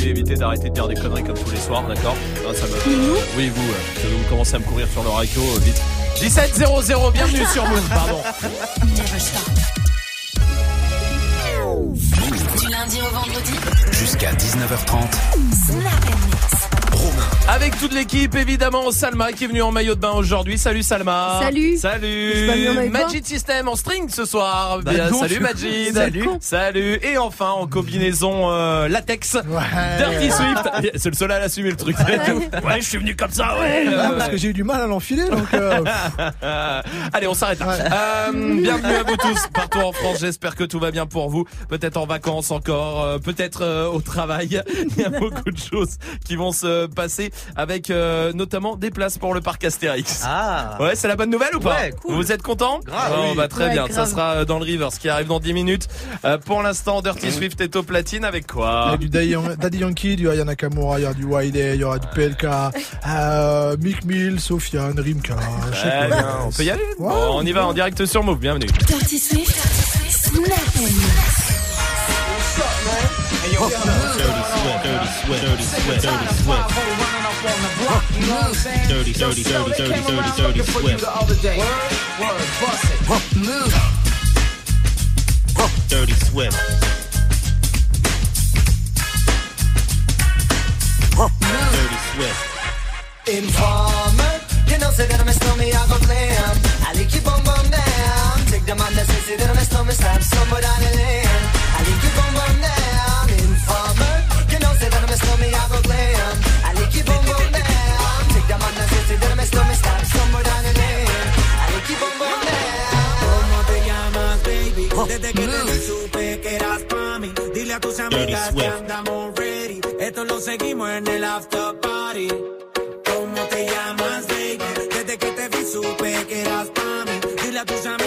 voulez éviter d'arrêter de dire des conneries comme tous les soirs, d'accord Ah, ça me... Oui, vous, euh, vous commencez à me courir sur le raco, euh, vite. 17 00, bienvenue sur Move, pardon. Du lundi au vendredi, Jusqu'à 19h30. Snap Avec toute l'équipe, évidemment, Salma qui est venue en maillot de bain aujourd'hui. Salut Salma. Salut. Salut. Majid System en string ce soir. Bah Bien, non, salut Majid. Salut. Salut. Et enfin en combinaison euh, latex. Dirty Swift. C'est le seul à l'assumer le truc. Ouais. je suis venu comme ça, ouais. Ah, parce que j'ai eu du mal à l'enfiler, donc. euh, Allez, on s'arrête là. Euh, bienvenue à vous tous partout en France. J'espère que tout va bien pour vous. Peut-être en vacances encore, euh, peut-être euh, au travail. Il y a beaucoup de choses qui vont se passer avec euh, notamment des places pour le parc Astérix. Ah Ouais, c'est la bonne nouvelle ou pas Ouais, cool. Vous êtes content Grave, oui. bah, Très Ouais, bien, grave. ça sera euh, dans le River, ce qui arrive dans 10 minutes. Euh, pour l'instant, Dirty Swift est au platine avec Il y quoi a du Daddy Yan- Daddy Yankee, du Aya Nakamura, il y aura du Wiley, il y aura du PLK, euh, Mick Mill, Sofiane, Rimka. Très bien, on peut y aller. Bon, On y va en direct sur Move, bienvenue. Dirty Swift, Snap Mix. Dirty, dirty, dirty, dirty, dirty, dirty, swift. Dirty swift. Dirty swift. Informer, you know, say that I'm a stormy, I go play 'em. I like you bum bum down. Take the man that says say that I'm a stormy, stab somewhere down the lane. I like you bum bum down. Desde que te vi supe que eras pa' mí. Dile a tus amigas que andamos ready. Esto lo seguimos en el after party. ¿Cómo te llamas, baby? Desde que te vi supe que eras pa' mí. Dile a tus amigas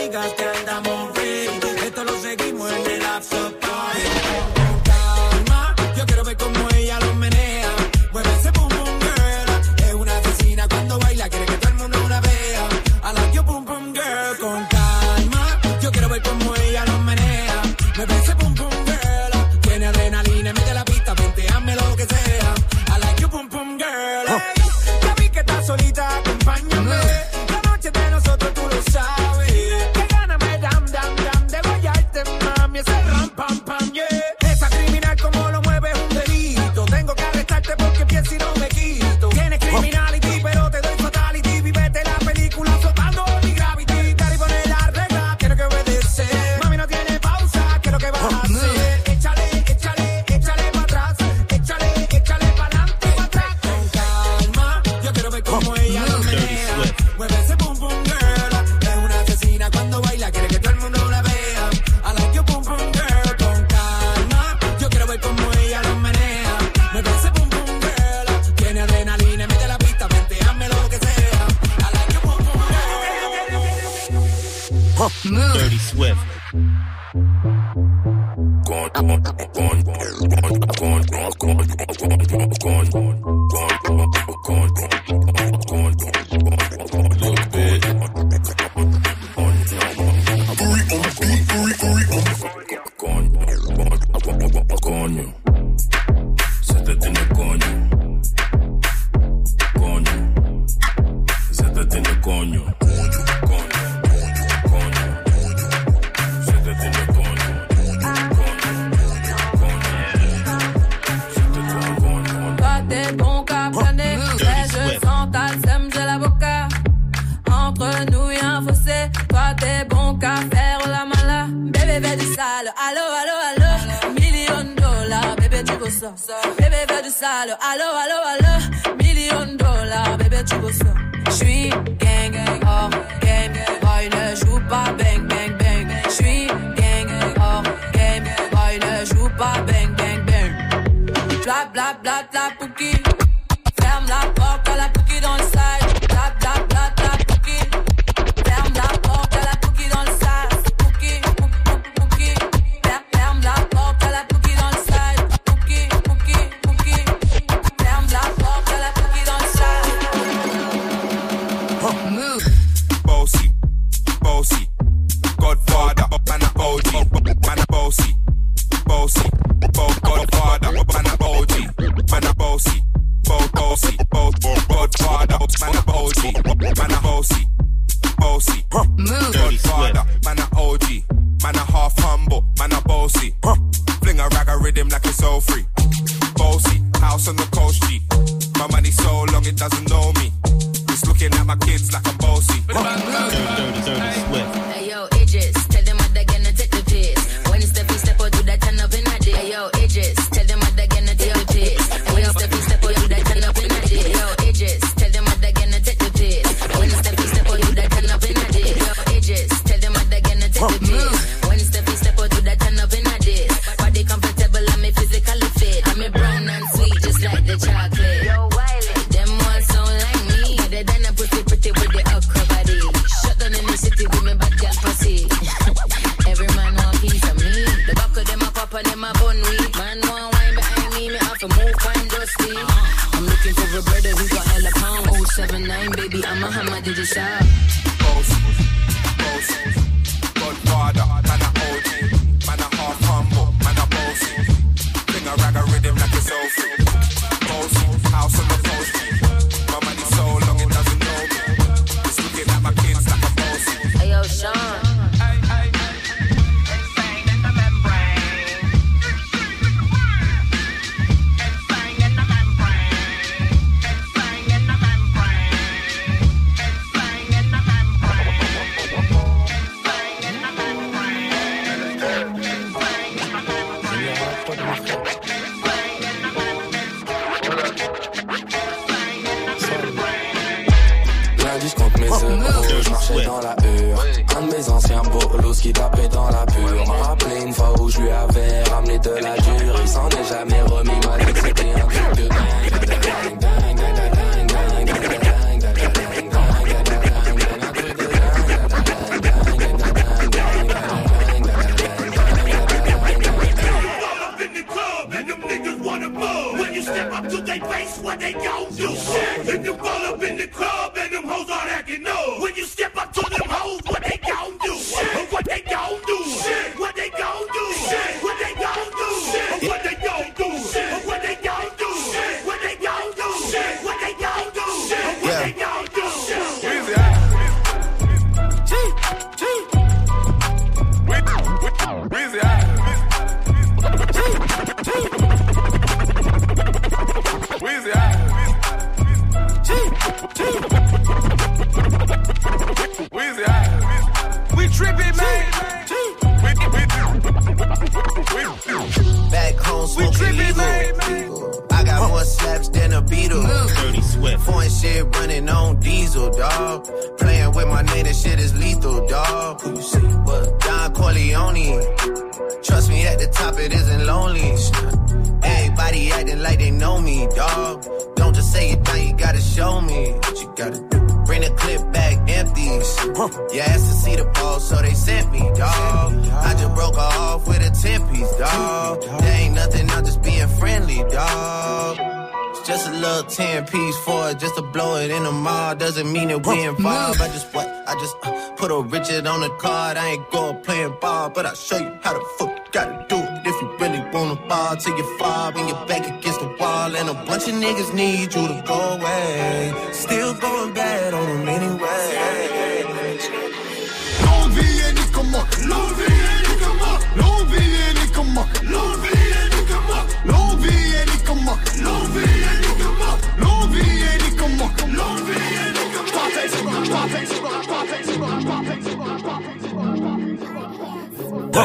but I'll show you how the fuck you gotta do it. If you really wanna ball till you fall when you're back against the wall, and a bunch of niggas need you to go away. Still going bad on them anyway.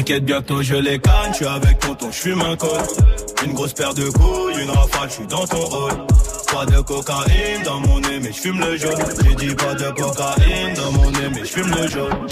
T'inquiète, bientôt je les canne. J'suis avec tonton, fume un col. Une grosse paire de couilles, une rafale, Je suis dans ton rôle. Pas de cocaïne dans mon nez, mais fume le jaune. J'ai dit pas de cocaïne dans mon nez, mais fume le jaune.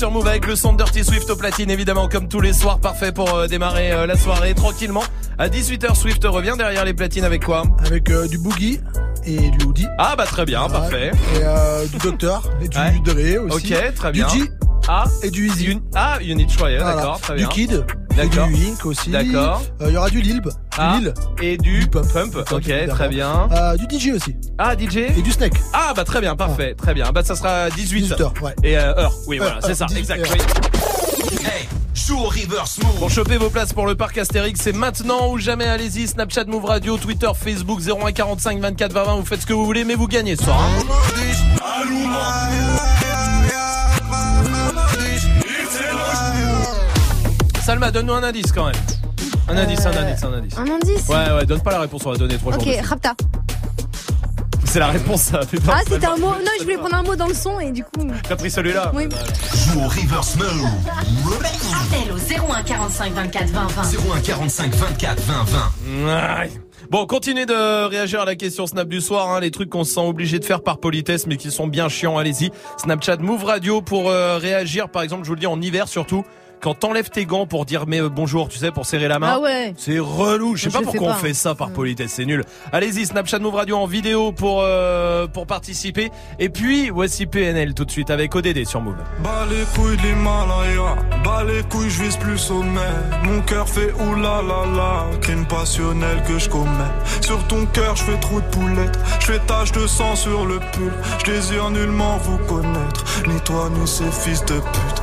Sur Move avec le son de Dirty Swift au platine évidemment comme tous les soirs, parfait pour euh, démarrer euh, la soirée tranquillement. À 18h Swift revient derrière les platines avec quoi? Avec euh, du boogie et du hoodie. Ah bah très bien, parfait. Et euh, du docteur et du Ouais. Dre aussi. Ok, très bien. Du G Ah et du Easy. Un- Ah, Unit Choya, Voilà. d'accord, très Du bien. Kid. D'accord. Et du Ink aussi. D'accord. Euh, Il y aura du Lilb. Du Ah, Lil. et du, pump. ok, évidemment. très bien. Euh, du DJ aussi. Ah, DJ Et du Snake. Ah bah très bien, parfait, très bien. Bah ça sera 18 18 heures, ouais. Et euh, heure, oui Euh, voilà, c'est heure, ça, 18 exact. oui. Hey, joue au reverse move. Pour choper vos places pour le parc Astérix, c'est maintenant ou jamais. Allez-y, Snapchat, Move Radio, Twitter, Facebook, 01 45 24 20 20. Vous faites ce que vous voulez, mais vous gagnez ce soir. hein. Salma, donne-nous un indice quand même. Un indice, un indice, un indice. Un indice? Ouais, ouais, donne pas la réponse, on va donner trois Ok, jours. dessus. Rapta. C'est la réponse, ça. putain, Ah, c'est c'était pas- un mot. Non, je voulais prendre un mot dans le son et du coup. T'as pris celui-là Oui. Joue au reverse move. Appel au 01 45 24 20 20. 01 45 24 20 20. Ouais. Bon, continuez de réagir à la question Snap du soir, hein, les trucs qu'on se sent obligé de faire par politesse mais qui sont bien chiants, allez-y. Snapchat Move Radio pour euh, réagir, par exemple, je vous le dis en hiver surtout, quand t'enlèves tes gants pour dire mais euh, bonjour, tu sais, pour serrer la main. Ah ouais. C'est relou, je sais Je pas pourquoi on fait ça par politesse, c'est nul. Allez-y, Snapchat Move Radio en vidéo pour euh, pour participer. Et puis voici PNL tout de suite avec ODD sur Move. Bas les couilles de l'Himalaya, bas les couilles, je vise plus sommet. Mon cœur fait oulala, crime passionnel que je commets. Sur ton cœur, je fais trop de poulettes, je fais tache de sang sur le pull. Je désire nullement vous connaître, ni toi ni ces fils de pute.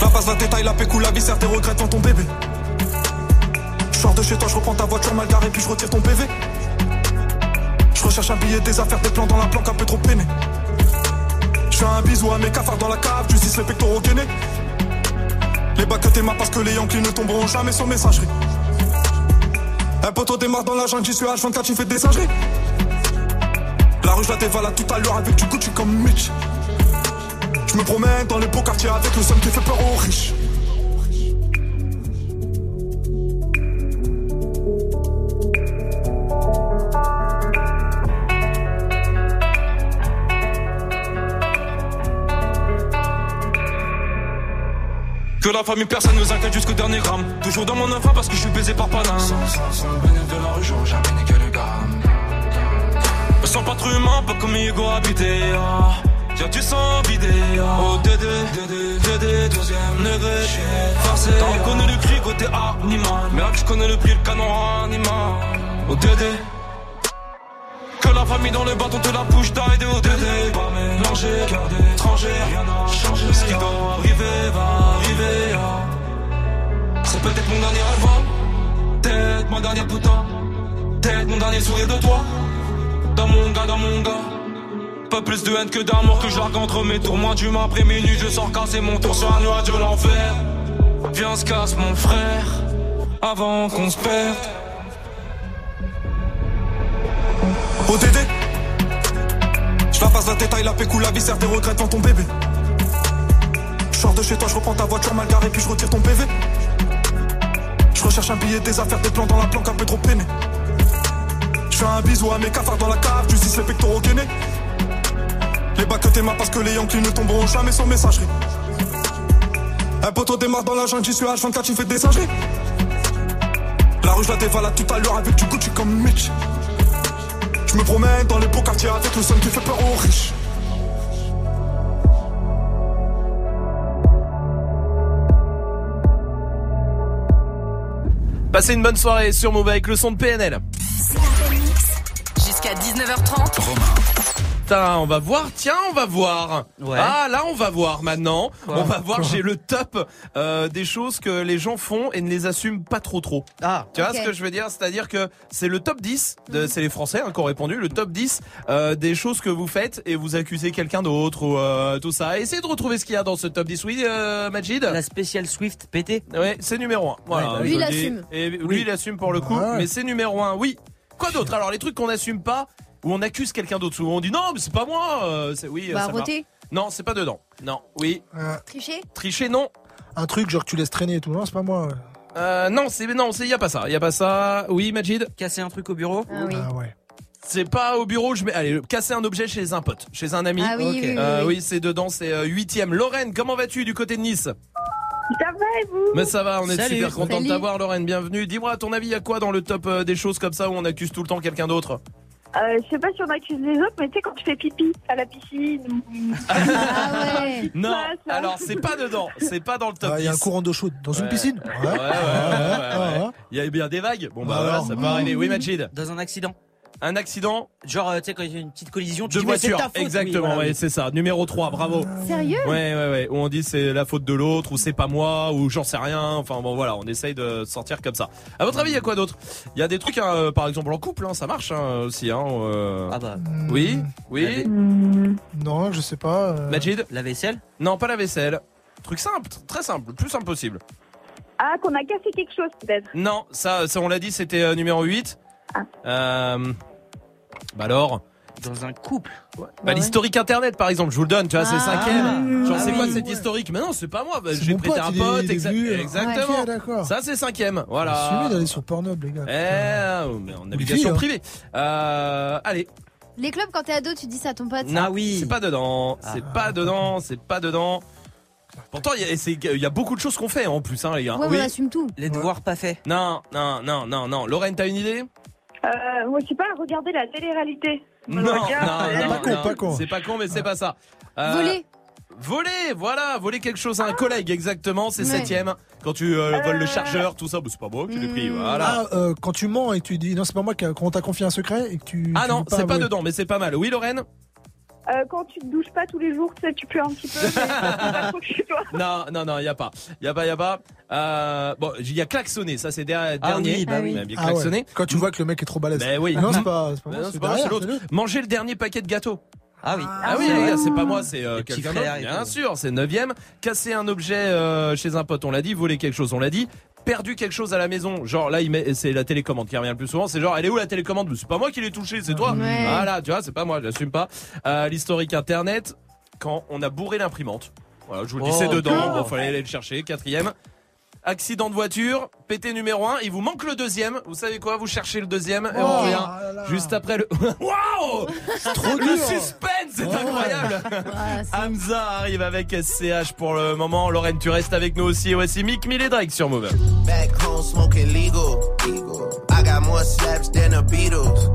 La passe la détail, la pécou, la viscère, tes regrets dans ton bébé. Je de chez toi, je reprends ta voiture mal garée, puis je retire ton PV. Je recherche un billet, des affaires, des plans dans la planque un peu trop peiné. Je fais un bisou à mes cafards dans la cave, justice les pectoraux gainés. Les bacs que t'aimes parce que les Yankees ne tomberont jamais sur messagerie. Un poteau démarre dans la jungle, j'y suis H24, tu fais des singeries. La rue, je la dévalade tout à l'heure avec du Gucci comme Mitch. Je me promène dans les beaux quartiers avec le somme qui fait peur aux riches. Que la famille personne nous inquiète jusqu'au dernier gramme Toujours dans mon enfant parce que je suis baisé par Panam Sans, sans, sans de la rue, j'aurais jamais niqué le gramme Me sens pas comme Hugo habité. Ah. Y'a du sang vidé. Ah. Oh, Dédé, deuxième degré. J'suis forcé. T'en connais le cri côté animal. Que je connais le prix, le canon animal. Oh, Dédé. Que la famille dans le bâton te la bouche d'aide au Dédé. Pas mélanger, cœur d'étranger. Rien n'a changé. Ce qui doit arriver va arriver. ah. C'est peut-être mon dernier rêve. hein. Peut-être ma dernière putain. Peut-être mon dernier sourire de toi. Dans mon gars, dans mon gars. Pas plus de haine que d'amour que je entre mes tours. Moins d'humain après minuit, je sors casser mon tour sur un nuage de l'enfer. Viens, se casse mon frère. Avant qu'on se perde. ODD Je la passe la tête, la pécou, la viscère, tes regrets dans ton bébé. Je de chez toi, je reprends ta voiture mal garée, puis je retire ton PV. Je recherche un billet, des affaires, des plans dans la planque, un peu trop peiné. Je fais un bisou à mes cafards dans la cave, justice les pectoraux gainés. Les bacs que t'aimas parce que les Yankees ne tomberont jamais sans messagerie. Un poteau démarre dans la jungle, j'y suis H24, tu fais des singeries. La rue, je la dévalade tout à l'heure avec du Gucci comme Mitch. Je me promène dans les beaux quartiers avec le son qui fait peur aux riches. Passez une bonne soirée sur Move avec le son de PNL. Jusqu'à 19h30. Putain, on va voir, tiens, on va voir. Ouais. Ah, là, on va voir maintenant. Quoi on va voir, j'ai le top euh, des choses que les gens font et ne les assument pas trop trop. Ah. Tu vois ce que je veux dire? C'est-à-dire que c'est le top 10, de, c'est les Français hein, qui ont répondu, le top 10 euh, des choses que vous faites et vous accusez quelqu'un d'autre ou euh, tout ça. Essayez de retrouver ce qu'il y a dans ce top 10. Oui, euh, Majid La spéciale Swift pété Ouais, c'est numéro 1. Voilà, Ouais, bah oui. Lui, il assume. Et lui, Oui. il assume pour le coup, Ah ouais. mais c'est numéro 1. Oui. Quoi d'autre? Alors, les trucs qu'on n'assume pas, où on accuse quelqu'un d'autre, souvent on dit non, mais c'est pas moi. euh, c'est oui. Bah, ça. Non, c'est pas dedans. Non, oui. Tricher Tricher, non. Un truc genre que tu laisses traîner et tout, non, c'est pas moi. Euh, non, c'est non, c'est y a pas ça. Y a pas ça. Oui, Majid. Casser un truc au bureau Ah oui. Ah ouais. C'est pas au bureau, je mets. Allez, casser un objet chez un pote, chez un ami. Ah oui, oui, oui, Euh, oui. oui, c'est dedans, c'est euh, huitième. Lorraine, comment vas-tu du côté de Nice? Ça va et vous? Mais ça va, on est Salut. super content de Salut. t'avoir, Lorraine. Bienvenue. Dis-moi, à ton avis, y a quoi dans le top euh, des choses comme ça où on accuse tout le temps quelqu'un d'autre? Euh, Je sais pas si on accuse les autres, mais tu sais, quand tu fais pipi à la piscine ou. Ah ouais. Non, alors c'est pas dedans, c'est pas dans le top Ah, Il y a un 10. courant d'eau chaude dans une Ouais. piscine. Ouais, ouais, ouais, ouais, ouais, ouais. Il y a bien des vagues. Bon bah Alors. voilà, ça peut arriver. Oui, Majid. Dans un accident. Un accident Genre, euh, tu sais, quand il y a une petite collision, tu de dis, voiture. ta faute. Exactement, Oui, voilà, ouais, oui. c'est ça. Numéro 3, bravo. Sérieux? Ouais, ouais, ouais. Où on dit c'est la faute de l'autre, ou c'est pas moi, ou j'en sais rien. Enfin bon, voilà, on essaye de sortir comme ça. À votre avis, il y a quoi d'autre? Il y a des trucs, hein, euh, par exemple en couple, hein, ça marche hein, aussi. Hein, euh, Ah bah. Oui, oui. Hmm. Non, je sais pas. euh, Majid? La vaisselle? Non, pas la vaisselle. Truc simple, tr- très simple, le plus simple possible. Ah, qu'on a cassé quelque chose peut-être. Non, ça, ça on l'a dit, c'était euh, numéro 8. Ah. Euh, bah alors Dans un couple. bah, l'historique internet par exemple, je vous le donne, tu vois, c'est Ah. cinquième. Genre Ah c'est quoi cet historique? Mais non, c'est pas moi, bah, C'est j'ai prêté pote, un pote, il est exa- vu, euh, exactement. Ça c'est cinquième, voilà. d'aller sur Pornhub, les gars. Eh, mais en navigation filles, hein. privée. Euh, allez, Les clubs, quand t'es ado, tu dis ça à ton pote. non, Ah oui. c'est pas dedans, c'est Ah. pas dedans, c'est pas dedans. Pourtant, il y, a- y beaucoup de choses qu'on fait en plus, hein, les gars. Ouais, oui. on assume tout. Les devoirs pas faits. Non, non, non, non, non. Lorraine, t'as une idée? Euh, moi, je sais pas, regardez la télé-réalité. Non, non, non, euh, Pas con, non. pas con. C'est pas con, mais c'est pas ça. Euh, Voler. Voler, voilà, voler quelque chose à un collègue, exactement, c'est septième. Quand tu euh, voles le chargeur, tout ça, bah, c'est pas moi qui l'ai pris, Hmm. voilà. Ah, euh, quand tu mens et tu dis non, c'est pas moi qu'on t'a confié un secret et que tu. Ah tu non, c'est pas avouer. dedans, mais c'est pas mal. Oui, Lorraine? Euh, quand tu te douches pas tous les jours, tu sais, tu pues un petit peu. mais c'est pas trop chez toi. Non, non, non, y a pas. Y a pas, y a pas. Euh, bon, il y a klaxonné, ça c'est der- Ah dernier. oui, bah oui. Ah ouais. klaxonné. Quand tu vois que le mec est trop balèze. Ben oui. Non, c'est pas, c'est pas Mais moi, non, c'est c'est pas moi, derrière, c'est l'autre. c'est. Manger le dernier paquet de gâteaux. Ah oui. Ah oui, les gars, c'est pas moi, c'est euh, Les petits quelqu'un frères d'autre. et Bien tout. sûr, c'est neuvième. Casser un objet euh, chez un pote, on l'a dit. Voler quelque chose, on l'a dit. Perdu quelque chose à la maison, genre là, il met, c'est la télécommande qui revient le plus souvent. C'est genre, elle est où la télécommande? C'est pas moi qui l'ai touché, c'est toi. Ouais. Voilà, tu vois, c'est pas moi, j'assume pas. Euh, L'historique internet, quand on a bourré l'imprimante. Voilà, je vous le dis, Oh, c'est dedans. d'accord. Bon, fallait aller le chercher. Quatrième. Accident de voiture, pété numéro 1, il vous manque le deuxième. Vous savez quoi Vous cherchez le deuxième et Oh, on revient là là. juste après le. Waouh trop Le suspense, c'est Ouais. incroyable. Hamza arrive avec SCH pour le moment. Lorraine, tu restes avec nous aussi. Voici Mick Mill et Drake sur Move. Back home smoking legal. I got more slaps than the Beatles.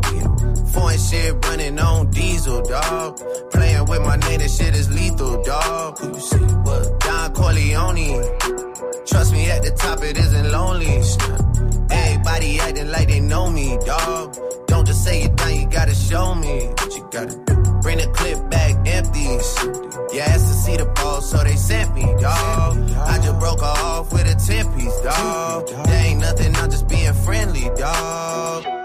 Foreign shit running on diesel, dog. Playing with my name, this shit is lethal, dog. Who you see? What? Don Corleone. Trust me, at the top it isn't lonely. Everybody acting like they know me, dog. Don't just say it down, you gotta show me what you gotta do. Bring the clip back empty. You asked to see the ball, so they sent me, dog. I just broke off with a 10 piece, dog. There ain't nothing, I'm just being friendly, dog.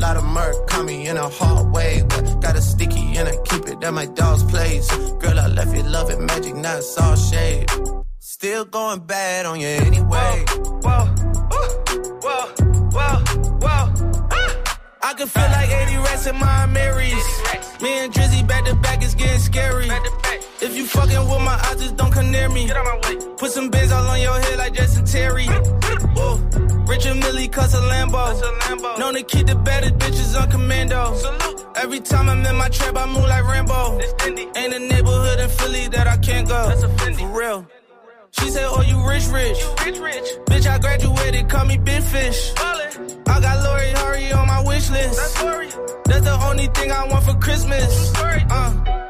lot of murk caught me in a hard way. But got a sticky and I keep it at my dog's place. Girl, I left you loving magic, not saw shade. Still going bad on you anyway. Whoa, whoa, whoa, whoa. whoa. Ah! I can feel like 80 rats in my Marys. Me and Drizzy back to back is getting scary. If you fucking with my eyes, just don't come near me. Put some bins all on your head like Jason Terry. Whoa. Richard Millie cuss a Lambo. Known to keep the better bitches on commando. Salute. Every time I'm in my trap, I move like Rambo. Ain't a neighborhood in Philly that I can't go. That's a For real. She said, Oh, you rich, rich. rich rich Bitch, I graduated, call me Big Fish. I got Lori Hurry on my wish list. That's, That's the only thing I want for Christmas. Uh.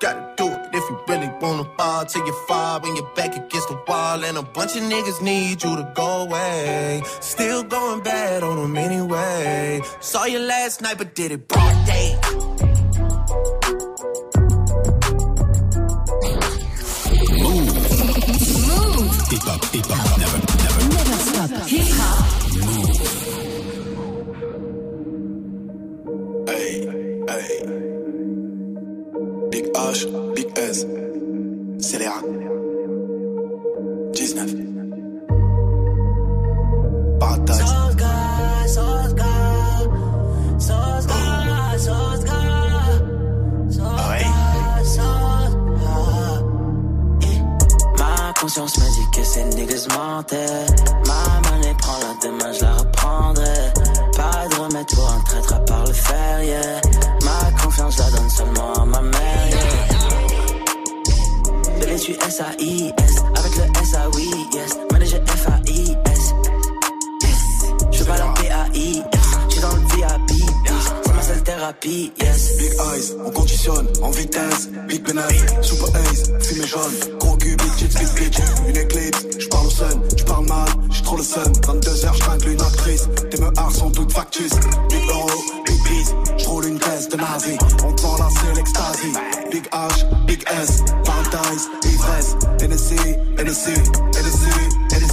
gotta do it. If you really wanna fall till you fall when you're back against the wall. And a bunch of niggas need you to go away. Still going bad on them anyway. Saw you last night, but did it broad day. Hip hop, hip hop, never, never, Never stop. Hip hop. Move. Hey, hey. Big H, Big S. Scélérat. 19. Paradise. Ma conscience me dit que ces niggas mentaient. Ma monnaie prend la demain, je la. Remède pour un traître à part le fer, yeah. Ma confiance, la donne seulement à ma mère, yeah. Bébé, tu S-A-I-S, avec le S-A-Oui, yes. Manager F-A-I-S. Je veux pas la P-A-I-S, thérapie, yes. Big eyes, on conditionne en vitesse. Big penis, super ace, fumée jaune. Gros cul, big chips, big bitch. Une éclipse, j'parle au sun, j'parle mal, j'ai trop le sun. 22h, j'tringle une actrice. Tes meurs sont toutes factices. Big euro, big bees, j'roule une caisse de nazi. On te vend là, c'est l'extasie. Big H, big S, paradise, ivresse. NSC, NSC, NSC,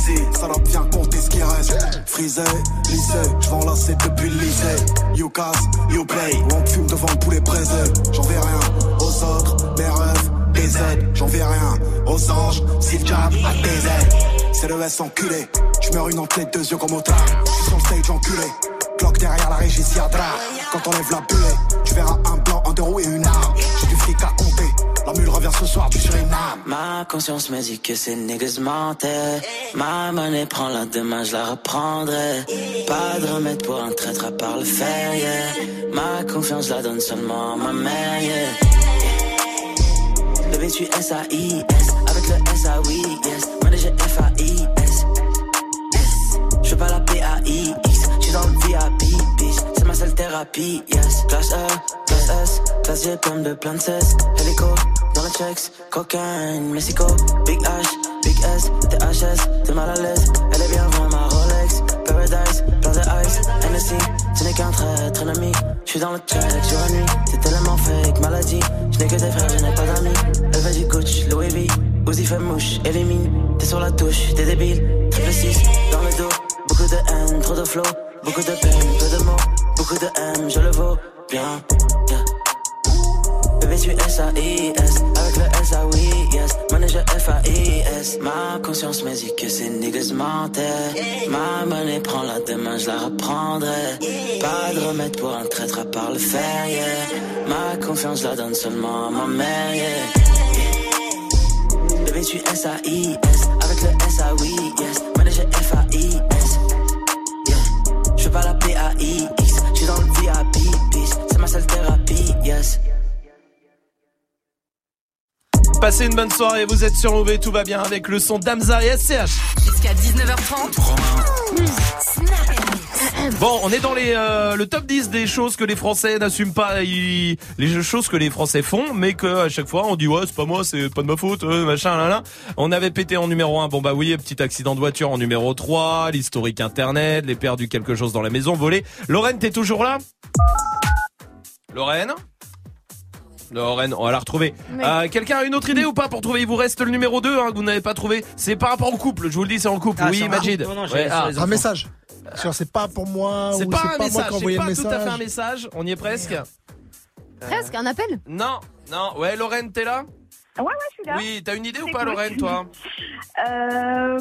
NSC. Ça doit bien compter ce qui reste. Frisé, lycée, j'vends là, c'est depuis le lycée. You casse, you play. On fume devant le poulet braisé. J'en vais rien aux autres, mes rêves, des aides. J'en vais rien aux anges, si le diable a des. C'est le S enculé. J'meurs une en tête, deux yeux comme au tard. J'suis sur le stage enculé. Glock derrière la régie. Quand on lève la buée, tu verras un blanc, un deux roues et une arme. J'ai du fric à. La mule revient ce soir du Suriname. Ma conscience me dit que ces niggas mentaient. Ma monnaie prend la demain, je la reprendrai. Pas de remède pour un traître à part le fer, yeah. Ma confiance, la donne seulement à ma mère, yeah. Bébé, tu S-A-I-S, avec le S-A-Oui, yes. Manager F-A-I-S. Thérapie, yes. Classe E, classe S, classe plein de plein de cesse. Hélico, dans le checks, cocaine, Mexico. Big H, Big S, THS, t'es mal à l'aise. Elle est bien vraiment paradise, plein de ice, Hennessy, ce n'est qu'un trait, très ami. Je suis dans le check jour et nuit, c'est tellement fake, maladie. Je n'ai que des frères, je n'ai pas d'amis. Levé du coach, Louis V, Uzi fait mouche, élimine. T'es sur la touche, t'es débile. Triple 6 dans le dos, beaucoup de haine, trop de flow, beaucoup de peine, peu de mots, beaucoup de M, je le vaux bien. yeah. Bébé, tu S-A-I-S, avec le S-A-Oui, yes. Manager F-A-I-S. Ma conscience me dit que ces niggas mentaient. Ma monnaie prend la demain, je la reprendrai. Pas de remède pour un traître à part le fer, yeah. Ma confiance, je la donne seulement à ma mère, yeah. Bébé, tu S-A-I-S, avec le S-A-Oui, yes. Manager F-A-I-S. Yes. Passez une bonne soirée, vous êtes sur Move, tout va bien avec le son d'Amza et SCH. Jusqu'à 19h30. Bon, on est dans les euh, le top 10 des choses que les Français n'assument pas, ils- les choses que les Français font, mais que à chaque fois on dit ouais c'est pas moi, c'est pas de ma faute, euh, machin là là. On avait pété en numéro 1, bon bah oui, petit accident de voiture en numéro 3, l'historique internet, les perdus quelque chose dans la maison, volé. Lorraine, t'es toujours là? Lorraine? Lorraine, on va la retrouver. Oui. Euh, Quelqu'un a une autre idée ou pas pour trouver? Il vous reste le numéro 2 hein, que vous n'avez pas trouvé. C'est par rapport au couple, je vous le dis, c'est en couple. Ah, oui. Majid. Non, non, Ouais, sur ah. Un message. C'est pas pour moi C'est ou pas un pas message, c'est pas le tout à fait un message. message. On y est presque. Presque, un appel? Non, non. Ouais, Lorraine, t'es là? Ouais, ouais, je suis là. Oui, t'as une idée ou pas, cool. Lorraine, toi Euh, euh,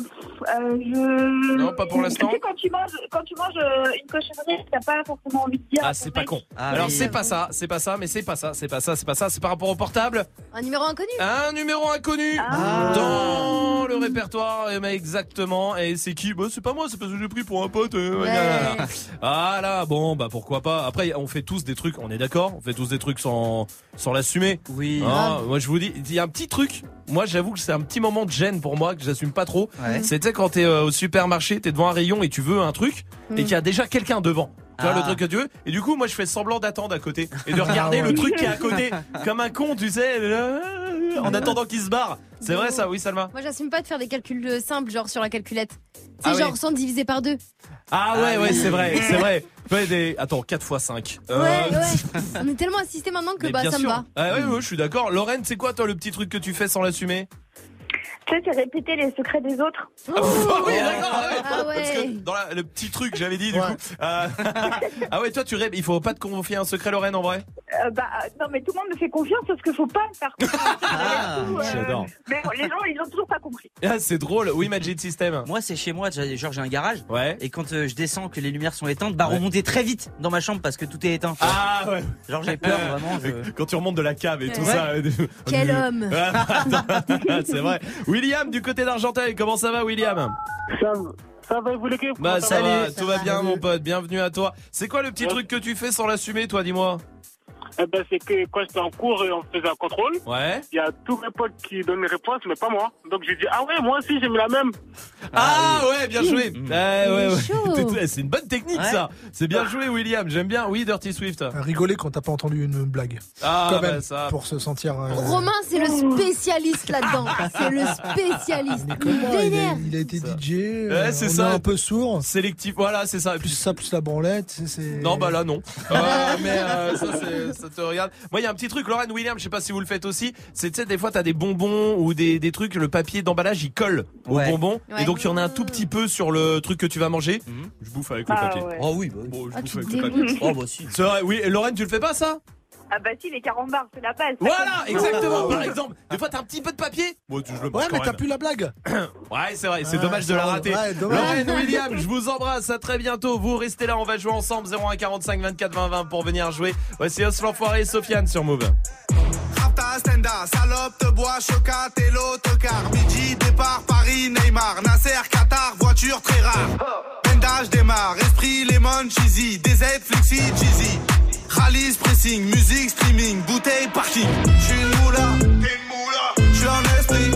je... Non, pas pour l'instant. Tu sais, quand tu manges, quand tu manges euh, une cochonnerie, t'as pas forcément envie de dire. Ah, c'est pas con. Ah, Alors, oui. c'est pas ça, c'est pas ça, mais c'est pas ça, c'est pas ça, c'est pas ça. C'est par rapport au portable. Un numéro inconnu Un numéro inconnu Ah. dans le répertoire. Eh ben, exactement. Et c'est qui? Bah, c'est pas moi, c'est parce que j'ai pris pour un pote. euh, Ouais. Ah là, bon, bah pourquoi pas. Après, on fait tous des trucs, on est d'accord On fait tous des trucs sans, sans l'assumer. Oui. Ah, moi je vous dis, il y a un petit truc. Moi j'avoue que c'est un petit moment de gêne pour moi que j'assume pas trop. Ouais. C'est tu sais quand t'es euh, au supermarché, t'es devant un rayon et tu veux un truc et Mm. qu'il y a déjà quelqu'un devant. Tu vois Ah. le truc que tu veux et du coup moi je fais semblant d'attendre à côté et de regarder Ah ouais. le truc qui est à côté comme un con tu sais en attendant qu'il se barre. C'est vrai ça oui Salma. Moi, j'assume pas de faire des calculs euh, simples, genre sur la calculette. C'est Ah oui. genre 100 divisé par 2. Ah ouais Ah ouais oui. c'est vrai c'est vrai. Ouais, des... Attends 4 x 5. Ouais, ouais. On est tellement assisté maintenant que Mais bah ça me va. Ah ouais, ouais, je suis d'accord. Lorraine, c'est quoi toi le petit truc que tu fais sans l'assumer? Tu sais, c'est répéter les secrets des autres. Ah oui, d'accord. ah ouais. Parce que ouais. dans la- le petit truc que j'avais dit du Ouais. coup. euh, ah ouais, toi tu rêves. Il faut pas te confier un secret, Lorraine, en vrai? Euh, bah, euh, non, mais tout le monde me fait confiance, parce qu'il faut pas me faire confiance. Ah, Tout, euh, j'adore. Mais bon, les gens, ils ont toujours pas compris. Ah, c'est drôle. Oui, Magic System. Moi, c'est chez moi, genre j'ai un garage. Ouais. Et quand euh, je descends, que les lumières sont éteintes, bah Ouais. remonter très vite dans ma chambre parce que tout est éteint. Ah ouais. Genre j'ai peur vraiment. je- Quand tu remontes de la cave et tout Ouais. ça. euh, Quel homme c'est vrai. William du côté d'Argenteuil. Comment ça va, William? Ça, ça va, vous l'équipe Bah ça va, ça tout va va. bien, mon pote. Bienvenue à toi. C'est quoi le petit Ouais. truc que tu fais sans l'assumer, toi Dis-moi? Eh ben, c'est que quand j'étais en cours et on faisait un contrôle, Ouais. il y a tous mes potes qui donnent les réponses, mais pas moi. Donc j'ai dit, ah ouais, moi aussi j'ai mis la même. Ah, ouais, bien joué. Mmh. Eh, ouais, ouais. C'est une bonne technique Ouais. ça. C'est bien joué, William. J'aime bien. Oui, Dirty Swift. Rigoler quand t'as pas entendu une blague. Ah, Quand bah, même, ça. pour se sentir. euh, Romain, c'est le spécialiste là-dedans. C'est le spécialiste. Il Comment il, vénère. a, il a été Ça. DJ. Ouais, euh, c'est on ça. est un peu sourd. Sélectif. Voilà, c'est ça. Et Plus puis- ça, plus la branlette. Non, bah là, non. Euh, mais euh, ça, c'est- ça te regarde. Moi, il y a un petit truc, Lorraine William, je sais pas si vous le faites aussi. C'est, tu sais, des fois, t'as des bonbons ou des, des trucs, le papier d'emballage, il colle aux Ouais. bonbons. Ouais. Et donc, il y en a un tout petit peu sur le truc que tu vas manger. Mhm. Je bouffe avec le Ah, papier. ouais. Oh oui, bah oui. Bon, je Ah, bouffe tu avec te le papier. dégoûtes. Oh bah si. C'est vrai, oui. Et Lorraine, tu le fais pas, ça? Ah bah si, les carambars, c'est la base. Voilà, exactement. Par exemple, des fois, t'as un petit peu de papier. Je le Ouais, mais t'as plus la blague. Ouais, c'est vrai, c'est dommage de la rater. Ouais, dommage. Lorraine, William, je vous embrasse, à très bientôt. Vous restez là, on va jouer ensemble 01 45 24 20 20 pour venir jouer. Voici Os l'enfoiré et Sofiane sur Move. Rapta, Stenda, salope, te bois, chocat et l'autocar. Midi, départ, Paris, Neymar, Nasser, Qatar, voiture très rare. Bendage démarre, esprit, lemon, cheesy, DZ, flexi, cheesy. Rallye, pressing, musique, streaming, bouteille, parking. J'suis une moula, t'es une moula. J'suis en esprit.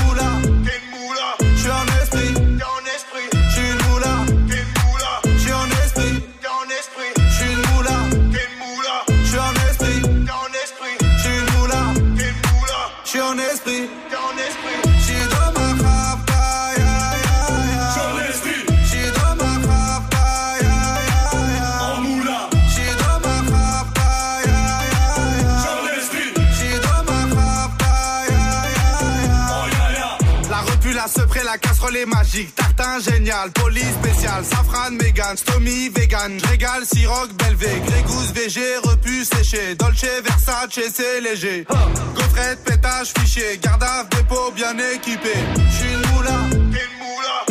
Magique. Tartin génial, police spécial, safran, mégan, stomy, vegan. Régale, siroc, belvé, grégousse, VG, repu, séché. Dolce, Versace, c'est léger. Gaufrette, pétage, fichier. Garde dépôt bien équipé. J'suis une moula, moula.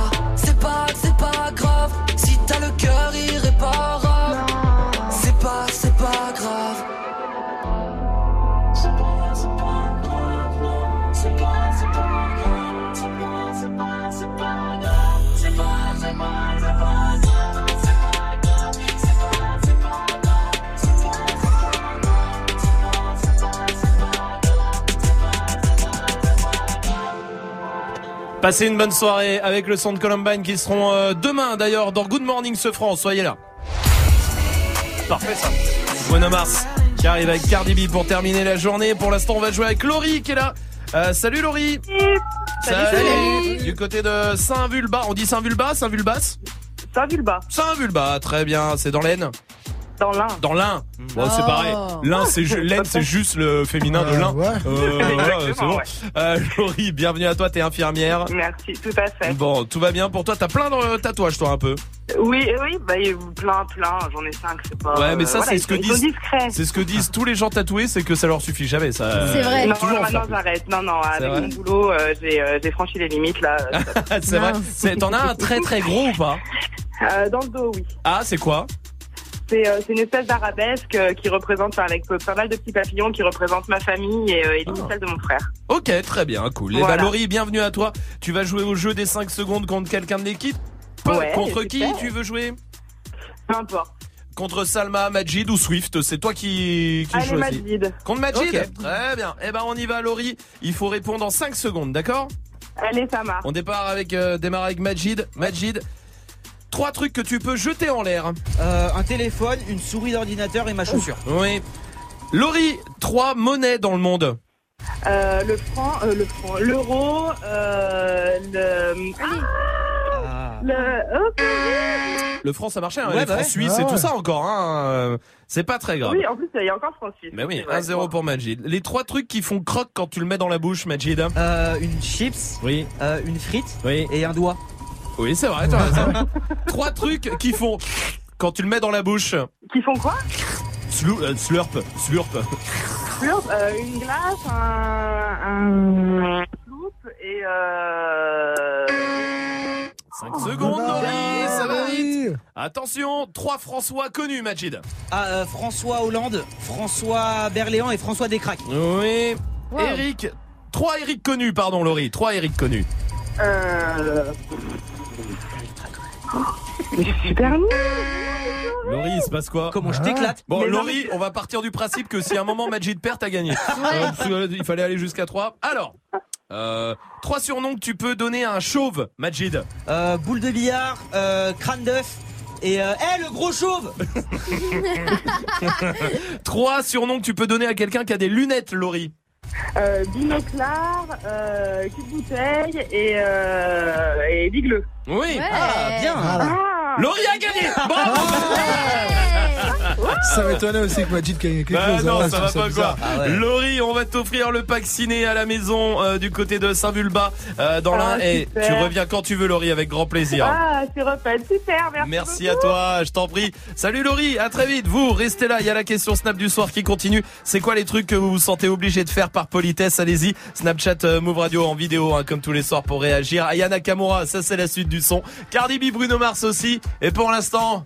Passez une bonne soirée avec le son de Columbine qui seront euh, demain d'ailleurs dans Good Morning ce France. Soyez là. Parfait ça. Bruno Mars qui arrive avec Cardi B pour terminer la journée. Pour l'instant, on va jouer avec Laurie qui est là. Euh, salut Laurie. Salut. Du côté de Saint-Vulbas. On dit Saint-Vulbas, Saint-Vulbas Saint-Vulbas. Saint-Vulbas, très bien. C'est dans l'Aisne Dans l'un. Dans l'Ain. Bon, c'est Oh. pareil. L'Ain, c'est ju- l'Aisne, c'est juste le féminin de l'Ain. Euh, voilà, c'est bon. ouais. Euh, Laurie, bienvenue à toi. T'es infirmière. Merci, tout à fait. Bon, tout va bien pour toi? T'as plein de tatouages, toi, un peu. Oui, oui, bah, il y a plein, plein. J'en ai cinq, c'est pas. Ouais, mais ça, euh, c'est voilà, ce que disent. C'est ce que disent tous les gens tatoués, c'est que ça leur suffit jamais. Ça. C'est vrai. Non, plus. j'arrête. Non, non, C'est avec mon boulot, euh, j'ai euh, franchi les limites là. c'est vrai. C'est- T'en as un très très gros ou pas? Euh, dans le dos, oui. Ah, c'est quoi? C'est euh, c'est une espèce d'arabesque euh, qui représente, enfin, avec euh, pas mal de petits papillons qui représentent ma famille et, euh, et l'initiale de mon frère. Ok, très bien, cool. Et Voilà. bah Laurie, bienvenue à toi. Tu vas jouer au jeu des 5 secondes contre quelqu'un de l'équipe Ouais, Contre qui super. tu veux jouer Peu importe. Contre Salma, Majid ou Swift C'est toi qui, qui Allez, choisis. Majid. Contre Majid Ok. Très bien. Eh ben on y va Laurie. Il faut répondre en 5 secondes, d'accord? Allez, ça marche. On départ avec euh, démarre avec Majid. Majid, trois trucs que tu peux jeter en l'air. Euh, un téléphone, une souris d'ordinateur et ma chaussure. Oui. Laurie, trois monnaies dans le monde. Euh, le franc, euh, le franc, l'euro, euh, le. Ah, Le. Le franc ça marchait, hein, Ouais, les bah francs ouais. suisses Ah et ouais. tout ça encore. Hein. C'est pas très grave. Oui, en plus, il y a encore franc suisse. Mais oui, C'est vrai. 1-0 pour Majid. Les trois trucs qui font croque quand tu le mets dans la bouche, Majid. Euh, une chips, Oui. euh, une frite Oui. et un doigt. Oui, c'est vrai, t'as raison. Trois trucs qui font quand tu le mets dans la bouche. Qui font quoi? Slou- euh, slurp, slurp. Slurp, euh, une glace, un. un. Et. Euh... 5 secondes, Laurie, ça va vite. Attention, trois François connus, Majid. Ah, euh, François Hollande, François Berléand et François Descraques. Oui. Eric. Trois Eric connus, pardon, Laurie. Trois Eric connus. Euh... Mais je suis super. Laurie, il se passe quoi Comment je t'éclate Bon, Laurie, on va partir du principe que si à un moment Majid perd, t'as gagné. Euh, il fallait aller jusqu'à 3. Alors, euh, trois surnoms que tu peux donner à un chauve, Majid. Euh, boule de billard, euh, crâne d'œuf et euh, eh, le gros chauve Trois surnoms que tu peux donner à quelqu'un qui a des lunettes, Laurie. Euh, binoclard, euh, cul de bouteille et, euh, et bigleux. Oui. Ah, bien Ah. Laurie a gagné Bravo Ça m'étonnait aussi que Majid gagne quelque Bah chose. non, hein, ça je va pas bizarre. quoi. Laurie, on va t'offrir le pack ciné à la maison euh, du côté de Saint-Vulbas euh, dans Ah, l'Ain. Et tu reviens quand tu veux, Laurie, avec grand plaisir. Ah, c'est repas, super, merci. Merci à toi, je t'en prie. Salut Laurie, à très vite. Vous, restez là, il y a la question Snap du soir qui continue. C'est quoi les trucs que vous vous sentez obligé de faire par politesse? Allez-y, Snapchat euh, Move Radio en vidéo, hein, comme tous les soirs pour réagir. Ayana Nakamura, ça c'est la suite du son. Cardi B, Bruno Mars aussi. Et pour l'instant,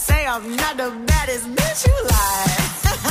say I'm not the baddest bitch you like.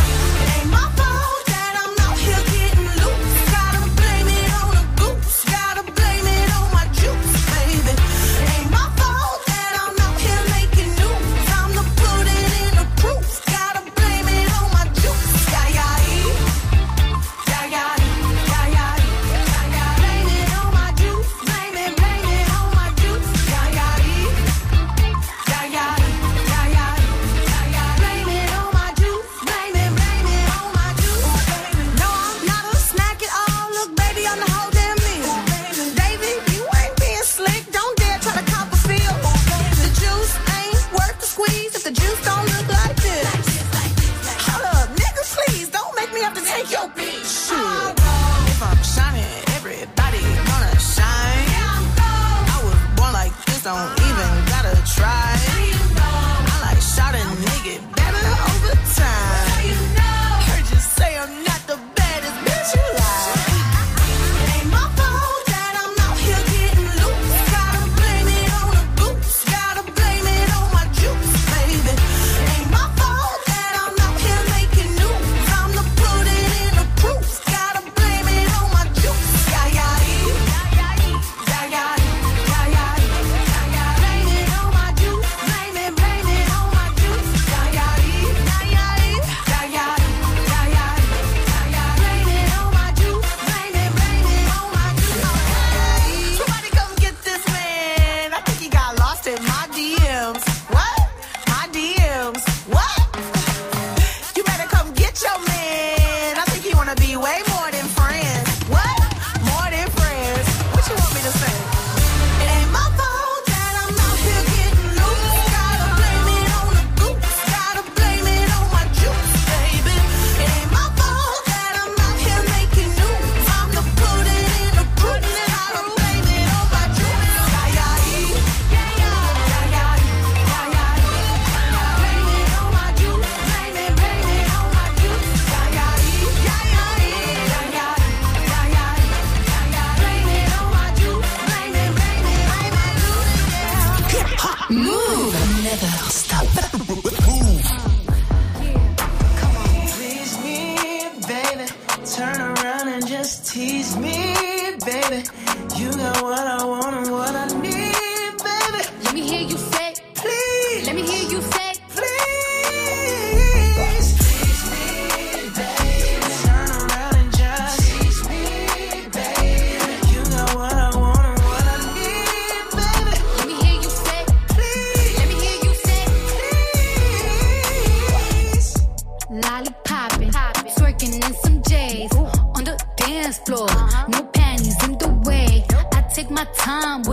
don't even gotta try.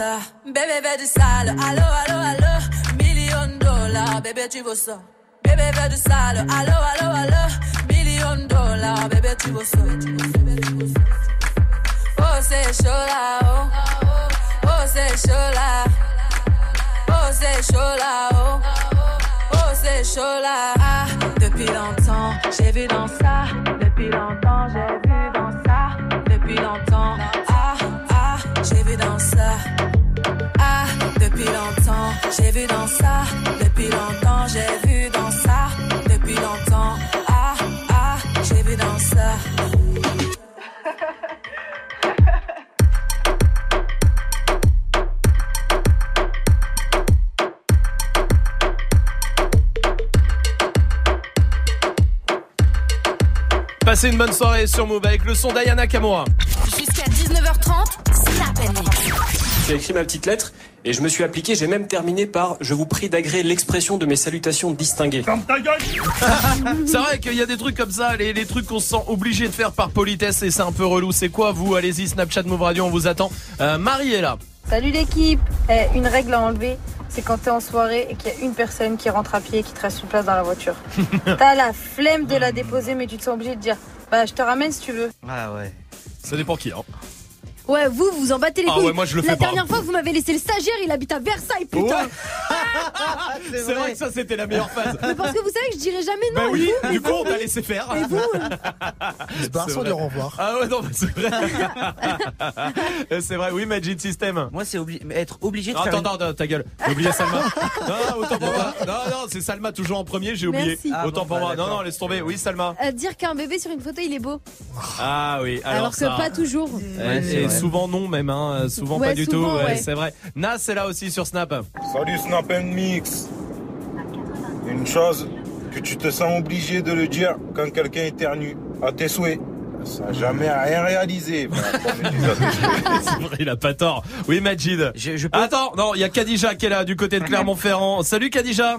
ça. Bébé, du sale. Allô, allô, allô. Million dollars, bébé, tu veux ça. Bébé, du sale. Allô, allô, allô. Million dollars, bébé, tu veux ça. Oh, c'est chaud là, oh. Oh, c'est chaud là. Oh, c'est chaud là, oh. C'est chaud là. Ah, depuis longtemps, j'ai vu dans ça. Depuis longtemps, j'ai vu dans ça. Depuis longtemps. Vu dans ça. Ah, depuis longtemps, j'ai vu dans ça. Depuis longtemps, j'ai vu dans ça. Depuis longtemps. Ah, ah, j'ai vu dans ça. Passez une bonne soirée sur Move avec le son d'Ayana Kamura. Jusqu'à 19h30, Snap. J'ai écrit ma petite lettre et je me suis appliqué, j'ai même terminé par je vous prie d'agréer l'expression de mes salutations distinguées. c'est vrai qu'il y a des trucs comme ça, les, les trucs qu'on se sent obligé de faire par politesse et c'est un peu relou. C'est quoi vous? Allez-y, Snapchat Move Radio, on vous attend. Euh, Marie est là. Salut l'équipe Eh, Une règle à enlever, c'est quand t'es en soirée et qu'il y a une personne qui rentre à pied et qui te reste une place dans la voiture. T'as la flemme de la déposer, mais tu te sens obligé de dire Bah, je te ramène si tu veux. Ah ouais. Ça dépend qui. Hein. Ouais, vous, vous en battez les Ah couilles. ouais, moi, je le La fais pas. dernière fois, vous m'avez laissé le stagiaire, il habite à Versailles, putain. c'est vrai. que ça c'était la meilleure phase. Mais parce que vous savez que je dirais jamais non. Bah et oui, vous, du coup on t'a laissé faire. Et vous Il se barre C'est sans dire au revoir. Ah ouais, non, mais c'est vrai. C'est vrai, oui, Magic System. Moi, c'est obli- être obligé de Ah, faire. Attends, attends, attends, ta gueule. J'ai oublié Salma. Non, non, autant pour moi. Non, non, c'est Salma toujours en premier, j'ai oublié. Merci. Ah, autant bon, pour bah, moi. Non, non, laisse tomber. Oui, Salma. Euh, dire qu'un bébé sur une photo, il est beau. Ah oui, alors, Alors, que pas toujours. Souvent non même, hein. souvent Ouais, pas du souvent, tout, ouais, c'est vrai. Nas est là aussi sur Snap. Salut Snap and Mix. Une chose que tu te sens obligé de le dire quand quelqu'un éternue à tes souhaits. Ça n'a jamais rien réalisé. Vrai, il a pas tort. Oui, Majid. Attends, non, il y a Kadija qui est là du côté de Clermont-Ferrand. Salut Kadija.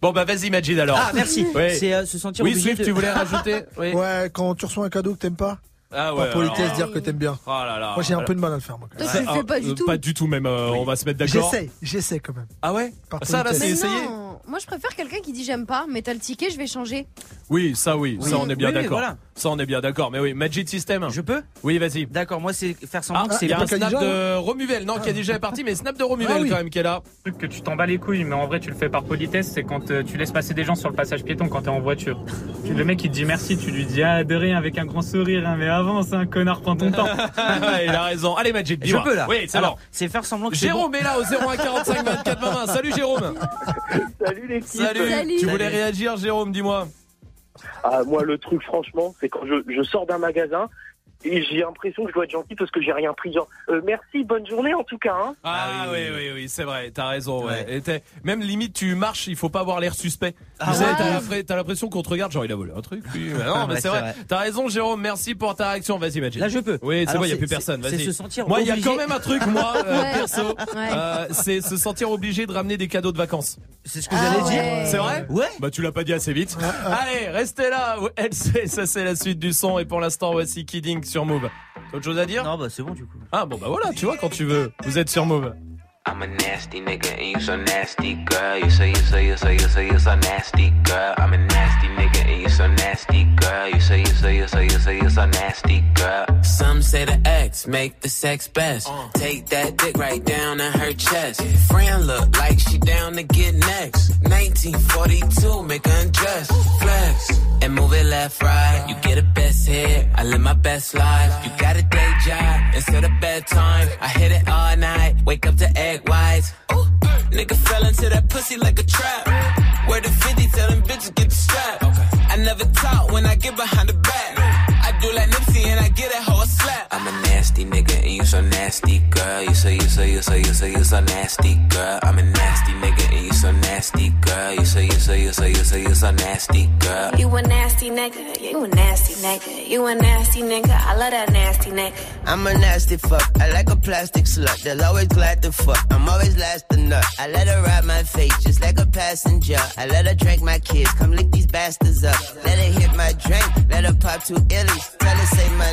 Bon bah vas-y Majid alors. Ah, merci. Ouais. C'est euh, se sentir Oui, obligé Swift, de- tu voulais rajouter Oui. Ouais, quand tu reçois un cadeau que t'aimes pas, Ah par politesse, alors- dire que t'aimes bien. Oh là là. Moi, j'ai un peu de mal à le faire, moi. quand même. Toi, tu le fais pas du Euh, tout. Pas du tout même, euh, on va se mettre d'accord. J'essaie, j'essaie quand même. Ah ouais Par Ça là politesse. c'est Mais essayé moi je préfère quelqu'un qui dit j'aime pas, mais t'as le ticket, je vais changer. Oui, ça oui, Oui. ça on est bien oui, d'accord. voilà. Ça on est bien d'accord. Mais oui, Magic System. Je peux Oui, vas-y. D'accord, moi, c'est faire semblant Ah, que c'est il y a un snap Kadija, de Romuvel, non, qui a déjà est parti, mais snap de Romuvel Ah oui. quand même qui est là. truc que tu t'en bats les couilles, mais en vrai tu le fais par politesse, c'est quand euh, tu laisses passer des gens sur le passage piéton quand t'es en voiture. Tu- Le mec il te dit merci, tu lui dis ah de rien avec un grand sourire, hein, mais avance, un connard, prends ton temps. Ouais, il a raison. Allez Magic, Je dis-moi. peux là. Oui, c'est Alors, bon. c'est faire semblant que c'est Jérôme bon. est là au 01 45 24 20. Salut Jérôme. Salut l'équipe. Salut. Salut. Tu voulais réagir Jérôme, dis-moi. Ah, moi, le truc, franchement, c'est quand je, je sors d'un magasin et j'ai l'impression que je dois être gentil parce que j'ai rien pris. Genre, euh, merci, bonne journée en tout cas. Hein. Ah, oui, oui, oui, c'est vrai, t'as raison, ouais. Et t'es- même limite, tu marches, il faut pas avoir l'air suspect. tu sais, ouais. t'as l'impression qu'on te regarde, genre il a volé un truc. non, mais Ouais, c'est vrai. vrai. T'as raison, Jérôme, merci pour ta réaction. Vas-y, Magic. Là, je peux. Oui, c'est bon, il y a plus personne. Vas-y. se sentir Moi, il y a quand même un truc, moi, euh, Ouais. perso. Ouais. euh, c'est se sentir obligé de ramener des cadeaux de vacances. C'est ce que Ah j'allais ouais. dire. C'est vrai? Ouais. Bah tu l'as pas dit assez vite. Allez, restez là. LC, ça c'est la suite du son. Et pour l'instant, voici Kidding sur Move. T'as autre chose à dire Non, bah c'est bon du coup. Ah bon bah voilà, tu vois quand tu veux. Vous êtes sur Move. I'm a nasty nigga and you so nasty, girl. You say you say you say you say you so nasty, girl. I'm a nasty nigga and you so nasty, girl. You say you say you say you say you so nasty, girl. Some say the X make the sex best. Uh. Take that dick right down in her chest. Friend look like she down to get next. 1942, make her undress, flex and move it left right. You get a best hit, I live my best life. You got a day job instead of bedtime. I hit it all night, wake up to egg whites. Ooh, nigga fell into that pussy like a trap. Where the 50 tell them bitches get the strap. I never talk when I get behind the back. I do like I get that hoe a slap. I'm a nasty nigga and you so nasty, girl. You say you say you say you say you so nasty, girl. I'm a nasty nigga and you so nasty, girl. You say you say you say you say you so nasty, girl. You a nasty nigga, you a nasty nigga, you a nasty nigga, I love that nasty nigga. I'm a nasty fuck. I like a plastic slut. They'll always glad to fuck. I'm always last to nut. I let her ride my face just like a passenger. I let her drink my kids. Come lick these bastards up. Let her hit my drink. Let her pop two illies. Tell her say my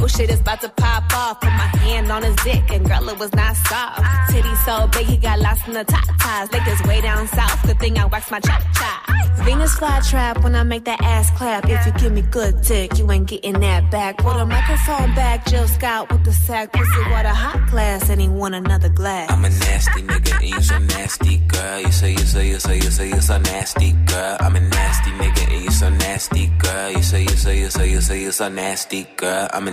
Oh shit is about to pop off. Put my hand on his dick and girl it was not soft. Titty so big he got lost in the top ties. Like it's way down south. Good thing I waxed my chop chop. Venus fly trap when I make that ass clap. If you give me good dick, you ain't getting that back. Put a microphone back, Jill Scott with the sack. Pussy water hot glass and he want another glass. I'm a nasty nigga and you so nasty, girl. You so, you so, you so, you so, you so nasty, girl. I'm a nasty nigga and you so nasty, girl. You so, you so, you so, you so, you so nasty, girl. I'm a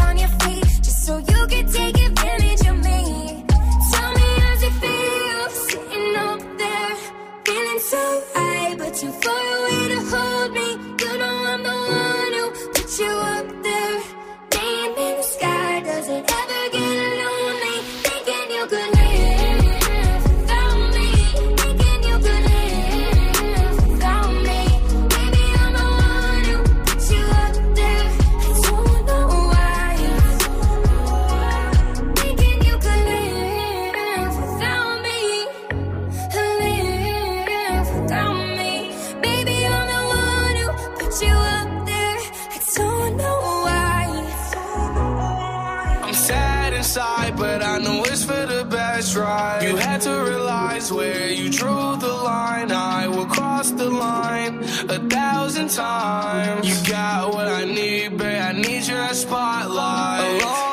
but too far away to hold me. You know I'm the one who put you You had to realize where you drew the line. I will cross the line a thousand times. You got what I need, babe. I need your spotlight. Along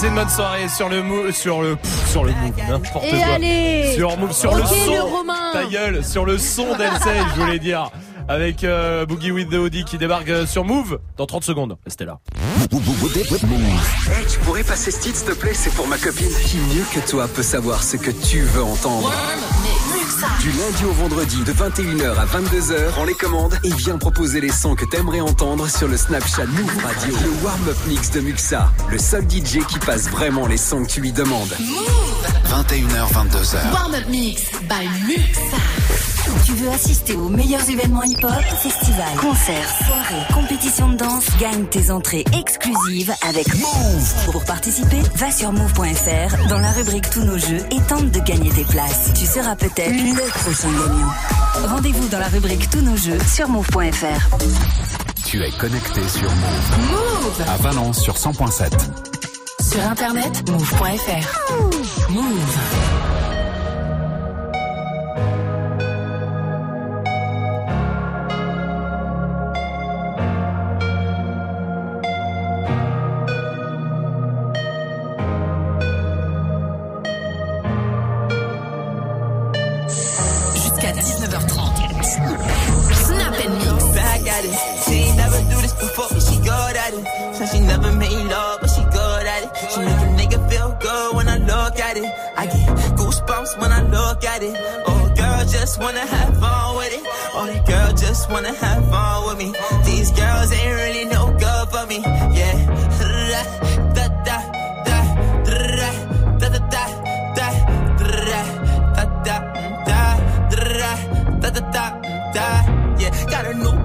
Passez une bonne soirée sur le mou, sur le, pff, sur le move, n'importe quoi. allez Sur move, sur le son. le. Ta gueule, sur le son d'Elsey, je voulais dire. Avec euh, Boogie with the Audi qui débarque euh, sur Move dans 30 secondes. Restez là. Hey, tu pourrais passer ce titre, s'il te plaît? C'est pour ma copine. Qui mieux que toi peut savoir ce que tu veux entendre? Du lundi au vendredi, de 21h à 22h, prends les commandes et viens proposer les sons que t'aimerais entendre sur le Snapchat Move Radio. Le warm-up mix de Muxa, le seul DJ qui passe vraiment les sons que tu lui demandes. 21h, 22h. Warm-up mix by Muxa. Tu veux assister aux meilleurs événements hip-hop, festivals, concerts, soirées, compétitions de danse, gagne tes entrées exclusives avec Move. Pour participer, va sur move.fr dans la rubrique Tous nos jeux et tente de gagner tes places. Tu seras peut-être le prochain gagnant. Rendez-vous dans la rubrique Tous nos jeux sur move.fr. Tu es connecté sur Move. Move À Valence sur 100.7. Sur internet, move.fr. Move. At it. Oh, girl, just wanna have fun with it. The girls just wanna have fun with me. These girls ain't really no good for me. Yeah. Da da da da da da da da da da da da da. Yeah, got a new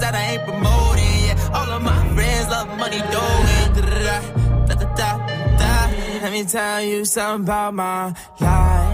that I ain't promoting. Yeah, all of my friends love money doing. Da da da da da. Let me tell you something about my life.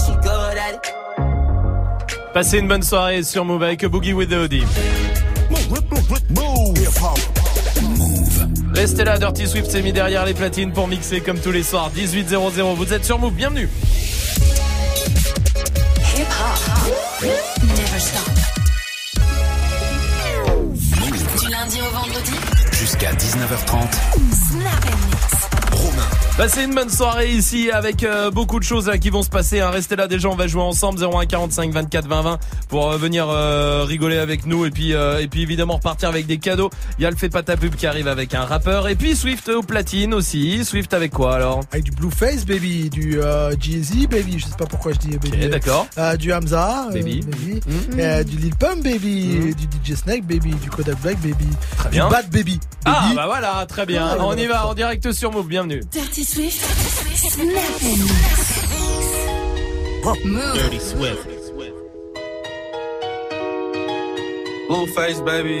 Passez une bonne soirée sur Move avec Boogie with the Audi. Restez là, Dirty Swift s'est mis derrière les platines pour mixer comme tous les soirs. 18.00, vous êtes sur Move, bienvenue. Hip hop. Never stop. Du lundi au vendredi. Jusqu'à 19h30. Snap. Passez une bonne soirée ici avec euh, beaucoup de choses là, qui vont se passer. Hein. Restez là déjà, on va jouer ensemble 01 45 24 20 20 pour euh, venir euh, rigoler avec nous et puis euh, et puis évidemment repartir avec des cadeaux. Il y a le fait pas ta pub qui arrive avec un rappeur et puis Swift au platine aussi. Swift avec quoi alors? Avec du Blueface baby, du euh, Jeezy baby, je sais pas pourquoi je dis baby. d'accord. Euh, du Hamza euh, Baby. Mhm. Euh, du Lil Pump baby, du DJ Snake baby, du Kodak Black baby, Très du bien. Bad baby. Ah baby. bah voilà, très bien. Ah, on y va en direct sur Move, bienvenue. Dirty Swift. Snap and mix. Move. Dirty Swift. Blueface, baby.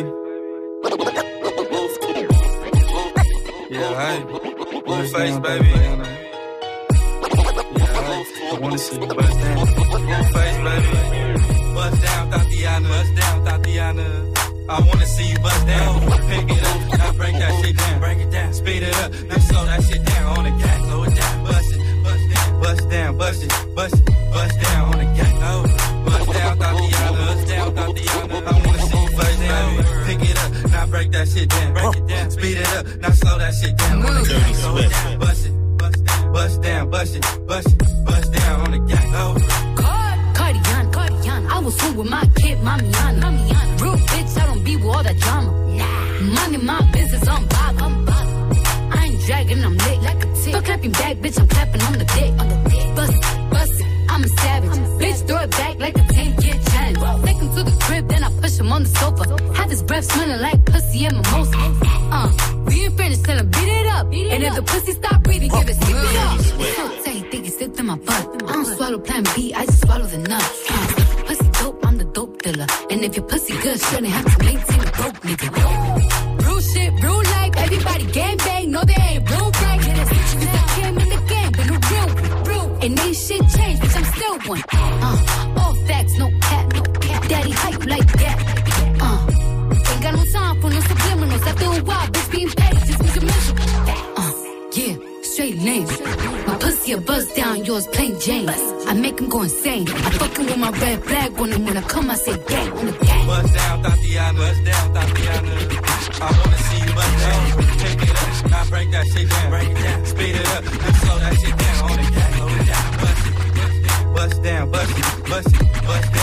Yeah, hey. Blueface, baby. Yeah, hey. I wanna see you bust down. Blueface, baby. Bust down, Tatiana. Bust down, Tatiana. I wanna see you bust down. Pick it up, now break that shit down. Break it down, speed it up, now slow that shit down on the gas. Slow it down, bust it, bust down, bust down, bust it, bust it, bust down on the gas. Oh, bust down, Tatiana. Bust down, Tatiana. I wanna see you bust down. Pick it up, now break that shit down. Break it down, speed it up, now slow that shit down. On the gas, slow it down, bust it, bust down, bust down, bust it, bust it, bust down on the gas. Oh. Cardiana, Cardiana. I was home with my kid, Mamiana. Mamiana. Real bitch, I don't be with all that drama. Nah. Money, my business, I'm bob, I'm bob. I ain't dragging, I'm lit like a tick. Don't clap your back, bitch, I'm clapping on the dick. On the dick. Bust it, bust it, I'm a savage. I'm a bitch, throw it back like a 10 year challenge. Take him to the crib, then I push him on the sofa. Have his breath smelling like pussy and mimosa. Uh, we ain't finished, tell him beat it up. and if the pussy stop breathing, give it skip it up. So tight, think he slipped in my butt. I don't swallow plan B, I just swallow the nuts. Uh, And if your pussy good, shouldn't have to maintain a broke nigga. Real shit, real life, everybody gang bang, no they ain't real right. Cause I came in the game, been a real, real. And ain't shit changed, bitch, I'm still one. Uh, all facts, no a buzz down, yours plain Jane. I make him go insane. I fucking with my red flag on him when I come, I say gang on the gang. Bust down, Tatiana. Bust down, Tatiana. I wanna see you bust down. Take it up. Now break that shit down. Break it down. Speed it up. Now slow that shit down. On the cat. Hold it down. Bust it. Bust down. Bust it. Bust it. Bust down.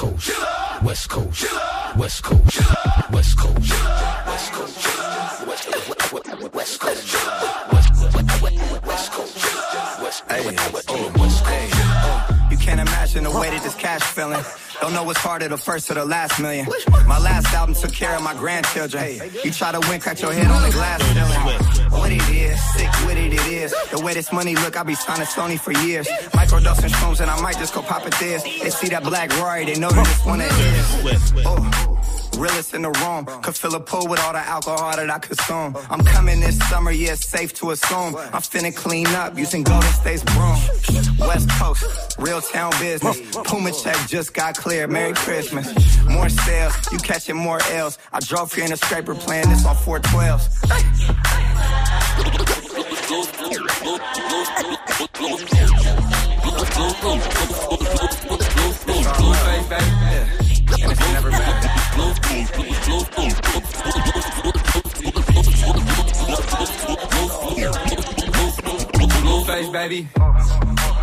Coast, West Coast, Don't know what's harder, the first or the last million. My last album took care of my grandchildren. You try to win, crack your head on the glass ceiling. What it is, sick with it, it is. The way this money look, I be signing Sony for years. Microdosing shrooms and I might just go pop it this. They see that black Rory, they know that this one it is. Oh. Realest in the room. Could fill a pool with all the alcohol that I consume. I'm coming this summer, yeah, it's safe to assume. I'm finna clean up using Golden State's broom. West Coast, real town business. Puma check just got clear. Merry Christmas. More sales, you catching more L's. I drove here in a scraper playing this on 412s. Blueface, baby. And it's never bad. Blueface, baby.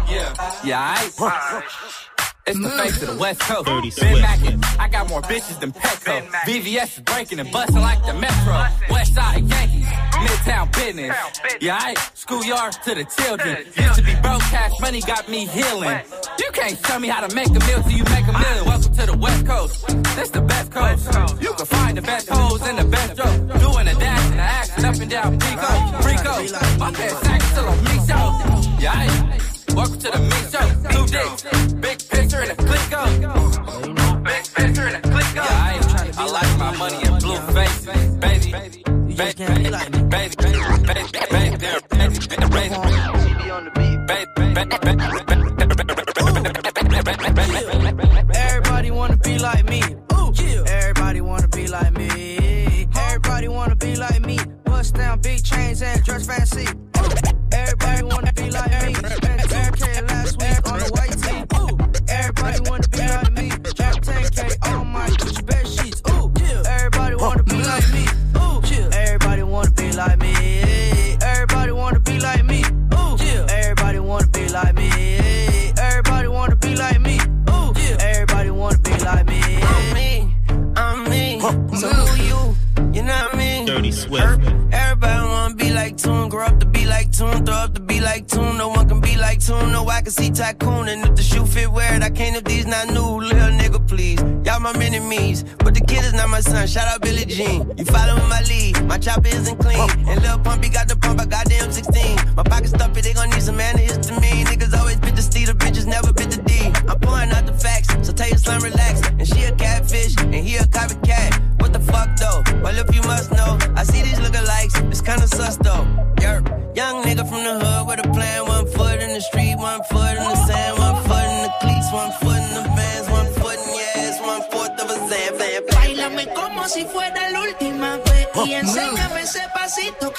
Yeah. Yeah, I. It's the face of the West Coast. Ben Mackin, I got more bitches than Petco. VVS is breaking and busting like the Metro. West Side Yankees, Midtown business. Yeah, I schoolyard to the children. Used to be broke, cash money got me healing. You can't tell me how to make a meal till you make a million. Welcome to the West Coast. This the best coast. You can find the best hoes and the best jokes. Doing a dash and a action up and down Pico. Frico. My best sack till I'm me show. Yeah, I. Welcome to the mix show. Two dicks, big picture and a click up. Big picture and a click up. Yeah, I, ain't, I like my money in blue faces, baby. Baby, baby, baby, baby, baby, baby, Everybody wanna be like me. Ooh, Everybody wanna be like me. Everybody wanna be like me. Bust down big chains and dress fancy. Ooh. Everybody wanna be like me. Swift. Everybody wanna be like Tune, grow up to be like Tune, throw up to be like Tune. No one can be like Tune. No, I can see Tycoon, and if the shoe fit, wear it. I can't if these not new, little nigga, please. Y'all my enemies, but the kid is not my son. Shout out Billy Jean. You following my lead, my chopper isn't clean. And Lil Pumpy got the pump, I goddamn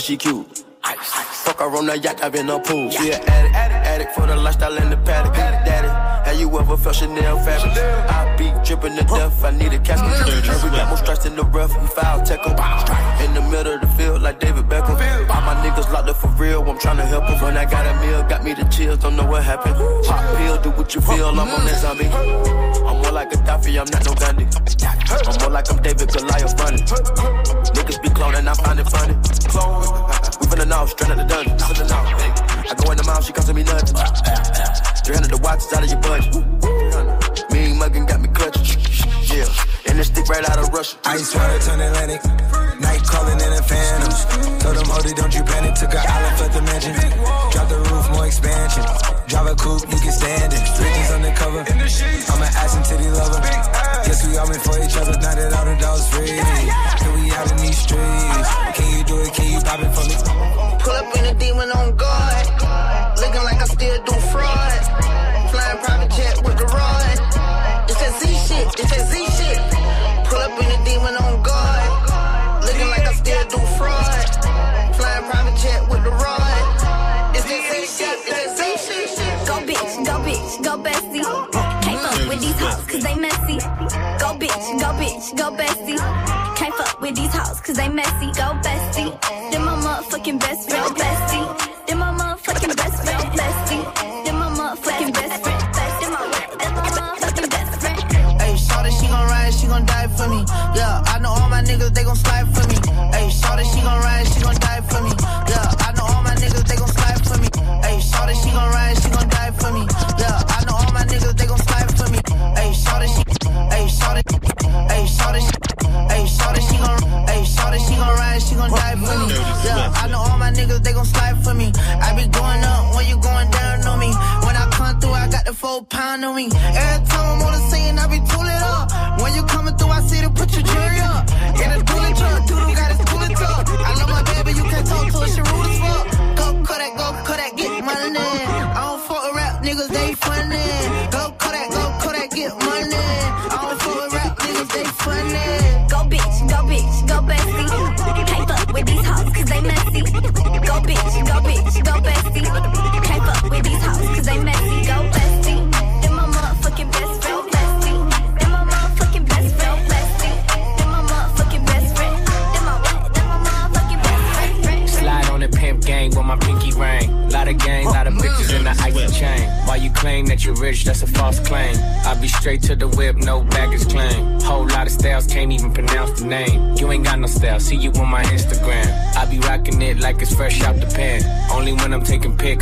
cause she cute. Ice. Fuck her on the yacht, I've been a pool. She an addict, addict for the lifestyle in the paddock. Daddy, how you ever felt Chanel fabric? I be dripping to death, I need a casket. Every got more strikes in the rough, we foul tech em. In the middle of the field, like David Beckham. All my niggas locked up for real, I'm trying to help them. When I got a meal, got me the chills, don't know what happened. Pop pill, do what you feel, I'm on that zombie. I'm more like a Gaddafi, I'm not no Gandhi. I'm more like I'm David Goliath.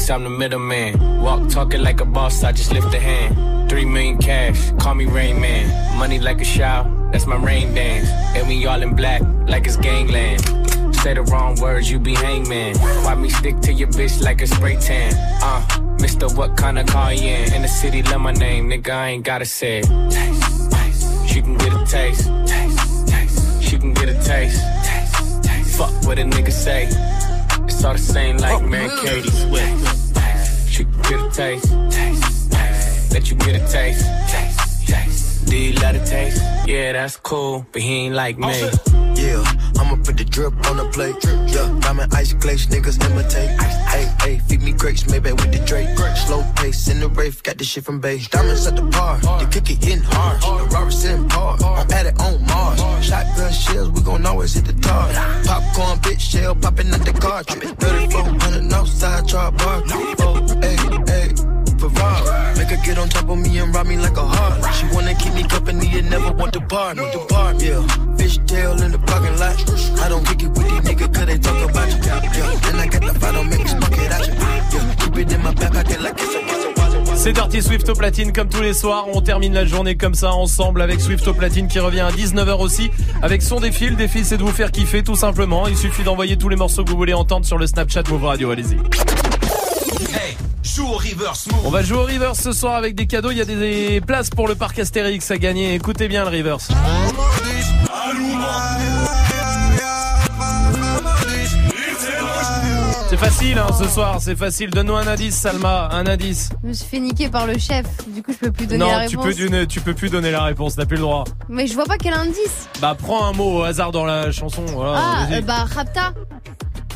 case I'm the middleman. Walk talking like a boss, I just lift a hand. Three million cash, call me Rain Man. Money like a shower, that's my rain dance. And we all in black, like it's gangland. Say the wrong words, you be hangman. Why me stick to your bitch like a spray tan? Uh, Mr. What kind of car you in? In the city, love my name, nigga, I ain't gotta say it. Taste, taste. She can get a taste. taste, taste. She can get a taste. taste, taste. Fuck what a nigga say. It's all the same like oh, man, Katie Swift taste. taste, taste. Let you get a taste. taste, taste. Do you love the taste? Yeah, that's cool, but he ain't like me drip on the plate. Yeah, diamond ice glaze, niggas imitate. Hey, hey, feed me grapes, maybe with the Drake. Slow pace in the rave, got this shit from base. Diamonds at the bar, the kick it hitting hard. The Robert sitting hard, I'm at it on Mars. Shotgun shells, we gon' always hit the tar. Popcorn, bitch shell, popping out the cartridge. 3400 outside, char bar. Oh, hey, hey. Ferrari. Make her get on top of me and rob me like a heart. She wanna keep me company and never want to bar me. The bar, yeah. Fish tail in the parking lot. I don't kick it with these niggas cause they talk about you. Yeah. And I got the don't make smoke it out you. Yeah. Keep it in my back, I get like it's a C'est Dirty Swift au platine comme tous les soirs. On termine la journée comme ça ensemble avec Swift au platine qui revient à 19h aussi avec son défi. Le défi c'est de vous faire kiffer tout simplement. Il suffit d'envoyer tous les morceaux que vous voulez entendre sur le Snapchat Move Radio. Allez-y. Hey, joue au reverse move. On va jouer au reverse ce soir avec des cadeaux. Il y a des places pour le parc Astérix à gagner. Écoutez bien le reverse. C'est facile hein, ce soir, c'est facile. Donne-nous un indice, Salma, un indice. Je me suis fait niquer par le chef. Du coup, je peux plus donner la Non, tu réponse. peux, donner- tu peux plus donner la réponse, t'as plus le droit. Mais je vois pas quel indice. Bah prends un mot au hasard dans la chanson. Voilà, ah, euh, bah, Rapta.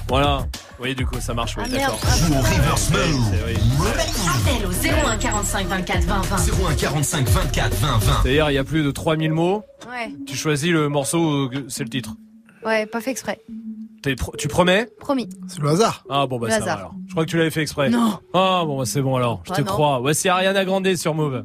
voilà. Oui, du coup, ça marche, oui, Ah, d'accord. Joue au reverse. Appel au 01 45 24 20 20. 01 45 24 20 20. C'est-à-dire, il y a plus de 3000 mots. Ouais. Tu choisis le morceau, c'est le titre. Ouais, pas fait exprès. T'es pro- tu promets? Promis. C'est le hasard. Ah bon, bah Le ça va hasard. alors. Je crois que tu l'avais fait exprès. Non. Ah bon, bah, c'est bon alors. Je Ah, te non. crois. Voici Ariana Grande sur Move.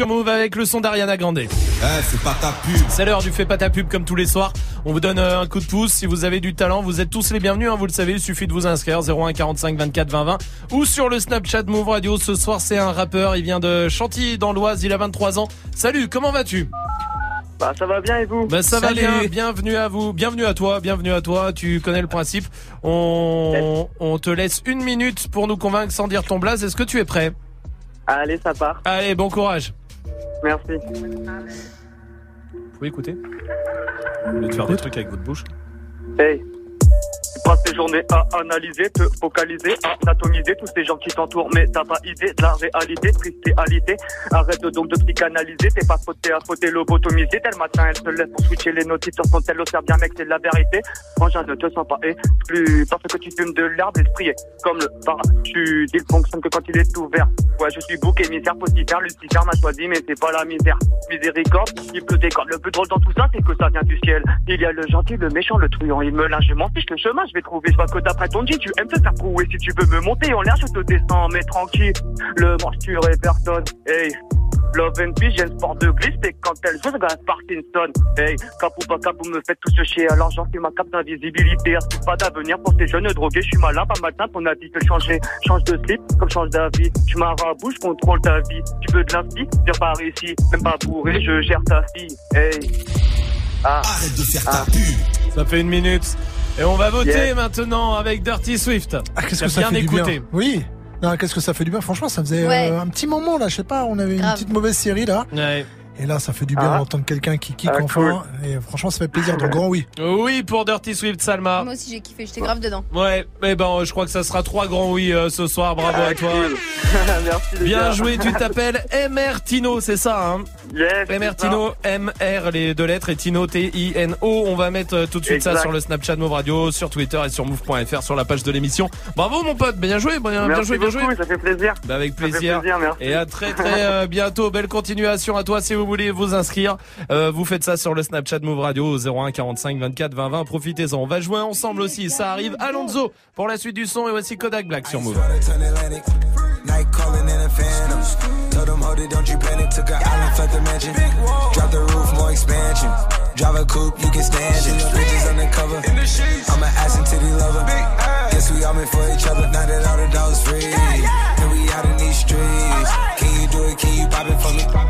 sur Move avec le son d'Ariana Grande. Eh, c'est pas ta pub. C'est l'heure du Fais pas ta pub comme tous les soirs. On vous donne euh, un coup de pouce. Si vous avez du talent, vous êtes tous les bienvenus. hein, vous le savez, il suffit de vous inscrire 01 45 24 20 20 ou sur le Snapchat Move Radio. Ce soir, c'est un rappeur. Il vient de Chantilly dans l'Oise. Il a 23 ans. Salut, comment vas-tu? Bah ça va bien et vous? Bah ça va bien, bienvenue à vous, bienvenue à toi, bienvenue à toi, tu connais le principe. On, on te laisse une minute pour nous convaincre sans dire ton blaze, est-ce que tu es prêt? Allez, ça part. Allez, bon courage. Merci. Vous pouvez écouter lieu de faire des trucs avec votre bouche. Hey. Passes tes journées à analyser, te focaliser, à atomiser tous ces gens qui t'entourent, mais t'as pas idée de la réalité, triste réalité. Arrête donc de psychanalyser, t'es pas fauté à fauter, lobotomisé. Tel matin, elle se lève pour switcher les notices son tel observe bien, mec, c'est la vérité. Frangin, ne te sens pas exclu, parce que tu fumes de l'herbe, l'esprit est comme le parachute. Il fonctionne que quand il est ouvert. Ouais, je suis bouc émissaire, positaire, Lucifer m'a choisi, mais c'est pas la misère. Miséricorde, il pleut des cordes. Le plus drôle dans tout ça, c'est que ça vient du ciel. Il y a le gentil, le méchant, le truand, il me lâche, je m'en fiche, le chemin, je vais trouver. Je vois que d'après ton dit, tu aimes te faire couer. Si tu veux me monter en l'air, je te descends, mais tranquille. Le manche tuerait personne. Hey. Love and Peace, j'ai un sport de glisse, et quand elle joue, ça Parkinson. Hey, cap ou pas cap, vous me faites tous chier, alors j'en fais ma cape d'invisibilité. Pas d'avenir pour ces jeunes drogués, je suis malin, pas matin, ton avis peut changer. Change de slip, comme change d'avis. Tu m'araboues, je contrôle ta vie. Tu veux de l'inspi, viens par ici. Même pas bourré, je gère ta fille. Hey. Ah. Arrête de faire ta pub. Ça fait une minute. Et on va voter maintenant avec Dirty Swift. Ah, qu'est-ce que ça bien fait écouté. du bien Oui. Non, qu'est-ce que ça fait du bien. Franchement, ça faisait Ouais. euh, un petit moment là. Je sais pas, on avait une Grave. petite mauvaise série là. Ouais. Et là, ça fait du bien Ah. d'entendre quelqu'un qui kick Ah, enfin. Et franchement, ça fait plaisir. Donc, grand oui. Oui pour Dirty Swift, Salma. Moi aussi j'ai kiffé, j'étais grave dedans. Ouais, mais ben je crois que ça sera trois grands oui euh, ce soir. Bravo à toi. Merci. Bien gars. joué. Tu t'appelles MR Tino, c'est ça hein Yes. MR Tino, MR les deux lettres et Tino T-I-N-O. On va mettre euh, tout de suite ça sur le Snapchat Move Radio, sur Twitter et sur Move.fr sur la page de l'émission. Bravo mon pote, bien joué, bien, joué, bien joué. ça fait plaisir. Bah, avec plaisir. plaisir, merci. Et à très très euh, bientôt. Belle continuation à toi si vous voulez vous inscrire. Euh, vous faites ça sur le Snapchat Move Radio au 01 45 24 20 20. Profitez-en. On va jouer ensemble aussi. Ça arrive. Alonso pour la suite du son et voici Kodak Black sur Move. Night calling in a phantom. Told them, hold it, don't you panic. Took a island, left the mansion. Drop the roof, more expansion. Drive a coupe, you can stand it. Bridges undercover. I'm an ass and titty lover. Guess we all meant for each other. Now that all the dogs free. And we out in these streets. Can you do it? Can you pop it for me?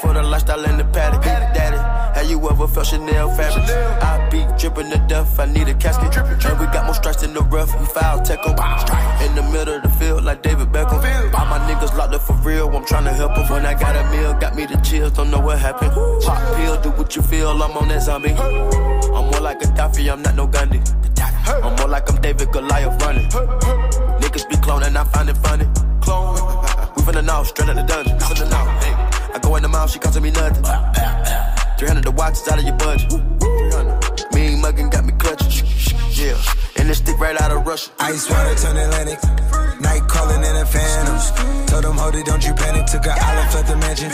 for the lifestyle and the paddock. Daddy, have you ever felt Chanel fabric? I be dripping the death, I need a casket. And we got more strikes in the rough, we foul tech 'em. In the middle of the field, like David Beckham. All my niggas locked up for real, I'm tryna help 'em. When I got a meal, got me the chills, don't know what happened. Pop pill, do what you feel, I'm on that zombie. I'm more like a Gaddafi, I'm not no Gandhi. I'm more like I'm David Goliath running. Niggas be cloning, I find it funny. Clone. We finna know, straight out the dungeon. Hey. I go in the mouth, she costing me nothing. 300 the watch is out of your budget. Mean muggin' got me clutching. Yeah. And this stick right out of Russia. Ice water turn Atlantic. Night calling in a phantom. Told them, hold it, don't you panic. Took a island, left the mansion.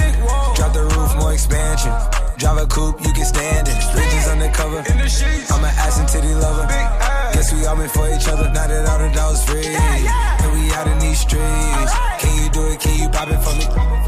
Drop the roof, more expansion. Drive a coupe, you can stand it. Bridges undercover. I'm an ass and titty lover. Guess we all meant for each other. Now that all the dogs free. And we out in these streets. Can you do it? Can you pop it for me?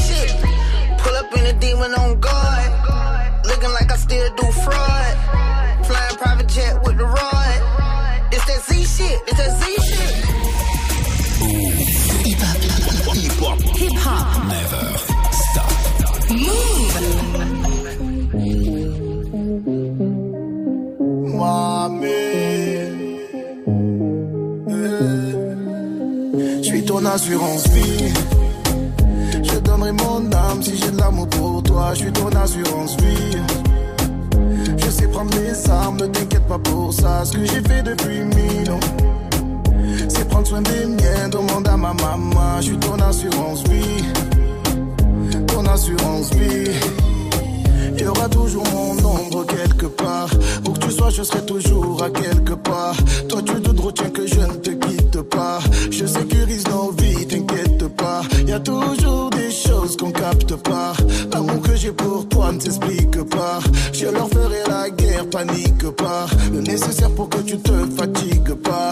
even on guard. Looking like I still do fraud. Flying private jet with the rod. It's that Z shit. It's that Z shit. Hip hop. Hip hop. Hip hop. Never stop. Move. Mommy. Je suis ton assurance vie. Donnerai mon âme si j'ai de l'amour pour toi. Je suis ton assurance vie. Je sais prendre mes armes, ne t'inquiète pas pour ça. Ce que j'ai fait depuis mille ans, c'est prendre soin des miens. Demande à ma maman. Je suis ton assurance vie. Ton assurance vie. Il y aura toujours mon ombre quelque part. Où que tu sois, je serai toujours à quelque part. Toi, tu te retiens que je ne te quitte pas. Je sécurise nos vies, t'inquiète pas. Il y a toujours capte pas. L'amour que j'ai pour toi ne s'explique pas. Je leur ferai la guerre, panique pas. Le nécessaire pour que tu te fatigues pas.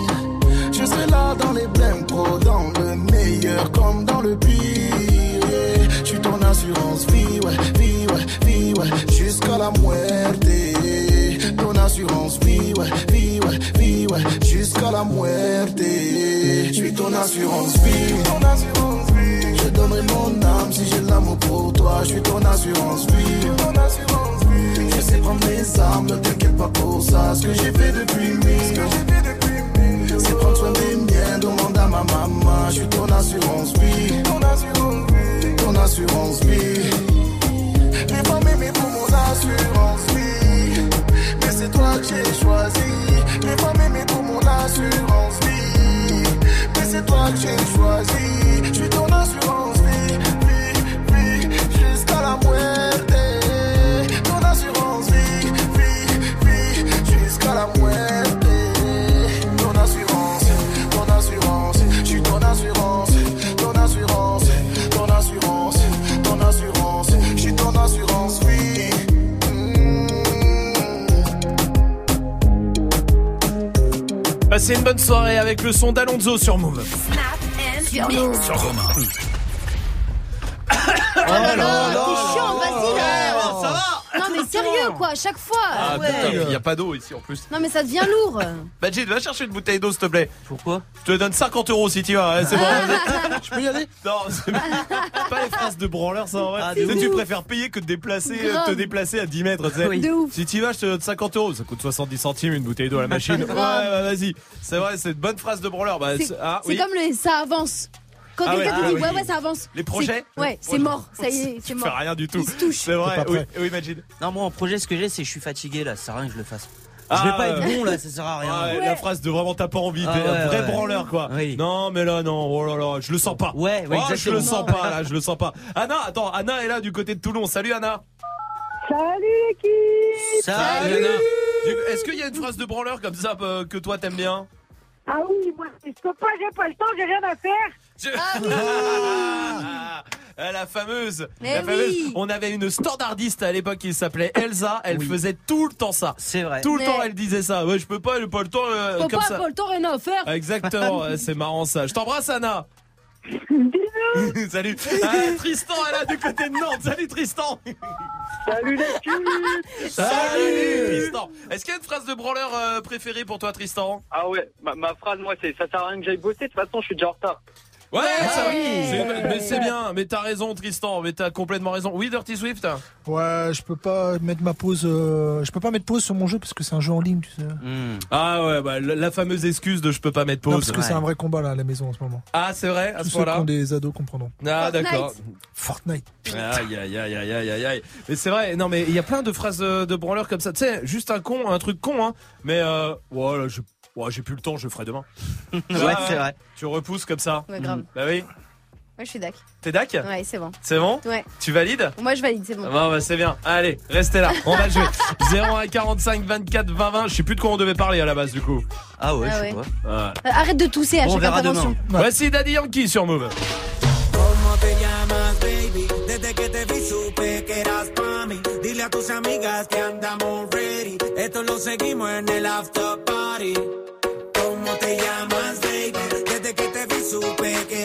Je serai là dans les blèmes pro, dans le meilleur comme dans le pire. Je suis ton assurance vie, ouais, vie, ouais, vie, ouais, jusqu'à la muerte. Ton assurance vie, ouais, vie, ouais, vie, ouais, jusqu'à la muerte. Je suis ton assurance vie. Je donnerai mon âme si j'ai l'amour pour toi. Je suis ton assurance vie. Je sais prendre mes armes, ne t'inquiète pas pour ça. Ce que j'ai fait depuis mille ans. Miens, demande à ma maman. Je suis ton assurance vie. Ton assurance vie. Ton assurance vie. Les femmes aimées pour mon assurance vie. Mais c'est toi que j'ai choisi. Les femmes aimées pour mon assurance vie. Mais c'est toi que j'ai choisi. Je suis ton assurance vie. Vie, vie, jusqu'à la muerte. Passez une bonne soirée avec le son d'Alonso sur Move. Sur Move. Sur Romain. Oh là là, sérieux quoi, à chaque fois. Ah, putain, il n'y a pas d'eau ici en plus. Non mais ça devient lourd. Majid, va chercher une bouteille d'eau s'il te plaît. Pourquoi Je te donne 50 euros si tu vas, hein, c'est bon. Je peux y aller Non, c'est pas les phrases de branleur ça en vrai. Ah, Tu préfères payer que de déplacer, euh, Grave. te déplacer à 10 mètres. tu sais. Oui. De ouf. Si tu vas, je te donne 50 euros. Ça coûte 70 centimes une bouteille d'eau à la machine. ouais, ouais, vas-y. C'est vrai, c'est une bonne phrase de branleur. Bah, C'est ah, oui. comme les ça avance. Quand Ah quelqu'un ouais, te ah dit oui. ouais ouais ça avance. Les projets C'est- Ouais, c'est mort, ça y est, c'est mort. fais rien du tout. Il se touche. C'est vrai. Oui, oui, Majid. Non, moi, en projet, ce que j'ai, c'est je suis fatigué là, ça sert à rien que je le fasse. Ah, je vais pas être bon là, ça sert à rien. Ouais, La phrase de vraiment t'as pas envie, Ah t'es un vrai ouais. branleur quoi. Non mais là non, oh là là, je le sens pas. Ouais, ouais, Oh, je le sens pas là, je le sens pas. Anna, attends, Anna est là du côté de Toulon. Salut Anna. Salut l'équipe Salut Anna. Du- Est-ce qu'il y a une phrase de branleur comme ça euh, que toi t'aimes bien? Ah oui, moi, je peux pas, j'ai pas le temps, j'ai rien à faire. Ah, la fameuse, Mais la fameuse. oui. On avait une standardiste à l'époque qui s'appelait Elsa. Elle faisait tout le temps ça. C'est vrai. Tout le Mais- temps, elle disait ça. Ouais, je peux pas, j'ai pas le temps euh, comme pas, ça. pas le temps, rien à faire. Exactement, c'est marrant ça. Je t'embrasse Anna. Salut. Ah, Tristan est là du côté de Nantes. Salut Tristan. Salut les Salut Tristan. Est-ce qu'il y a une phrase de branleur euh, préférée pour toi Tristan? Ah ouais, ma, ma phrase, moi, c'est ça sert à rien que j'aille bosser. De toute façon, je suis déjà en retard. Ouais, ça, oui. Mais c'est bien, mais t'as raison Tristan, mais t'as complètement raison. Oui, Dirty Swift Ouais, je peux pas mettre ma pause, euh, je peux pas mettre pause sur mon jeu parce que c'est un jeu en ligne, tu sais. Hmm. Ah ouais, bah, la, fameuse excuse de je peux pas mettre pause. Parce que c'est un vrai combat là à la maison en ce moment. Ah, c'est vrai, à Tous ce moment-là. Ceux qui des ados comprendront. Ah, d'accord. Fortnite. Aïe, aïe, aïe, aïe, aïe, aïe. Mais c'est vrai, non, mais il y a plein de phrases euh, de branleurs comme ça. Tu sais, juste un con, un truc con, hein. Mais, euh, voilà, je oh, j'ai plus le temps, je ferai demain. ouais, ah, c'est vrai. Tu repousses comme ça. Ouais, grave. Bah oui. Moi, je suis dac. T'es dac Ouais, c'est bon. C'est bon Ouais. Tu valides Moi, je valide, c'est bon. Bon, bah, c'est bien. Allez, restez là. On va jouer. 0 à 45 24 20 20. Je sais plus de quoi on devait parler à la base, du coup. Ah ouais, ah je ouais. sais. Ouais. Euh, arrête de tousser à on chaque verra intervention. Demain. Voici Daddy Yankee sur Move. Dile a tus amigas que andamos ready. Esto lo seguimos en el after party te llamas David. Desde que te vi supe que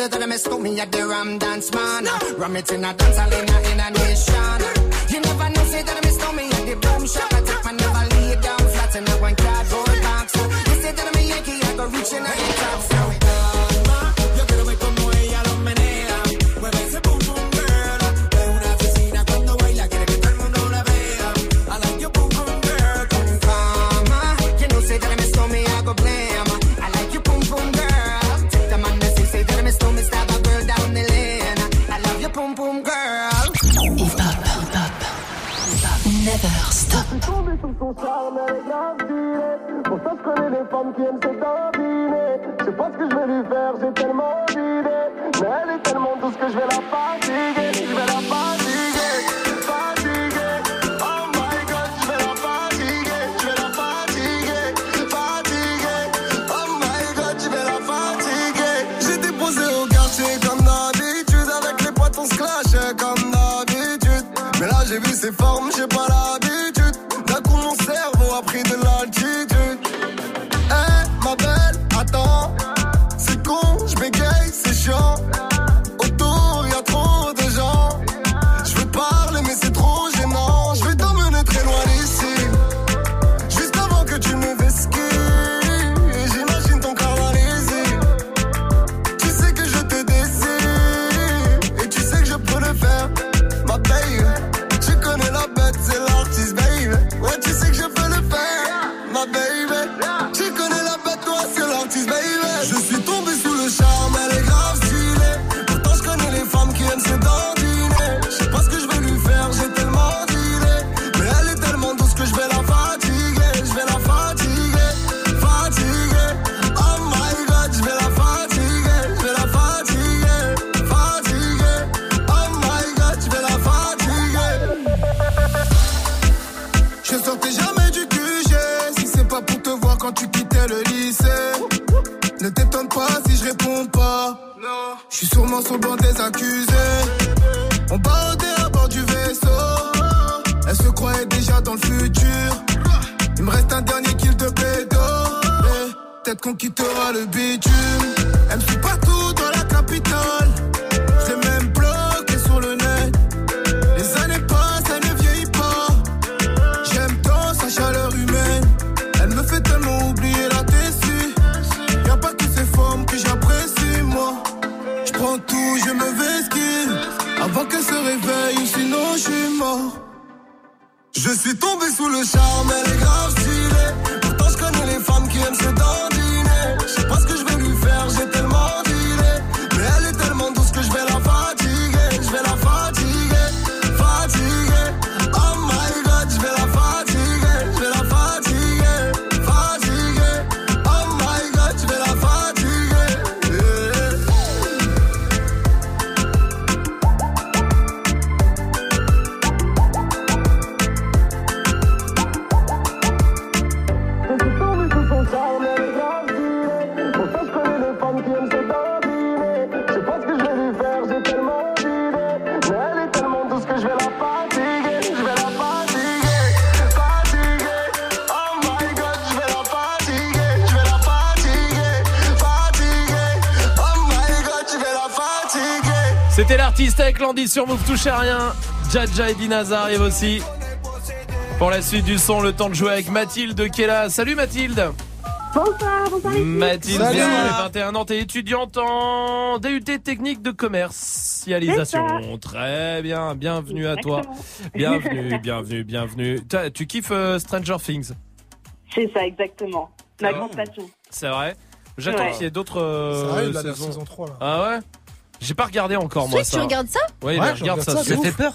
say that I miss me at the Ram Dance Man. Ram it in a dance, in a, in a nation. games are done. Sur Move Touche à rien. Jaja et Dinazar arrivent aussi. Pour la suite du son, le temps de jouer avec Mathilde qui est là. Salut Mathilde Bonsoir, bonsoir les. Mathilde, Salut. bienvenue, 21 ans, t'es étudiante en DUT technique de commercialisation. Très bien, bienvenue à toi. Bienvenue, bienvenue, bienvenue. Tu kiffes euh, Stranger Things? C'est ça, exactement. Ma Ah. grande passion. C'est vrai J'attends Ouais. qu'il y ait d'autres euh, saison 3, là. Ah ouais? J'ai pas regardé encore moi Switch, ça. tu regardes ça mais Ouais, je regarde ça. ça, c'est ouf. peur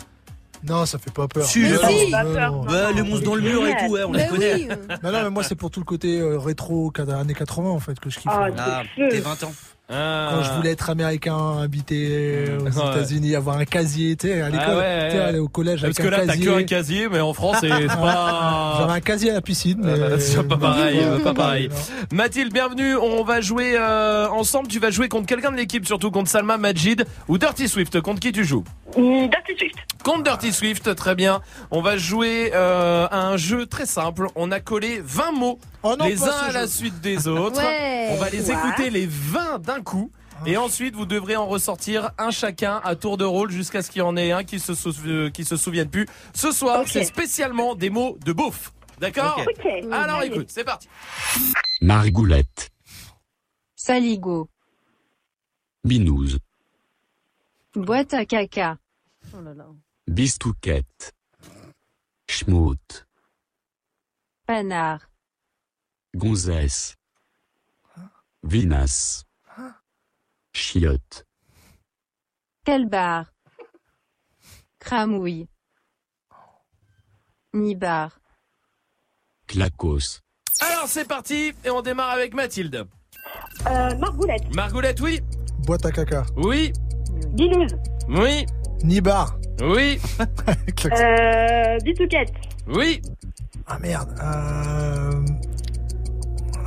Non, ça fait pas peur. Si, Mais si. non, Pas non, peur, non. Bah, les monstres dans le mur et tout, ouais, on les Mais connaît. oui. Non, non, mais moi, c'est pour tout le côté euh, rétro années 80, en fait, que je kiffe. Ah, Ah, t'es feu. 20 ans. Ah. Quand je voulais être américain, habiter aux Ouais. États-unis, avoir un casier, tu sais, à l'école, Ah ouais, tu sais, ouais. aller au collège Parce avec que un là, t'as casier. que un casier, mais en France, c'est pas. J'avais un casier à la piscine, mais Euh, c'est pas pareil, euh, pas pareil. non. Mathilde, bienvenue. On va jouer euh, ensemble. Tu vas jouer contre quelqu'un de l'équipe, surtout contre Salma Majid ou Dirty Swift. Contre qui tu joues? Mm, Dirty Swift. Contre Dirty Swift, très bien. On va jouer euh, à un jeu très simple. On a collé 20 mots, Oh non, les uns à la suite des autres. Ouais. On va les Ouais. écouter les 20 d'un coup. Et ensuite, vous devrez en ressortir un chacun à tour de rôle jusqu'à ce qu'il y en ait un qui se, sou- euh, qui se souvienne plus. Ce soir, c'est spécialement des mots de beauf. D'accord. Ok. Alors Allez. écoute, c'est parti. Margoulette, Saligo. Binouze, Boîte à caca. Oh là là. Bistouquette, Schmout, Panard. Gonzesse, Vinas, Chiotte, Calbar. Cramouille. Nibar. Clacos, Alors c'est parti et on démarre avec Mathilde. Euh, Margoulette. Margoulette, oui. Boîte à caca. Oui. Guinouze. Oui. Nibar. Oui. Euh, Bitouquette. Oui. Ah merde. Euh...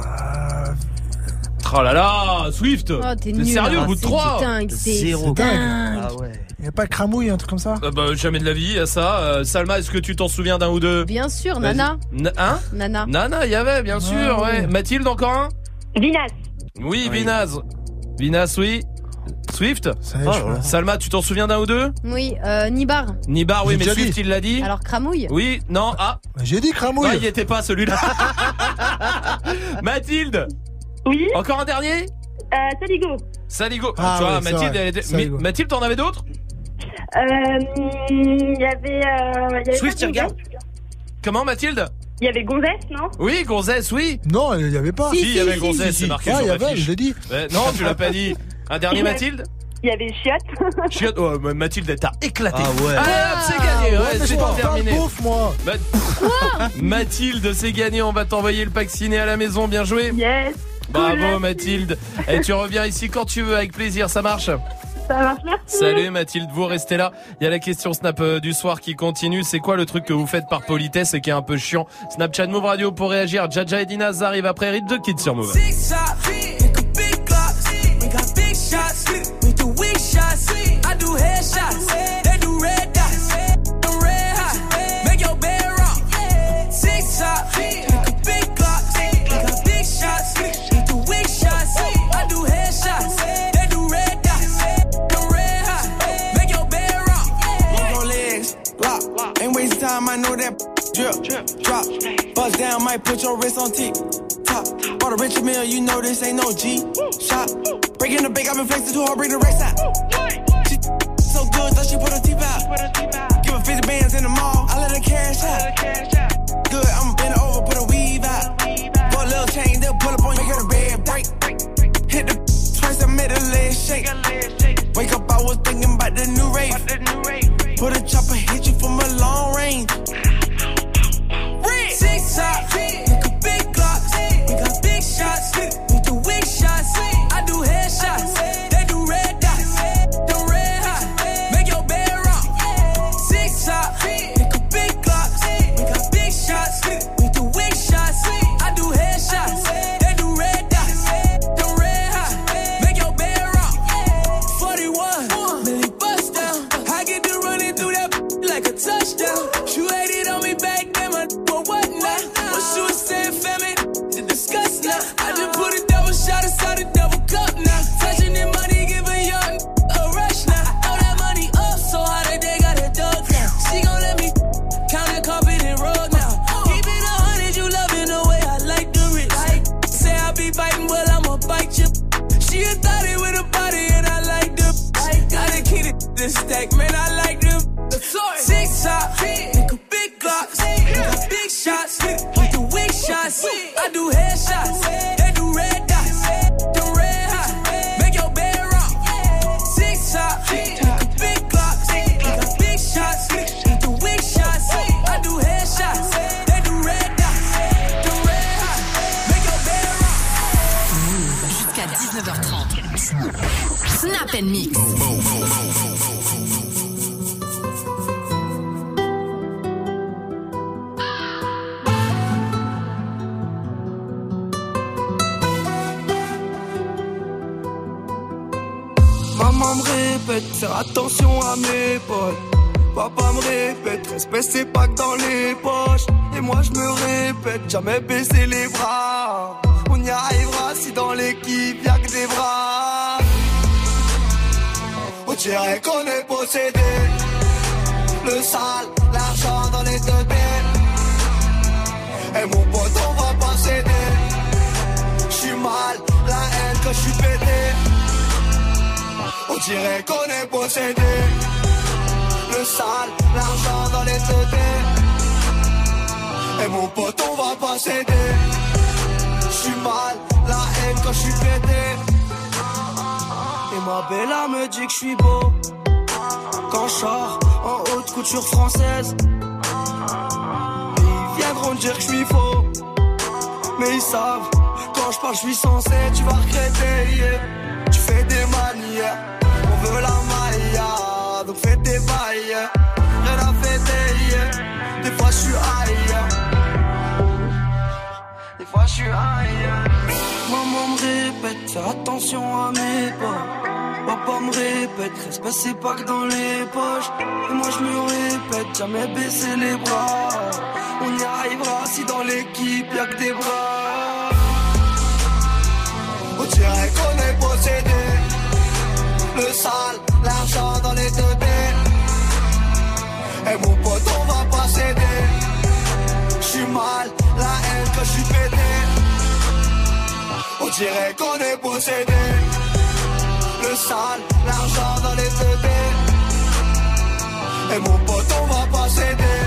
euh, Oh là là, Swift. Oh, t'es sérieux hein. au bout de C'est trois dingue, c'est Zéro. c'est dingue. Ah ouais. Y a pas cramouille, un truc comme ça Euh, bah, jamais de la vie à ça. Euh, Salma, est-ce que tu t'en souviens d'un ou deux Bien sûr. Nana. N- Hein Nana. Nana, il y avait, bien sûr, Ah, ouais. oui. Mathilde, encore un Vinas. Oui, Oui. Vinaz. Vinaz, oui. Swift Ça y est, Oh je là. Salma, tu t'en souviens d'un ou deux Oui, euh, Nibar. Nibar, oui, J'ai mais déjà Swift, dit. il l'a dit. Alors Cramouille? Oui, non, ah, J'ai dit non, cramouille. il y était pas celui-là. Mathilde, Oui. encore un dernier? Euh, Saligo. Saligo. Ah tu vois, ouais, c'est Mathilde, vrai. elle était... Saligo. Mi- Mathilde, t'en avais d'autres? Euh, il y avait, euh, il y avait Swift, pas il regarde. Gonzesse. Comment, Mathilde? Il y avait Gonzesse, non? Oui, Gonzesse, oui. Non, il y avait pas. Si, il y avait si, Gonzesse, si, c'est marqué Ah, sur il y avait, je l'ai dit. Ouais, non, tu l'as pas dit. Un dernier. Mathilde Il y avait Chiotte. Chiotte, oh, Mathilde, elle t'a éclaté. Ah ouais. Allez, hop, c'est gagné. Ouais, Ouais, c'est terminé. bouffe, moi. Ma- Mathilde, c'est gagné. On va t'envoyer le pack ciné à la maison. Bien joué. Yes. Bravo, Cool. Mathilde. Et tu reviens ici quand tu veux, avec plaisir. Ça marche. Ça marche, merci. Salut Mathilde, vous restez là. Il y a la question Snap euh, du soir qui continue. C'est quoi le truc que vous faites par politesse et qui est un peu chiant Snapchat Move Radio pour réagir. Jaja et Dinaz arrivent après Rite de Kid sur Move. I know that drip, drop. Bust down, might put your wrist on tick. Top. All the rich meal, you know this ain't no G. shop. Breaking the bank, I've been flexing too hard, bring the rest out. She so good, so she put her teeth out. Give her 50 bands in the mall, I let her cash out. Good, I'ma bend her over, put a weave out. Put a little chain, they'll pull up on you, her the bed break. Hit the twice, I made her leg shake. Le sale, l'argent dans les deux têtes. Et mon pote, on va pas céder. J'suis mal, la haine quand j'suis pété. On dirait qu'on est possédé. Le sale, l'argent dans les têtes. Et mon pote, on va pas céder. J'suis mal, la haine quand j'suis pété. Et ma bella me dit que j'suis beau. Quand j'sors en haute couture française. Ils viendront dire que j'suis faux. Mais ils savent, quand je parle, je suis censé, tu vas regretter. yeah. Tu fais des manières, on veut la maille, donc fais des bails. Rien à fêter, yeah. des fois je suis ailleurs. Des fois je suis ailleurs. Maman me répète, attention à mes pas. Papa me répète, respect c'est pas que dans les poches. Et moi je me répète, jamais baisser les bras. On y arrivera si dans l'équipe y'a que des bras. On dirait qu'on est possédé. Le sale, l'argent dans les deux têtes. Et mon pote, on va pas céder. J'suis mal, la haine quand j'suis pété. On dirait qu'on est possédé. Le sale, l'argent dans les têtes. Et mon pote, on va pas céder.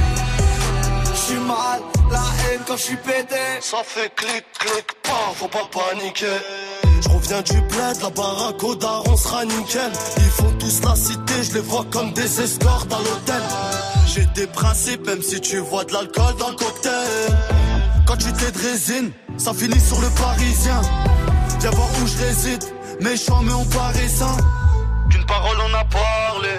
J'suis mal, la haine quand j'suis pété. Ça fait clic, clic, pas, faut pas paniquer. Je reviens du bled, la baraque au daron sera nickel. Ils font tous la cité, je les vois comme des escortes à l'hôtel. J'ai des principes, même si tu vois de l'alcool dans le cocktail. Quand tu t'es de résine, ça finit sur le parisien. Viens voir où je réside, méchant mais on paraît sain. Qu'une parole on a parlé,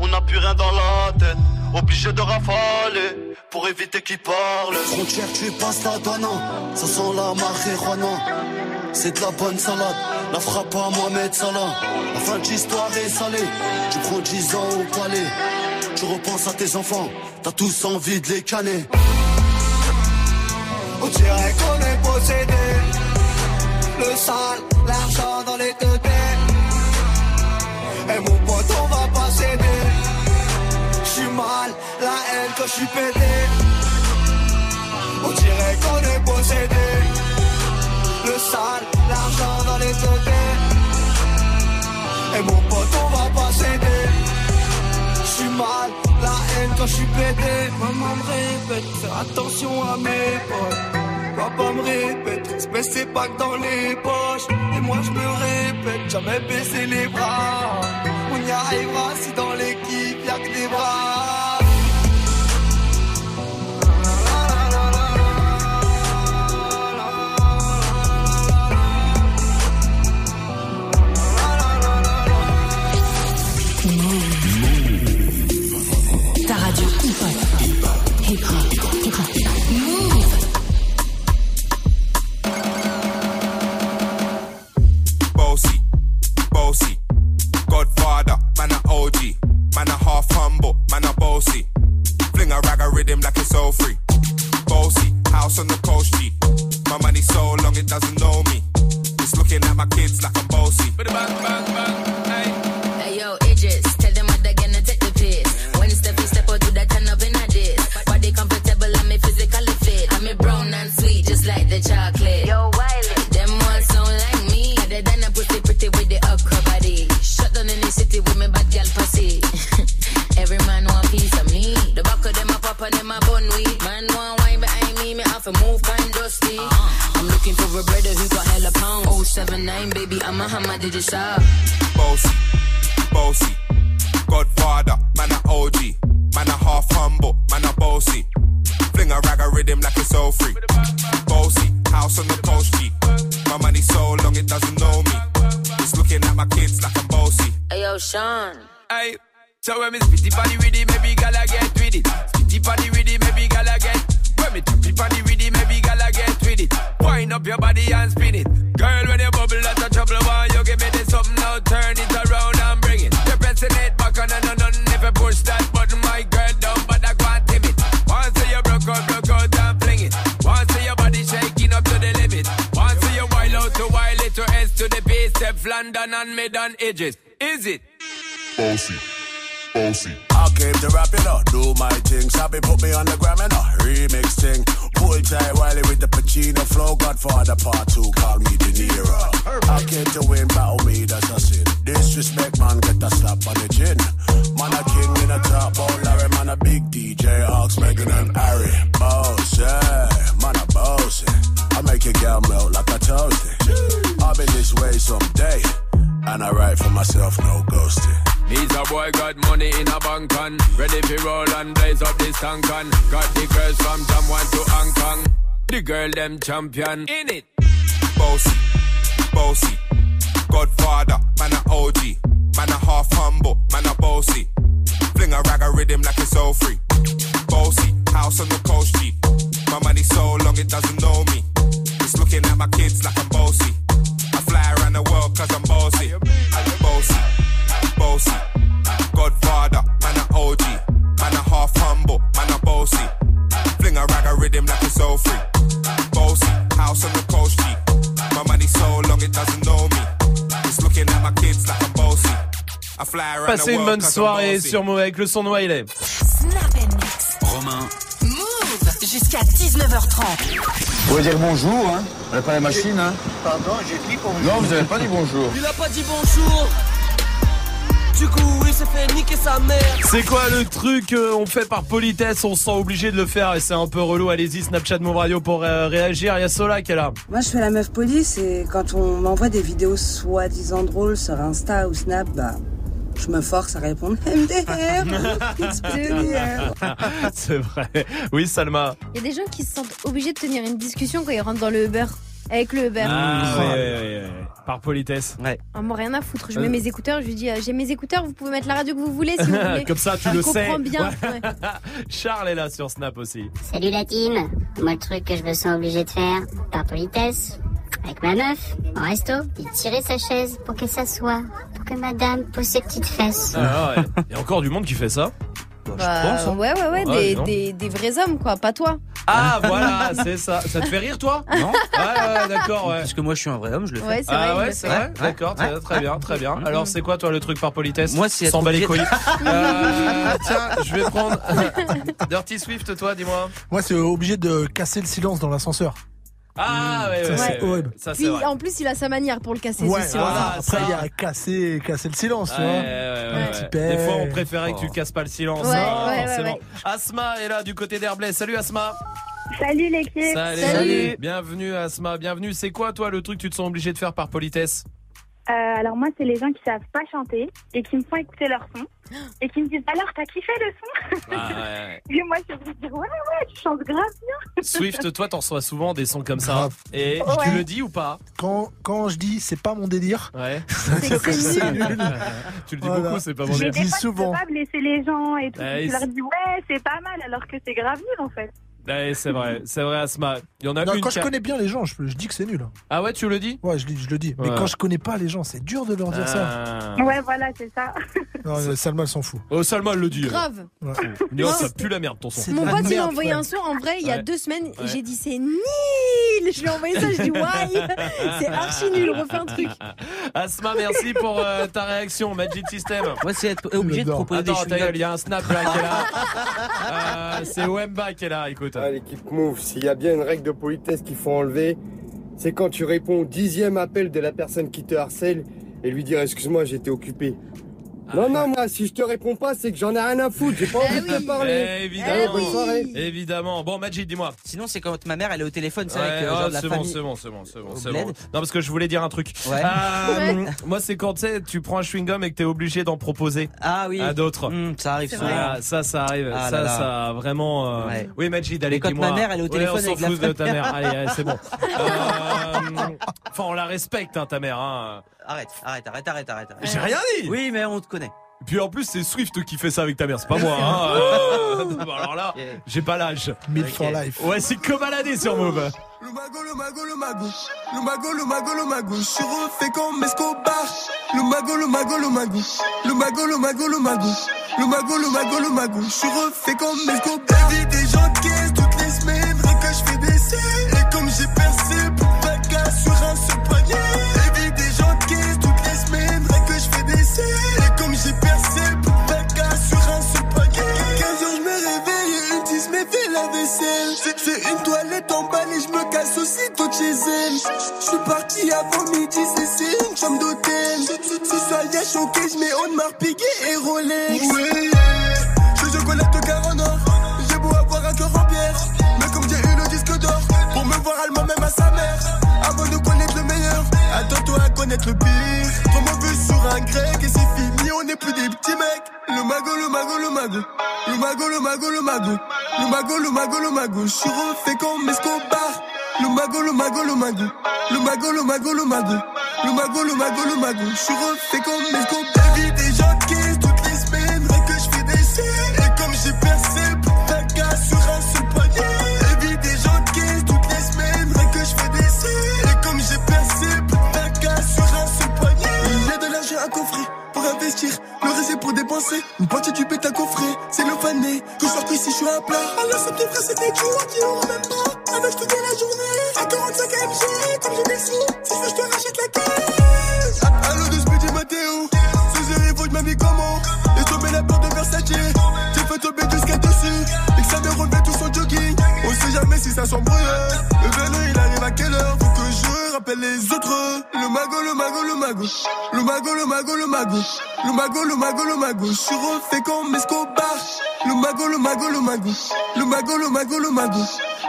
on n'a plus rien dans la tête. Obligé de rafaler pour éviter qu'ils parlent. Frontière, tu passes la douane, ça sent la marijuana. C'est de la bonne salade, la frappe à Mohamed Salah. La fin de l'histoire est salée, tu prends 10 ans au palais. Tu repenses à tes enfants, t'as tous envie de les canner. je suis pédé. On dirait qu'on est possédé. Le sale, l'argent dans les côtés. Et mon pote, on va pas céder. Je suis mal, la haine quand je suis pédé. Maman me répète, faire attention à mes potes. Papa me répète, espèce c'est pas que dans les poches. Et moi je me répète, jamais baisser les bras. On y arrivera si dans l'équipe y'a que des bras. Doesn't and mid on edges. Is it? Bossy, bossy. Blaze up this tank and got the girls from Jamwan to Hong Kong. The girl them champion in it. Bossy, bossy, Godfather, man a OG, Passez une bonne soirée sur Move avec le son de Wiley. Snap and mix. Romain, Move jusqu'à 19h30. Vous pouvez dire bonjour, hein On n'a pas la machine, hein Pardon, j'ai dit pour Non, vous avez pas dit bonjour. Il a pas dit bonjour. Du coup, il s'est fait niquer sa mère. C'est quoi le truc euh, on fait par politesse, on se sent obligé de le faire et c'est un peu relou. Allez-y, Snapchat Move Radio pour euh, réagir. Il y a Sola qui est là. Moi, je fais la meuf police et quand on m'envoie des vidéos soi-disant drôles sur Insta ou Snap, bah, je me force à répondre MDR. MDR. c'est vrai. Oui, Salma. Il y a des gens qui se sentent obligés de tenir une discussion quand ils rentrent dans le Uber. Avec le Uber. Ah, ouais, ouais, ouais, ouais. Par politesse. Ouais. Ah, moi, rien à foutre. Je Euh. mets mes écouteurs, je lui dis euh, J'ai mes écouteurs, vous pouvez mettre la radio que vous voulez si vous voulez. Comme ça, tu Je le sais. comprends bien. Ouais. ouais. Charles est là sur Snap aussi. Salut la team Moi le truc que je me sens obligé de faire, par politesse, avec ma meuf, en resto, c'est tirer sa chaise pour qu'elle s'assoie, que madame pose ses petites fesses. Ah ouais. Il y a encore du monde qui fait ça. Bah, pense, hein. ouais, ouais, ouais, Ouais, des, non. des, des vrais hommes, quoi, pas toi. Ah voilà, c'est ça. Ça te fait rire toi? Non Ouais, ouais, d'accord, ouais. Parce que moi je suis un vrai homme, je le fais. Ouais, c'est Ah ouais, c'est vrai. Ouais, D'accord, ouais, très, bien, très bien. Alors c'est quoi toi le truc par politesse? Moi, c'est S'en bat les couilles. Euh, tiens, je vais prendre Dirty Swift, toi, dis-moi. Moi, c'est obligé de casser le silence dans l'ascenseur. Ah ouais, Ça, ouais, c'est ouais. horrible. Ça, c'est Puis vrai. en plus, il a sa manière pour le casser. Ouais, ce silence. voilà. Ah, Après, ça. il y a casser, casser le silence, tu Ouais, vois. ouais, ouais, Un ouais. petit Des fois, on préférait que tu casses pas le silence. Ouais, hein, ouais, ouais, forcément. ouais. Asma est là du côté d'Herblay. Salut Asma. Salut l'équipe. Salut. Salut. Bienvenue Asma, bienvenue. C'est quoi toi le truc que tu te sens obligé de faire par politesse? Euh, alors moi, c'est les gens qui savent pas chanter et qui me font écouter leur son et qui me disent alors t'as kiffé le son Ah, ouais. Et moi, je vais dire ouais ouais, tu chantes grave bien. Swift, toi t'en reçois souvent des sons comme ça. Grave. Et tu le dis ou pas? Quand, quand je dis c'est pas mon délire, Ouais. C'est que c'est nul. tu le dis Voilà. beaucoup, c'est pas mon Je délire. des dis souvent. tu peux pas blesser les gens et tout. Ouais, tu leur c'est- dis ouais, c'est pas mal alors que c'est grave nul en fait. Ouais, c'est vrai, c'est vrai Asma. Il y en a Non, une quand je a- connais bien les gens, je, je dis que c'est nul. Ah ouais, tu le dis? Ouais, je, le dis. Mais quand je connais pas les gens, c'est dur de leur dire ça. Ah. Ouais, voilà, c'est ça. Non, Salma, elle s'en fout. Oh, Salma elle le dit. Grave. Ouais. Non, Non. ça pue la merde ton son. Mon pote, il m'a merde, envoyé un son. En vrai, il y a Ouais. deux semaines, Ouais. j'ai dit c'est nul. Je lui ai envoyé ça, je dis ouais, c'est archi nul. Refais un truc. Asma, merci pour euh, ta réaction, Magic System. Moi, c'est être obligé de proposer des Attends, gueule, il y a un snap là qui est là. Euh, c'est Wemba qui est là, écoute. Ah, l'équipe Move, s'il y a bien une règle de politesse qu'il faut enlever, c'est quand tu réponds au dixième appel de la personne qui te harcèle et lui dire excuse-moi, j'étais occupé. Non, non, moi, si je te réponds pas, c'est que j'en ai rien à foutre, j'ai pas Eh envie de te parler. Eh, Allez, évidemment. bonne soirée. Évidemment. Bon, Magic, dis-moi. Sinon, c'est quand ma mère elle est au téléphone, c'est Ouais, avec euh, oh, genre de la c'est bon, famille. c'est bon, c'est bon, c'est bon, c'est bon. Non, parce que je voulais dire un truc. Ouais. Euh, Moi, c'est quand tu sais, tu prends un chewing-gum et que t'es obligé d'en proposer Ah oui. à d'autres. Hum, ça arrive C'est souvent. Ah, ça, ça arrive. Ah ça, là là. ça, vraiment. euh, Ouais. Oui, Majid, allez, Et quand dis-moi. ma mère, elle est au Ouais, téléphone on s'en avec la fout de ta mère. Allez, allez, c'est bon. Euh, Enfin, on la respecte, hein, ta mère. Hein. Arrête, arrête, arrête, arrête, arrête. arrête. J'ai rien dit. Oui, mais on te connaît. Puis en plus, c'est Swift qui fait ça avec ta mère, c'est pas moi. Hein. Euh, bon, alors là, j'ai pas l'âge. Mille Ok. for life. Ouais, c'est comme Aladdin sur Move. Le mago, le mago, le mago. Le mago, le mago, le mago. Je suis refait comme Escobar. Le mago, le mago, le mago. Le mago, le mago, le mago. Le mago, le mago, le mago. Je suis refait comme Escobar. Vie des gens de toutes les semaines. Rien que je fais des chez elle. Je suis parti avant midi, c'est une chambre d'hôtel. Ce soir, y'a choqué, je mets on m'a piqué et Rolex. Oui, je chocolat de car en or. J'ai beau avoir un cœur en pierre. Mais comme j'ai eu le disque d'or, pour me voir allemand même à sa mère. Avant de connaître le meilleur, attends-toi à connaître le pire. Trop mauvais sur un grec et c'est fini, on n'est plus des petits mecs. Le mago, le mago, le mago. Le mago, le mago, le mago. Le mago, le mago, le mago. Je suis refait comme Escobar. Le mago, le mago, le mago. Le mago, le mago, le mago. Le mago, le mago, le mago. Je suis refait comme. Le reste pour dépenser. Une partie du bête à coffrer. C'est le fané. Que je sorte ici, je suis à plat. Alors ça petit frère, c'était du qui aura même pas. Avec toute la journée. À 45 MG. Comme j'ai des sous. Si je veux, je te rachète la caisse. Allo de Speedy Matteo. Ce il faut que je m'habille comment. Et tomber la porte de Versace. J'ai fait tomber skate dessus. Et que ça me relevait tout son jogging. On sait jamais si ça s'embrouille. Les autres. Le mago, le mago, le mago. Le mago, le mago, le mago. Le mago, le mago, le mago. Je suis refait comme Escobar. Le mago, le mago, le mago. Le mago, le mago, le mago.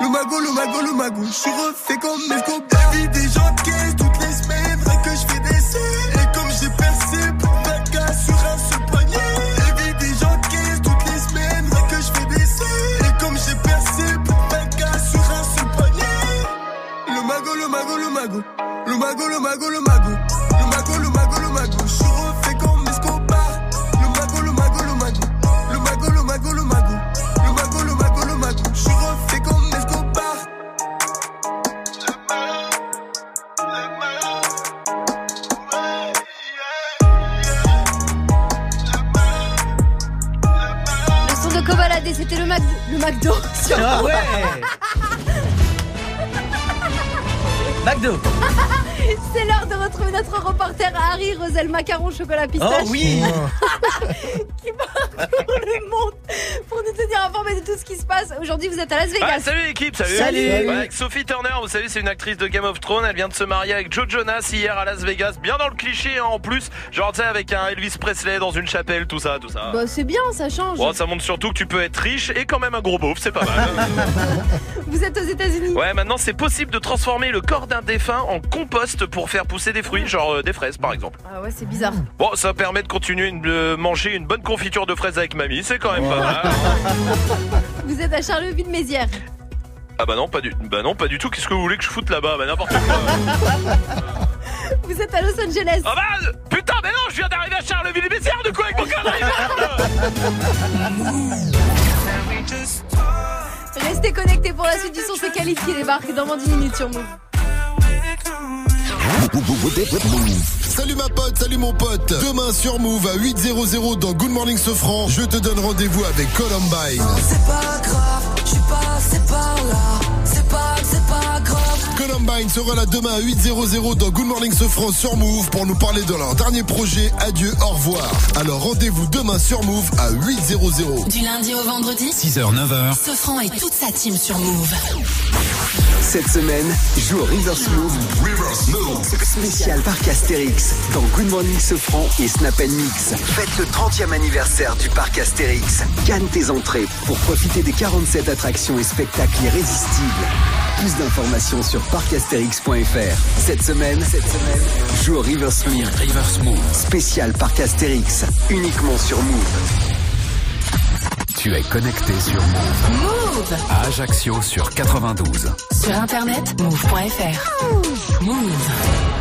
Le mago, le mago, le mago. Je suis refait comme Escobar. Oh oui Qui part pour le monde pour nous tenir informés de tout ce qui se passe. Aujourd'hui, vous êtes à Las Vegas. Ah, salut l'équipe, salut. Salut. Ouais, avec Sophie Turner, vous savez, c'est une actrice de Game of Thrones. Elle vient de se marier avec Joe Jonas hier à Las Vegas. Bien dans le cliché, hein, en plus. Genre, tu sais, avec un Elvis Presley dans une chapelle, tout ça, tout ça. Bah, c'est bien, ça change. Bon, ça montre surtout que tu peux être riche et quand même un gros beauf, c'est pas mal. Vous êtes aux États-Unis. ouais, maintenant c'est possible de transformer le corps d'un défunt en compost pour faire pousser des fruits, genre euh, des fraises par exemple. Ah ouais, c'est bizarre. Bon, ça permet de continuer de manger une bonne confiture de fraises avec mamie, c'est quand même pas mal. Vous êtes à Charleville-Mézières. Ah bah non, pas du, bah non, pas du tout. Qu'est-ce que vous voulez que je foute là-bas? Bah n'importe quoi. Vous êtes à Los Angeles. Ah bah putain, mais non, je viens d'arriver à Charleville-Mézières du coup avec mon connerie. Restez connectés pour la suite du son, c'est qui débarque dans moins d'une minute sur Move. Salut ma pote, salut mon pote. Demain sur Move à 8.00 dans Good Morning Sofran, je te donne rendez-vous avec Columbine. Grave. Columbine sera là demain à 8.00 dans Good Morning Sofran sur Move pour nous parler de leur dernier projet Adieu, au revoir. Alors rendez-vous demain sur Move à 8.00. Du lundi au vendredi, 6h, 9h. Sofran et toute sa team sur Move. Cette semaine, joue au Reverse Move. Spécial parc Astérix dans Good Morning Sofran et Snap Mix. Faites le 30e anniversaire du parc Astérix. Gagne tes entrées pour profiter des 47 attractions et spectacles irrésistibles. Plus d'informations sur parcastérix.fr. Cette semaine, cette semaine, joue au Reverse Move. Reverse Move. Spécial parc Astérix. Uniquement sur Move. Tu es connecté sur Move. Move À Ajaccio sur 92. Sur internet, move.fr. Move.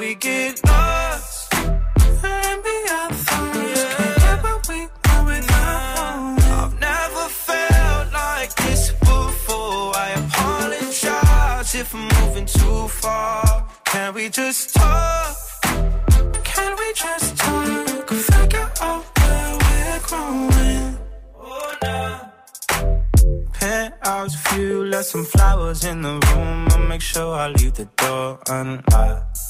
We get lost. And be our thoughts. Can't get what we want knowing. I've never felt like this before. I apologize if I'm moving too far. Can we just talk? Can we just talk? Figure out where we're growing. Oh, nah. Penthouse view, left some flowers in the room. I'll make sure I leave the door unlocked.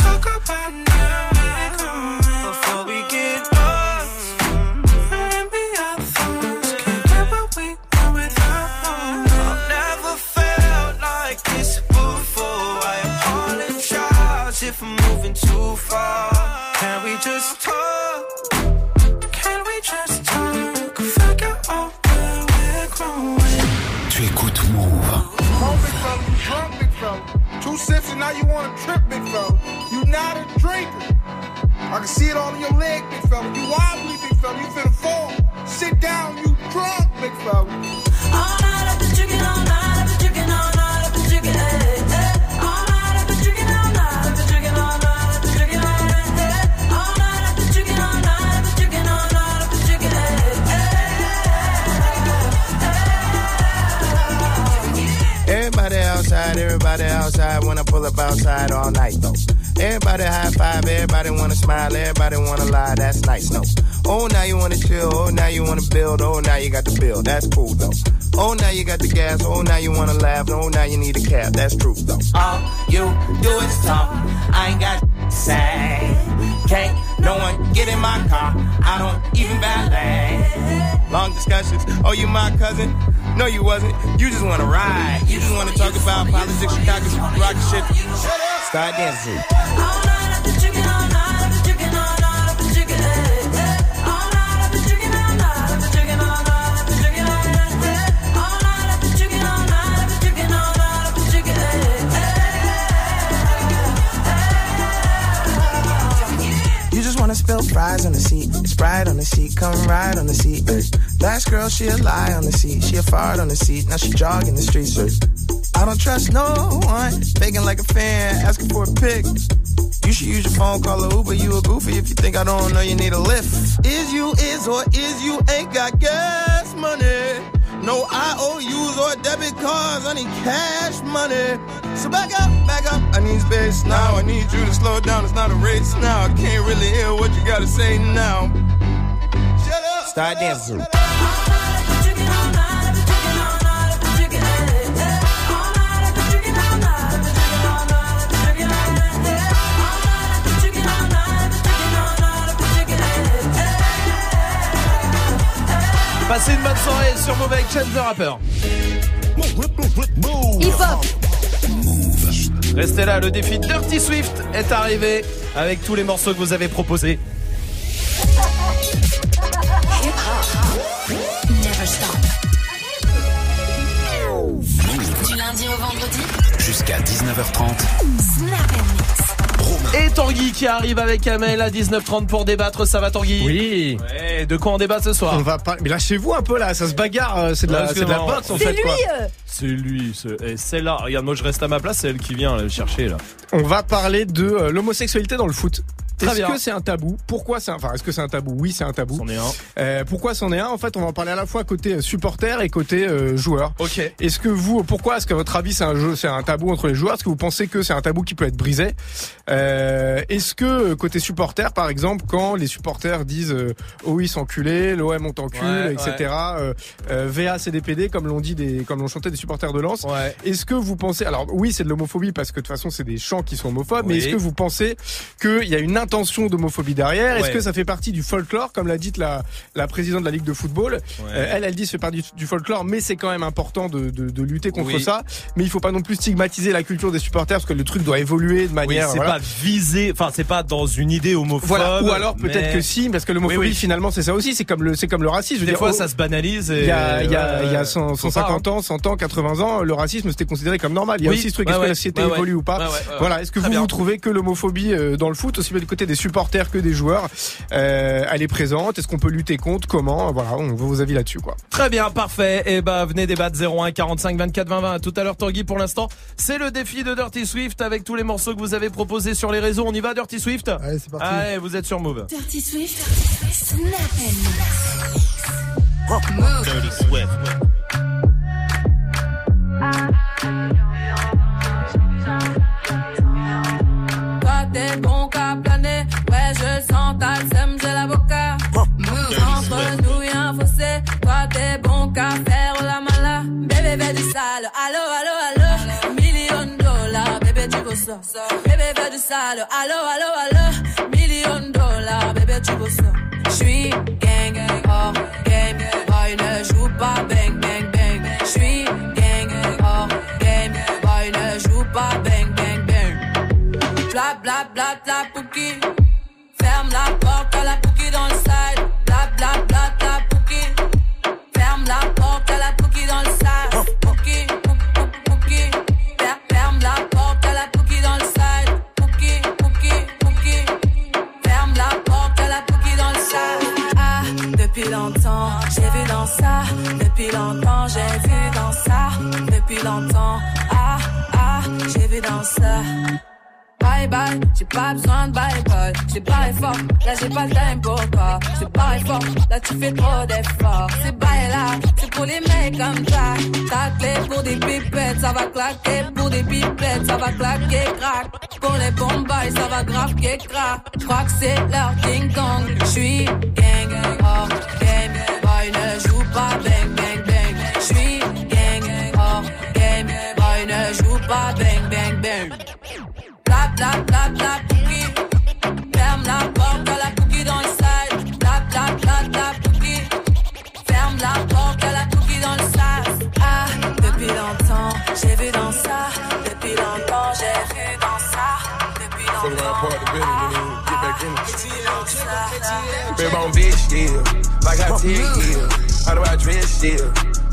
I can see it all in your leg, big fella. You wobbly, big fella. You finna fall. Sit down, you drunk, big fella. All night I've been drinking, all night I've been drinking, all night I've been drinking. Eh, eh. All night I've been drinking, all night I've been drinking, all night I've been drinking. Eh, all night I've been drinking, all night I've been drinking, all night I've been drinking, Everybody outside, everybody outside when I pull up outside all night though. Everybody high five, everybody wanna smile, everybody wanna lie, that's nice, no. Oh, now you wanna chill, oh, now you wanna build, oh, now you got the bill, that's cool though. Oh, now you got the gas, oh, now you wanna laugh, oh, now you need a cab, that's true though. All you do is talk. I ain't got say. Can't no one get in my car. I don't even valet. Long discussions, oh, you my cousin? No, you wasn't. You just wanna ride. You just wanna talk about politics, Chicago, rock shit. Start dancing. You just wanna spill fries on the seat, Sprite on the seat, come ride on the seat. ay. Last girl, she a lie on the seat, she a fart on the seat, now she jogging the streets. ay. I don't trust no one, faking like a fan, asking for a pic. You should use your phone, call a Uber, you a goofy if you think I don't know you need a lift. Is you is or is you ain't got gas money? No IOUs or debit cards, I need cash money. So back up, back up, I need space now. I need you to slow down, it's not a race now. I can't really hear what you gotta say now. Shut up. Start dancing. Passez une bonne soirée sur Move avec Chance the Rapper. Hip hop. Restez là, le défi Dirty Swift est arrivé avec tous les morceaux que vous avez proposés. Never stop. Du lundi au vendredi, Jusqu'à 19h30. Et Tanguy qui arrive avec Amel à 19h30 pour débattre. Ça va Tanguy? Oui. Ouais, de quoi on débat ce soir? On va pas. Mais lâchez-vous un peu là, ça se bagarre. euh, C'est de la, Ouais, c'est de la excuse-moi. boxe en C'est fait lui quoi. euh. C'est lui, c'est et c'est là. Regarde, moi je reste à ma place, c'est elle qui vient là, le chercher là. On va parler de euh, l'homosexualité dans le foot. Est-ce que c'est un tabou Pourquoi c'est un... enfin est-ce que c'est un tabou Oui, c'est un tabou. C'en est un. Euh, pourquoi c'en est un? En fait, on va en parler à la fois côté euh, supporter et côté euh, joueur. Ok. Est-ce que vous, pourquoi est-ce que à votre avis c'est un jeu, c'est un tabou entre les joueurs? Est-ce que vous pensez que c'est un tabou qui peut être brisé? Euh, Est-ce que euh, côté supporter, par exemple, quand les supporters disent euh, oh oui, s'enculer, l'OM on t'encule, Ouais, etc. Euh, euh, VA CDPD, comme l'ont dit des, comme l'ont chanté des supporters de Lens. Ouais. Est-ce que vous pensez, alors oui, c'est de l'homophobie parce que de toute façon c'est des chants qui sont homophobes, mais est-ce que vous pensez qu'il y a une intention d'homophobie derrière Est-ce que ça fait partie du folklore, comme l'a dit la, la présidente de la Ligue de football Ouais. Euh, Elle, elle dit fait partie du, du folklore, mais c'est quand même important de, de, de lutter contre Oui. ça. Mais il faut pas non plus stigmatiser la culture des supporters parce que le truc doit évoluer de Oui, manière. c'est voilà. pas visé, enfin c'est pas dans une idée homophobe. Voilà. Ou alors peut-être que si, parce que l'homophobie Oui, oui. finalement c'est ça aussi. C'est comme le, c'est comme le racisme. Je Des dire, fois oh, ça se banalise. Il y a, il y a, il y a Ouais, 100, faut 150 pas, hein. ans, 100 ans, 80 ans, le racisme c'était considéré comme normal. Il y a Oui, aussi ce truc, est-ce que la société évolue ou pas Voilà, est-ce que vous, vous trouvez que l'homophobie euh, dans le foot, aussi bien du côté des supporters que des joueurs, euh, elle est présente Est-ce qu'on peut lutter contre? Comment? Voilà, on veut vos avis là-dessus. quoi. Très bien, parfait. Et bah venez débattre 01 45 24 20 20. À tout à l'heure Tanguy pour l'instant. C'est le défi de Dirty Swift avec tous les morceaux que vous avez proposés sur les réseaux. On y va Dirty Swift? Allez, c'est parti. Allez, vous êtes sur Move. Dirty Swift, Snap and Mix. Move. Dirty Swift. Toi ça. Bébé du sale, allo allo allo. Million dollars, bébé tu veux ça. J'suis gang, hors game, boy ne joue pas bang bang bang. J'suis gang, hors game, boy ne joue pas bang bang bang. Bla bla bla bla pouki. Ferme la porte à la pouki dans le side. Bla bla bla Depuis longtemps, j'ai vu dans ça. Depuis longtemps, ah, ah, j'ai vu dans ça. Bye bye, j'ai pas besoin de bye bye. J'ai pas fort, là j'ai pas le time pour toi. J'ai pas fort, là tu fais trop d'efforts. C'est bye là, c'est pour les mecs comme ça. Ta clé pour des pipettes, ça va claquer. Pour des pipettes, ça va claquer, crack. Pour les bombes, ça va grave crack. J'crois que c'est leur King Kong. J'suis gang, oh game. Boy ne joue pas bang, bang. J'suis gang, oh game. Boy ne joue pas bang, bang, bang. Tap, tap, tap, tap, cookie. Ferme la porte à la cookie dans le side. Tap, tap, tap, tap, cookie. Ferme la porte à la cookie dans le sas. Ah, depuis longtemps, j'ai vu dans ça. Depuis longtemps, j'ai vu dans ça. Depuis Fuck around, part the building, and then get back in it. Baby, on bitch, yeah. Like I take, yeah. How do I dress, yeah?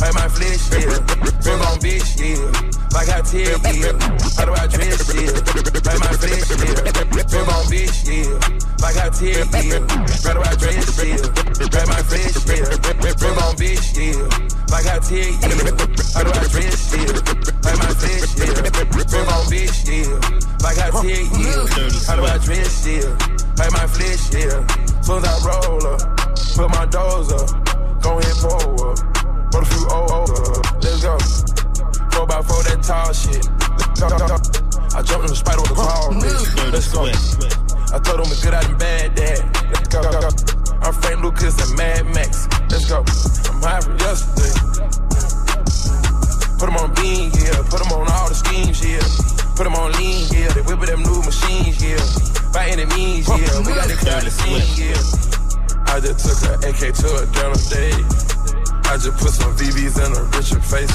Like my flesh, yeah. Baby, on bitch, yeah. Like I take, yeah. How do I dress, yeah? Like my flesh, yeah. Baby, on bitch, yeah. Like I take, yeah. How do I dress, yeah? Like my flesh, yeah. Baby, on bitch, yeah. Like I take, yeah. How do I dress, yeah? Like my flesh, yeah. Baby, on bitch, yeah. Like I take, yeah. How do I dress, yeah? Like my flesh, yeah. Soon as I roll up, put my doors up, go ahead forward. Put a few O's up, let's go. Four by four, that tall shit. Go, go, go. I jumped in the spider with a tall bitch. Let's go. I told him a good out and bad dad. Let's go, go, go. I'm Frank Lucas and Mad Max. Let's go. I'm high from yesterday. Put 'em on bean, yeah. Put 'em on all the schemes, yeah. Put 'em on lean, yeah. They whip them new machines, yeah. By any means, yeah. We got to clear the scene, yeah. I just took a AK to a dinner date. I just put some VBs in a Richard face.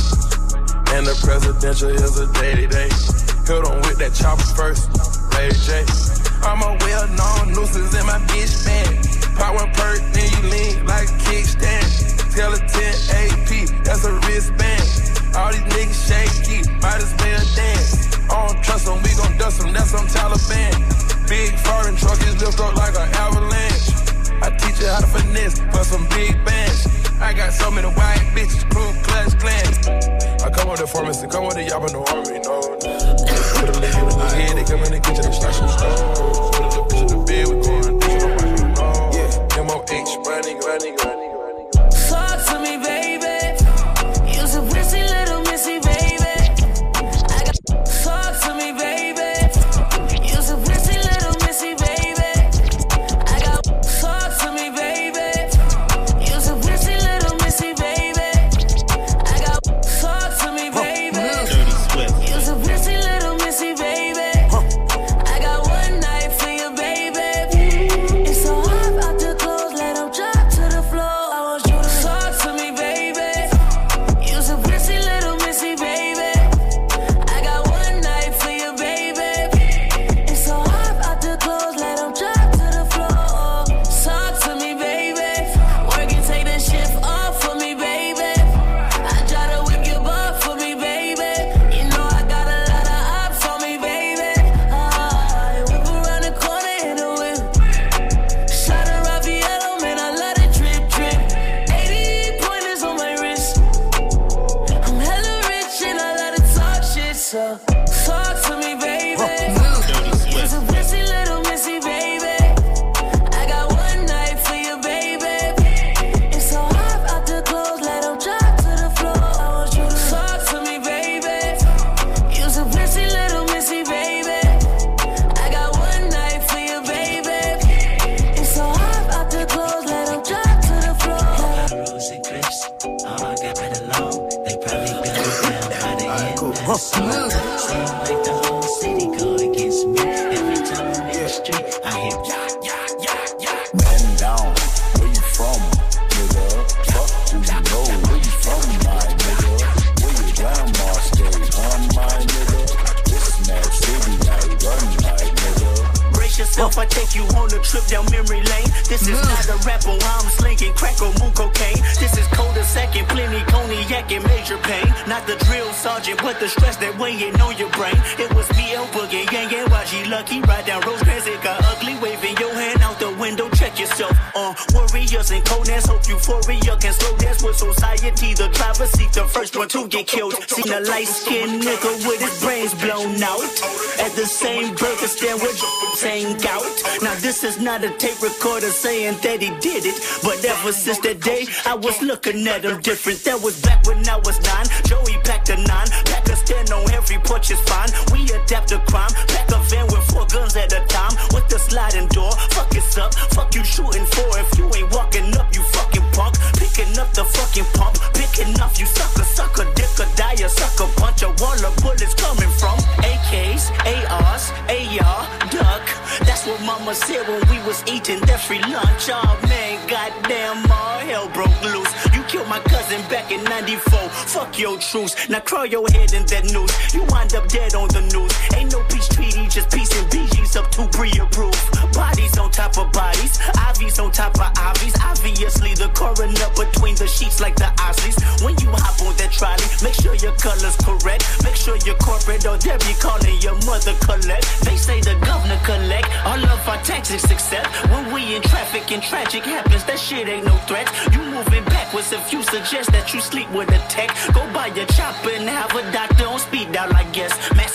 And the presidential is a day to day. Hit on with that chopper first, Lady J. I'm a well known nuisance in my bitch band. Pop one perk, then you lean like a kickstand. Skeleton AP, that's a wristband. All these niggas shaky, might as well dance. I don't trust them, we gon' dust them, that's some Taliban. Big foreign truck is lift up like an avalanche. I teach you how to finesse for some big bands. I got so many white bitches, crew, clutch, clans. I come with the pharmacy, come with the y'all but no army, no. Put a lady in the head, they come in the kitchen and stash some stones. Put a little bitch in the bed, we going some watch them know. Yeah, M-O-H, running, running, running. Light skinned nigga with his brains blown out. At the same burger stand with tank out. Now this is not a tape recorder saying that he did it, but ever since that day, I was looking at him different. That was back when I was nine. Joey packed a nine, pack a stand on every porch is fine. We adapt to crime, pack a van with four guns at a time, with the sliding door. Fuck it's up, fuck eating that free lunch. Oh man, goddamn, all hell broke loose. You killed my cousin back in 94. Fuck your truce. Now crawl your head in that noose. You wind up dead on the news. Ain't no peace treaty, just peace and BG's up to pre-approved. Bodies top of IVs. Obviously, the coroner between the sheets like the Osleys. When you hop on that trolley, make sure your color's correct. Make sure you're corporate or they'll be calling your mother collect. They say the governor collect all of our taxes except when we in traffic and tragic happens. That shit ain't no threat. You moving backwards if you suggest that you sleep with a tech. Go buy your chopper and have a doctor on speed dial, I guess. Matt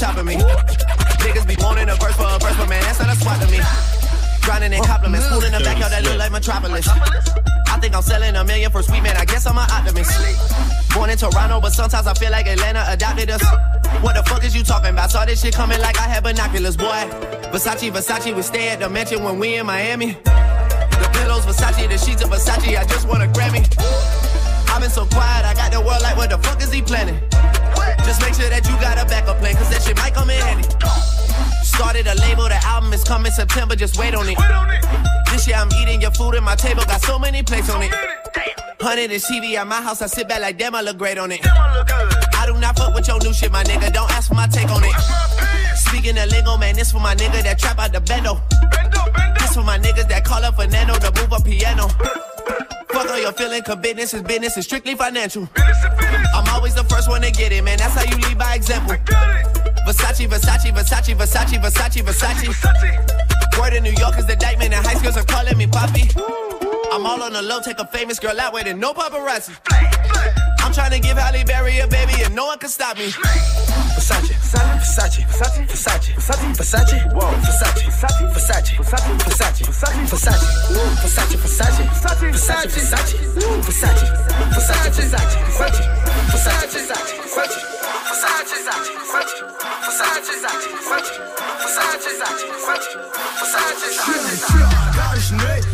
there's no one on top of me. Niggas be wanting a verse for a verse, but man, that's not a swap to me. Drowning in compliments, school in the backyard that look like Metropolis. I think I'm selling a million for sweet man, I guess I'm an optimist. Born in Toronto, but sometimes I feel like Atlanta adopted us. What the fuck is you talking about? Saw this shit coming like I had binoculars, boy. Versace, Versace, we stay at the mansion when we in Miami. The pillows, Versace, the sheets of Versace, I just want a Grammy. I've been so quiet, I got the world like, what the fuck is he planning? Just make sure that you got a backup plan, cause that shit might come in handy. Started a label, the album is coming September, just wait on it. This year I'm eating your food at my table, got so many plates on it. Hundred and TV at my house, I sit back like damn, I look great on it. I do not fuck with your new shit, my nigga. Don't ask for my take on it. Speaking of lingo, man, this for my nigga that trap out the bendo. This for my niggas that call up Fernando to move a piano. Fuck all your feeling, cause business is business, it's strictly financial. The first one to get it, man. That's how you lead by example. Versace, Versace, Versace, Versace, Versace, Versace. Word in New York is the man. And high schools are calling me Poppy. I'm all on the low, take a famous girl out with it, no paparazzi. I'm trying to give Halle Berry a baby and no one can stop me. Versace, Versace, Versace, Versace, Versace, Versace, whoa, Versace, Versace, Versace, Versace, Versace, Versace, Versace, Versace, Versace, Versace, Versace, Versace, Versace, Versace, Versace, Versace, Versace,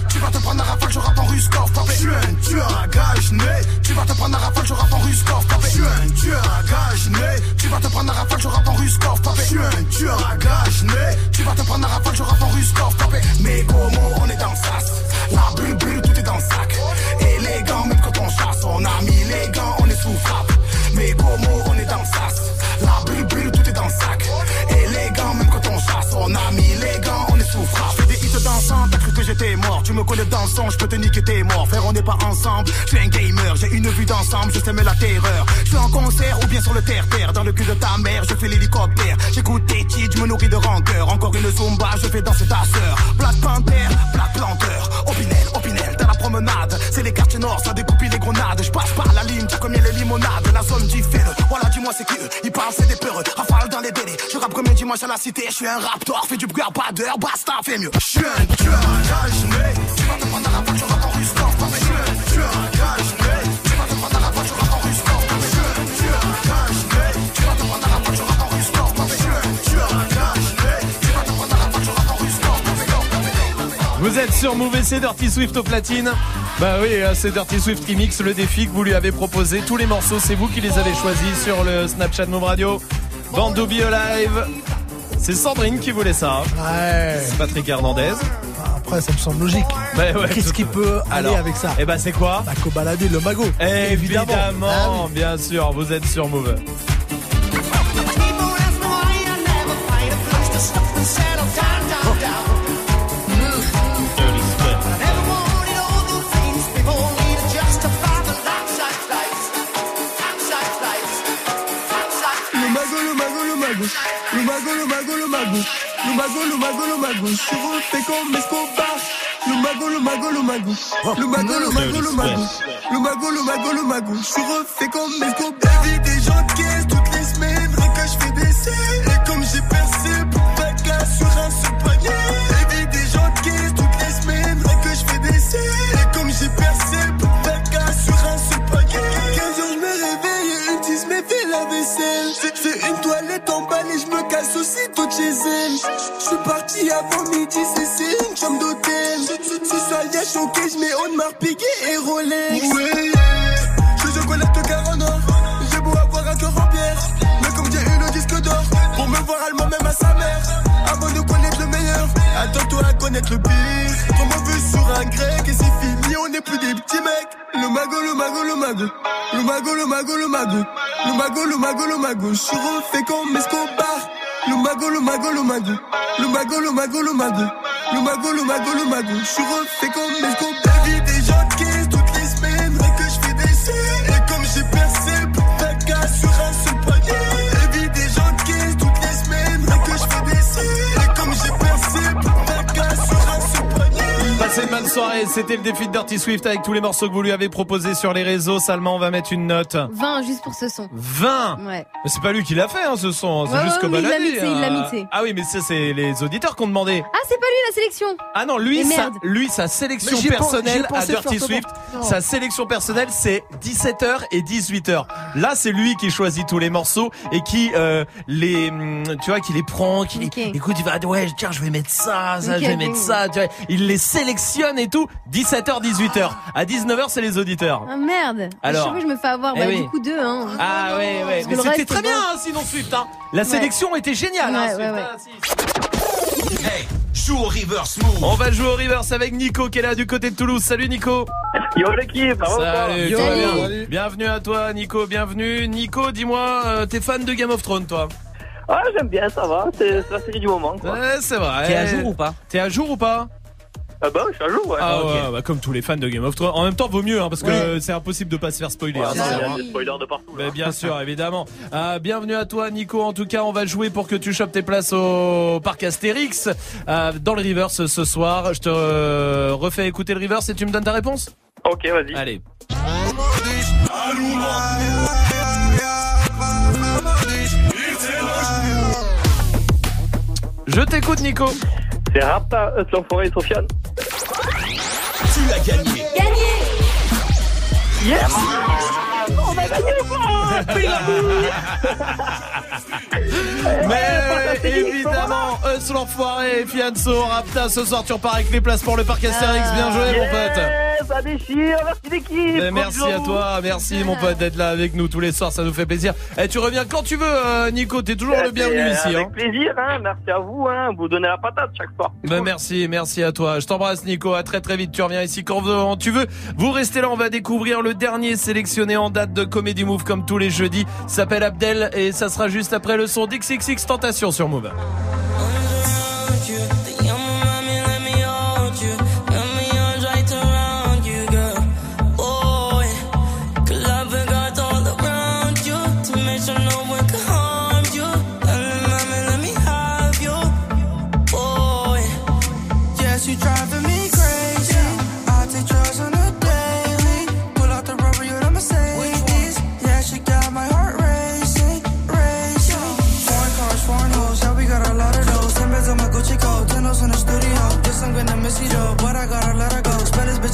Tu vas te prendre un rafale, je rappe en Ruskov, papé. Je suis un tueur à gage né. Tu vas te prendre un rafale, je rappe en Ruskov, papé. Je suis un tueur à gage né. Tu vas te prendre un rafale, je rappe en Ruskov, papé. Je suis un tueur à gage né. Tu vas te prendre un rafale, je rappe en Ruskov, papé. Mais comment on est dans le sas La bulle, bulle, tout est dans le sac. Élégant, même quand on chasse, on a mis les gants, on est sous frappe. Mais comment on est dans le sas La bulle, bulle, tout est dans le sac. Élégant, même quand on chasse, on a mis les gants, on est sous frappe. Je fais des hits dansants, j'étais mort. Tu me connais dans le son, je peux te niquer tes morts. Frère, on n'est pas ensemble. Je suis un gamer, j'ai une vue d'ensemble, je sème la terreur. Je suis en concert ou bien sur le terre-terre. Dans le cul de ta mère, je fais l'hélicoptère. J'écoute tes titres, je me nourris de rancœur. Encore une zumba, je fais danser ta sœur. Black Panther, Black Planteur. Opinel, Opinel, dans la promenade. C'est les quartiers nord, ça découpe les grenades. Je passe par la ligne, tu combien les limonades. La zone dit fais Voilà, dis-moi c'est qui eux. Ils parlent, c'est des peureux. Rafale dans les délais. Je rappe dimanche à la cité. Je suis un raptor, fais du bruit à pas d'heure. Basta, fais mieux. Je suis un. Vous êtes sur et c'est Dirty Swift au platine. Bah oui, euh, c'est Dirty Swift Remix, le défi que vous lui avez proposé. Tous les morceaux, c'est vous qui les avez choisis sur le Snapchat Move Radio. Band to Be Alive. C'est Sandrine qui voulait ça. Ouais. C'est Patrick Hernandez. Après, ça me semble logique. Ouais, Qu'est-ce qui peut aller Alors, avec ça Eh bah c'est quoi Bah, Cobaladé, le magot. Évidemment, oui. bien sûr, vous êtes sur Move. Mago, le mago, le mago. Le mago, le mago, le mago. Le mago, le mago, le mago. Je suis refait comme Escobar. Vie des gens de caisse toutes les semaines. Rien que je fais des Je suis parti avant midi, c'est une chambre d'hôtel. Si ça y est choqué, je mets Audemars Piguet et Rolex. Ouais, je le car en or. J'ai beau avoir un cœur en pierre. Mais comme j'ai eu le disque d'or, pour me voir allemand même à sa mère. Avant de connaître le meilleur, attends-toi à connaître le pire. Comment vu sur un grec et c'est fini, on n'est plus des petits mecs. Le mago, le mago, le mago. Le mago, le mago, le mago. Le mago, le mago, le mago. Je suis refait comme Escobar. Le mago, le mago, le mago. Le mago, le mago, le mago. Le mago, le mago, le mago. Je suis refait comme Escobar. Passez une bonne soirée, c'était le défi de Dirty Swift avec tous les morceaux que vous lui avez proposés sur les réseaux. Salma, on va mettre une note. 20 juste pour ce son. 20 Ouais. Mais c'est pas lui qui l'a fait, hein, ce son. hein. C'est Ouais, juste ouais, comme il l'a mixé, il l'a hein. mixé. Ah oui, mais ça, c'est les auditeurs qui ont demandé. Ah, c'est pas lui la sélection. Ah non, lui, sa, merde. lui, sa sélection personnelle à Dirty fortement. Swift, Non. sa sélection personnelle, c'est 17h et 18h. Là, c'est lui qui choisit tous les morceaux et qui euh, les, hum, tu vois, qui les prend, qui écoute, il va, ouais, tiens, je vais mettre ça, ça, je vais mettre ça, tu vois, il les sélectionne et tout. 17h, 18h. À 19h, c'est les auditeurs. Ah merde. Alors. Fois, je me fais avoir. Eh Bah, oui. du coup, deux, hein. Ah ouais, ouais, Parce mais c'était reste, très bien, bon. hein, sinon Swift, hein. La Ouais. sélection était géniale, hein, Ouais, Swift, ouais, ouais. hein, si. Hey, joue au reverse move. On va jouer au reverse avec Nico qui est là du côté de Toulouse. Salut Nico. Yo l'équipe, Salut, Yo. bien Salut. Bienvenue à toi Nico, bienvenue. Nico, dis-moi, euh, t'es fan de Game of Thrones toi? Ah j'aime bien, ça va, c'est c'est la série du moment quoi. Ouais, c'est vrai. T'es à jour ou pas? T'es à jour ou pas? Ah bah je suis à jour ouais. Ah Ok. ouais, bah, comme tous les fans de Game of Thrones. En même temps, vaut mieux hein, parce que Ouais. c'est impossible de pas se faire spoiler. Ouais, hein, des spoilers de partout. Mais bien sûr, évidemment. Euh, bienvenue à toi, Nico. En tout cas, on va jouer pour que tu chopes tes places au parc Astérix euh, dans le reverse ce soir. Je te euh, refais écouter le reverse et tu me donnes ta réponse Ok, vas-y. Allez. Je t'écoute, Nico. C'est Rapta, euh, l'enfoiré Sofiane. Tu as gagné. Gagné Yes Mais évidemment, sont l'enfoiré, Fianso, Rapta, ce soir tu repars avec les places pour le parc Astérix. Bien joué, mon pote. Yes, ça déchire, merci l'équipe merci à toi, merci mon pote d'être là avec nous tous les soirs, ça nous fait plaisir. Et tu reviens quand tu veux, euh, Nico, t'es toujours le bienvenu Euh, ici. Avec Hein. plaisir, hein, merci à vous, hein, vous donnez la patate chaque soir. Ben, merci, merci à toi. Je t'embrasse Nico, à très très vite. Tu reviens ici quand tu veux. Vous restez là, on va découvrir le dernier sélectionné en date de Comedy Move comme tous les jeudis. S'appelle Abdel et ça sera juste après le son d'XXX Tentation sur Move.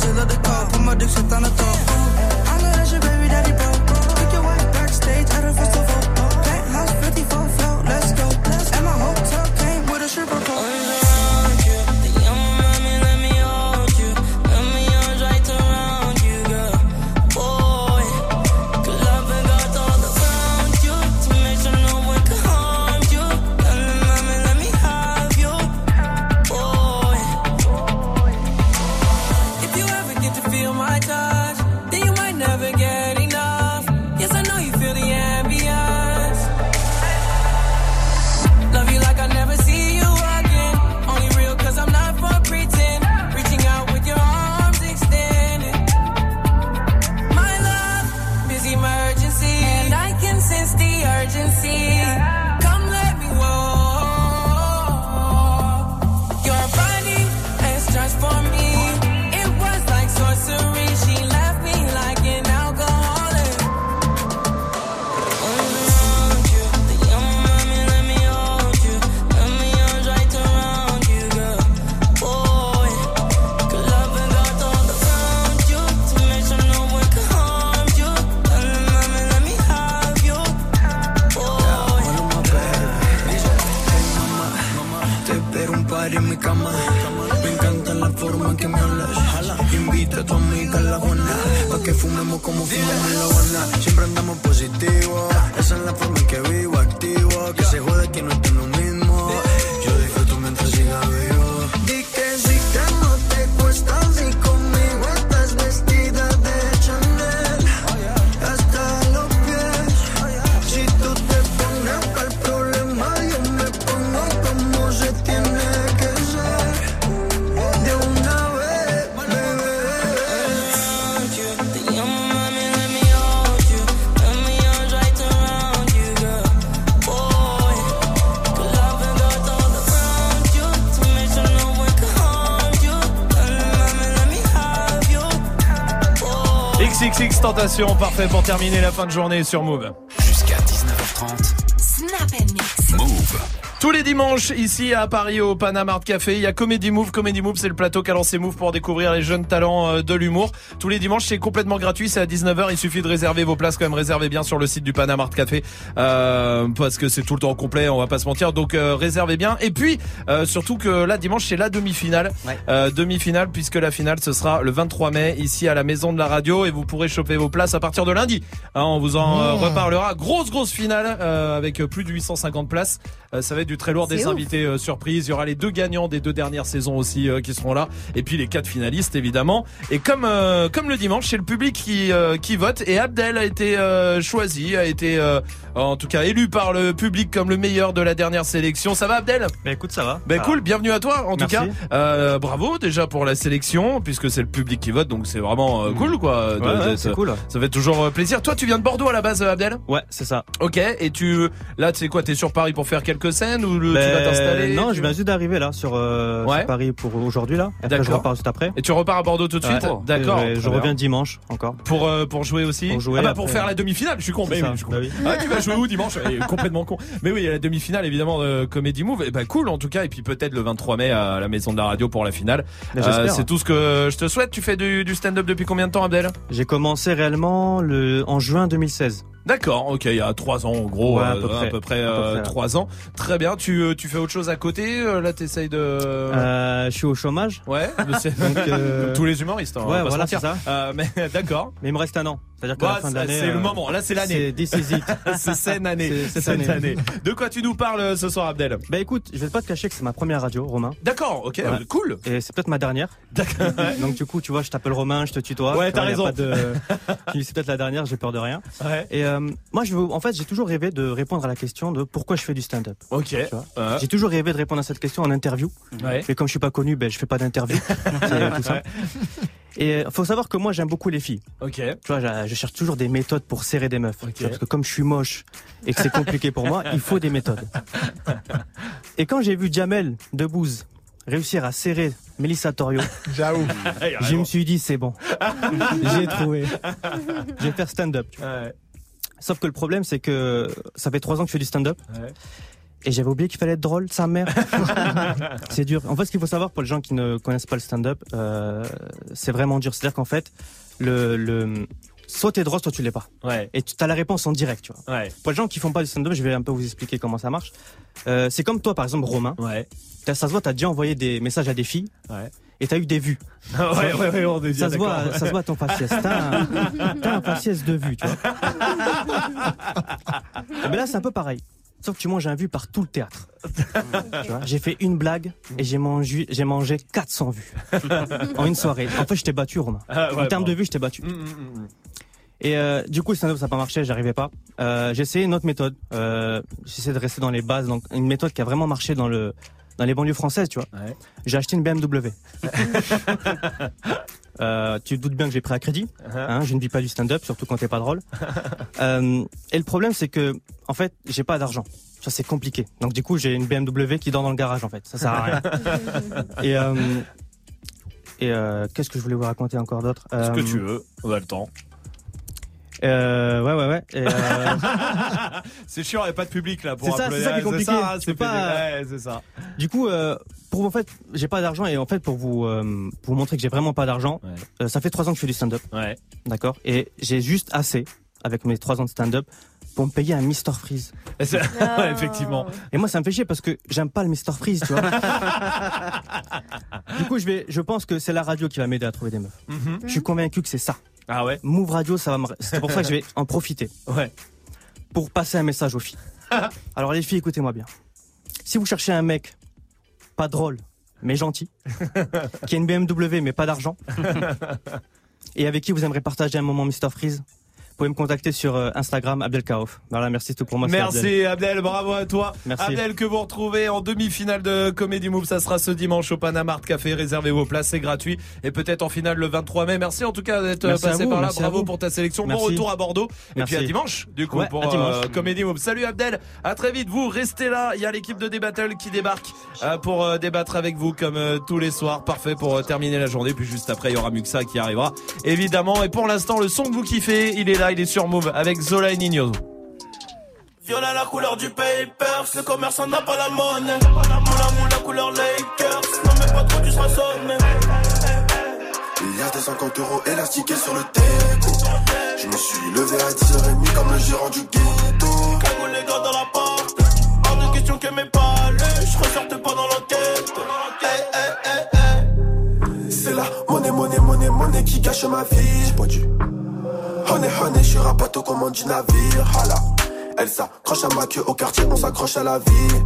Zilla de car, kom maar the top. Como fumamos en. Siempre andamos positivo. Esa es la forma Tentation, parfait pour terminer la fin de journée sur Move. Tous les dimanches, ici à Paris, au Panama Art Café, il y a Comedy Move. Comedy Move, c'est le plateau qu'a lancé Move pour découvrir les jeunes talents euh, de l'humour. Tous les dimanches, c'est complètement gratuit, c'est à 19h. Il suffit de réserver vos places, quand même, réservez bien sur le site du Panama Art Café, euh, parce que c'est tout le temps complet, on va pas se mentir. Donc, euh, réservez bien. Et puis, euh, surtout que là, dimanche, c'est la demi-finale. Euh, demi-finale, puisque la finale, ce sera le 23 mai, ici à la Maison de la Radio, et vous pourrez choper vos places à partir de lundi. Hein, on vous en euh, Mmh. reparlera. Grosse, grosse finale, euh, avec plus de 850 places. Ça va être du très lourd, des ouf. invités euh, surprises. Il y aura les deux gagnants des deux dernières saisons aussi euh, qui seront là, et puis les quatre finalistes évidemment. Et comme euh, comme le dimanche, c'est le public qui euh, qui vote. Et Abdel a été euh, choisi, a été euh, en tout cas élu par le public comme le meilleur de la dernière sélection. Ça va Abdel? Bah écoute, ça va. Ben Ça cool, bienvenue à toi en Merci. tout cas. Euh, bravo déjà pour la sélection puisque c'est le public qui vote donc c'est vraiment euh, cool quoi. Ouais, c'est cool. Ça fait toujours plaisir. Toi tu viens de Bordeaux à la base Abdel? Ouais, c'est ça. Ok et tu là tu sais quoi t'es sur Paris pour faire quelques scènes? Ou le, tu Ben, vas t'installer Non, tu- je viens juste d'arriver là sur, euh, Ouais. sur Paris pour aujourd'hui là. Et Après, je repars juste après. Et tu repars à Bordeaux tout de suite Ouais. D'accord. Je, reviens dimanche encore. Pour euh, pour jouer aussi. Pour jouer, ah bah pour faire la demi-finale. Je suis con. Mais ça, oui, je suis con. bah oui. Ah tu vas jouer où dimanche Eh, Complètement con. Mais oui, il y a la demi-finale évidemment de Comedy Move. Et bah cool en tout cas. Et puis peut-être le 23 mai à la Maison de la Radio pour la finale. Ben, c'est tout ce que je te souhaite. Tu fais du, du stand-up depuis combien de temps, Abdel? J'ai commencé réellement le en juin 2016. D'accord, ok, il y a trois ans en gros, Ouais, à euh, peu près. à peu près, À peu euh, près, trois ans. Très bien. Tu euh, tu fais autre chose à côté Là, t'essayes de. Euh, je suis au chômage. Ouais. mais c'est- Donc, euh, Comme tous les humoristes. hein, Ouais, voilà, c'est ça. Euh, mais d'accord. Mais il me reste un an. C'est-à-dire Bah, la fin de c'est- l'année. c'est le euh, moment. Là, c'est l'année. C'est c'est cette année. Cette année. De quoi tu nous parles euh, ce soir, Abdel? Bah écoute, je vais pas te cacher que c'est ma première radio, Romain. D'accord, ok, Ouais. euh, cool. Et c'est peut-être ma dernière. D'accord. Donc du coup, tu vois, je t'appelle Romain, je te tutoie. Ouais, t'as raison. de- Tu dis, c'est peut-être la dernière, j'ai peur de rien. Ouais. Et euh, moi, je veux, en fait, j'ai toujours rêvé de répondre à la question de pourquoi je fais du stand-up. Ok. Ouais. J'ai toujours rêvé de répondre à cette question en interview. Ouais. Mais comme je suis pas connu, ben je fais pas d'interview. Tout ça. Et euh, faut savoir que moi j'aime beaucoup les filles. Ok. Tu vois, je, je cherche toujours des méthodes pour serrer des meufs. Tu vois, parce que comme je suis moche et que c'est compliqué pour moi, il faut des méthodes. Et quand j'ai vu Jamel Debbouze réussir à serrer Mélissa Torio, J'avoue. je me suis dit c'est bon. J'ai trouvé. Je vais faire stand-up. Ouais. Sauf que le problème c'est que ça fait trois ans que je fais du stand-up. Ouais. Et j'avais oublié qu'il fallait être drôle, sa mère. c'est dur. En fait, ce qu'il faut savoir pour les gens qui ne connaissent pas le stand-up, euh, c'est vraiment dur. C'est-à-dire qu'en fait, le, le, soit t'es drôle, soit tu l'es pas. Ouais. Et tu as la réponse en direct, tu vois. Ouais. Pour les gens qui font pas du stand-up, je vais un peu vous expliquer comment ça marche. Euh, c'est comme toi, par exemple, Romain. Ouais. Ça se voit, t'as déjà envoyé des messages à des filles. Ouais. Et t'as eu des vues. ouais, ouais, ouais, on est ça se voit, ça se voit à ton faciès. T'as un, t'as un faciès de vues, tu vois. Et ben là, c'est un peu pareil. Sauf que moi, j'ai un vu par tout le théâtre. J'ai fait une blague et j'ai mangé, j'ai mangé 400 vues en une soirée. En fait, je t'ai battu, Romain. Ah, ouais, en termes bon. de vues, je t'ai battu. Mm, mm, mm. Et euh, du coup, le stand-up, ça n'a pas marché, j'arrivais pas. Euh, j'ai essayé une autre méthode. Euh, J'essaie de rester dans les bases, donc une méthode qui a vraiment marché dans le dans les banlieues françaises, tu vois. Ouais. J'ai acheté une BMW. Euh, tu te doutes bien que j'ai pris à crédit. Uh-huh. Hein, je ne vis pas du stand-up, surtout quand t'es pas drôle. Euh, et le problème, c'est que, en fait, j'ai pas d'argent. Ça, c'est compliqué. Donc, du coup, j'ai une BMW qui dort dans le garage, en fait. Ça sert à rien. et euh, et euh, qu'est-ce que je voulais vous raconter encore d'autre? Ce que tu veux, on a le temps. Euh, ouais, ouais, ouais. Et, euh, c'est chiant, il n'y a pas de public là pour C'est ça, applaudir. c'est ça qui est compliqué. ça, hein, C'est c'est pas- Ouais, c'est ça. du coup, euh, pour en fait, j'ai pas d'argent et en fait, pour vous euh, pour vous montrer que j'ai vraiment pas d'argent, euh, ça fait trois ans que je fais du stand-up. Ouais. D'accord? Et j'ai juste assez avec mes trois ans de stand-up pour me payer un Mister Freeze. Et Ouais, effectivement. Et moi, ça me fait chier parce que j'aime pas le Mister Freeze, tu vois. du coup, je vais, je pense que c'est la radio qui va m'aider à trouver des meufs. Mhm. Je suis convaincu que c'est ça. Ah ouais Move Radio, ça va me... C'est pour ça que je vais en profiter. Ouais. Pour passer un message aux filles. Alors les filles, écoutez-moi bien. Si vous cherchez un mec pas drôle, mais gentil, qui a une BMW mais pas d'argent, et avec qui vous aimeriez partager un moment Mr Freeze, vous pouvez me contacter sur euh, Instagram Abdel Kaouf. Voilà, merci tout pour moi. Abdel. Merci Abdel, bravo à toi. Merci. Abdel que vous retrouvez en demi-finale de Comedy Move, ça sera ce dimanche au Panama Café, réservez vos places, c'est gratuit et peut-être en finale le 23 mai. Merci en tout cas d'être passé vous, par là, bravo pour ta sélection. Bon retour à Bordeaux et Merci. puis à dimanche du coup Ouais, pour euh, Comedy Move. Salut Abdel, à très vite. Vous restez là, il y a l'équipe de Débattle qui débarque euh, pour euh, débattre avec vous comme tous les soirs. Parfait pour terminer la journée. Puis juste après, il y aura Muxa qui arrivera évidemment. Et pour l'instant, le son que vous kiffez, il est là, il est sur Move avec Zola et Nino. Violet la couleur du papers, le commerçant n'a pas la monnaie. Moula moula couleur Lakers, non mais pas trop tu seras sonné. Il y a des 50 euros élastiqués sur le teco. Je me suis levé à 10h30 comme le gérant du ghetto. Cagoule les gars dans la porte, hors de question que mes palais, je ressorte pas dans l'enquête. Hey, hey, hey, hey. C'est la monnaie, monnaie, monnaie, monnaie qui gâche ma vie. J'ai pas dû. Honey, honey, je suis rapato comme on dit navire. Hala, elle s'accroche à ma queue au quartier, on s'accroche à la vie.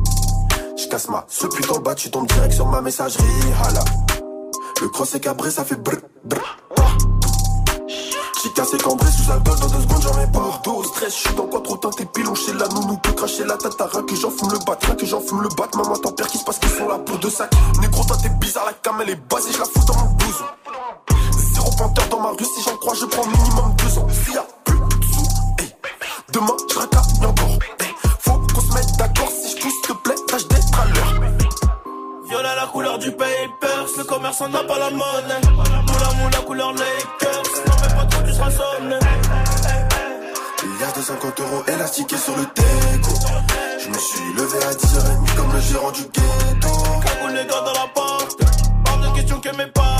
J'casse ma ce putain bas, tu tombes direct sur ma messagerie. Hala, le cross est cabré, ça fait brr, brr, J'ai cassé cambré sous alcool, dans deux secondes j'en ai pas. Dos stress, j'suis dans quoi trop tes pilon chez la nounou, que cracher la tatara, que j'en fume le bat, que j'en fume le bat. Maman, t'en perds qui se passe, qu'ils sont là pour deux sacs. Négro, t'es bizarre, la cam elle est basée, j'la fous dans mon bouse. 20h dans ma rue, si j'en crois, je prends minimum 2 ans. S'il y a plus de sous, demain je racaille encore. Faut qu'on se mette d'accord, si je pousse, te plaît, tâche d'être à l'heure. Viola la couleur du paper, le commerçant n'a pas la monnaie. Moula moula couleur Lakers, non mais pas trop, tu seras sonné. Il y a 250 euros élastiqués sur le déco. Je me suis levé à 10h30 comme le gérant du ghetto. Cagoule les gars dans la porte, pas de question que mes pas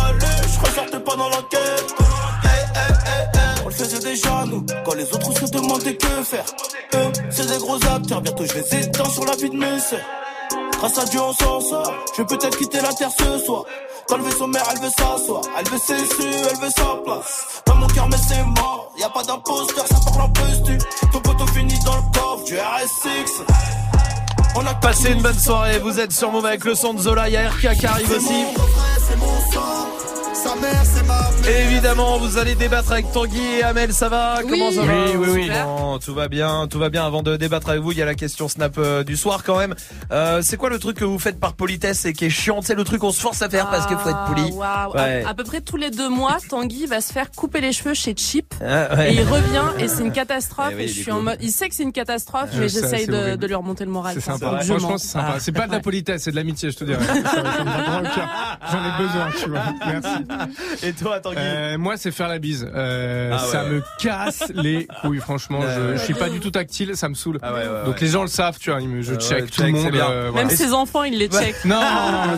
je ressorte pas dans l'enquête. Hey, hey, hey, hey. On le faisait déjà nous, quand les autres se demandaient que faire. Eux, c'est des gros acteurs, bientôt je les éteins sur la vie de mes sœurs. Grâce à Dieu on s'en sort, je vais peut-être quitter la terre ce soir. Quand elle veut son mère, elle veut s'asseoir, elle veut ses su, elle veut sa place. Dans mon cœur, mais c'est mort, y a pas d'imposteur, ça parle en postu. Ton poteau finit dans le coffre du RS6. On a Passez une bonne soirée, vous êtes sur Move avec le son de Zola, il y a RK qui arrive aussi. Mon sa mère c'est ma mère. Et évidemment, vous allez débattre avec Tanguy et Amel, ça va Oui. Comment ça va Oui, oui, oui. Bon, tout va bien, tout va bien. Avant de débattre avec vous, il y a la question Snap euh, du soir quand même. Euh, c'est quoi le truc que vous faites par politesse et qui est chiant? C'est le truc qu'on se force à faire parce qu'il faut être poli. Ah. Ouais. À, à peu près tous les deux mois, Tanguy va se faire couper les cheveux chez Chip. Ah, ouais. Et il revient et c'est une catastrophe. Eh oui, et je suis en mode, il sait que c'est une catastrophe, Je mais j'essaye de, de lui remonter le moral. C'est sympa. Franchement, c'est sympa. C'est pas de la politesse, c'est de l'amitié, je te dirais. J'en ai besoin, tu vois. Merci. Et toi, Tanguy Euh, Moi, c'est faire la bise. Euh, Ah ça me casse les couilles, franchement. Je, je suis pas du tout tactile, ça me saoule. Ah ouais, ouais, Donc ouais. les gens le savent, tu vois. ils me- Je check ouais, tout le monde. euh, Même ses enfants, il les check. Non,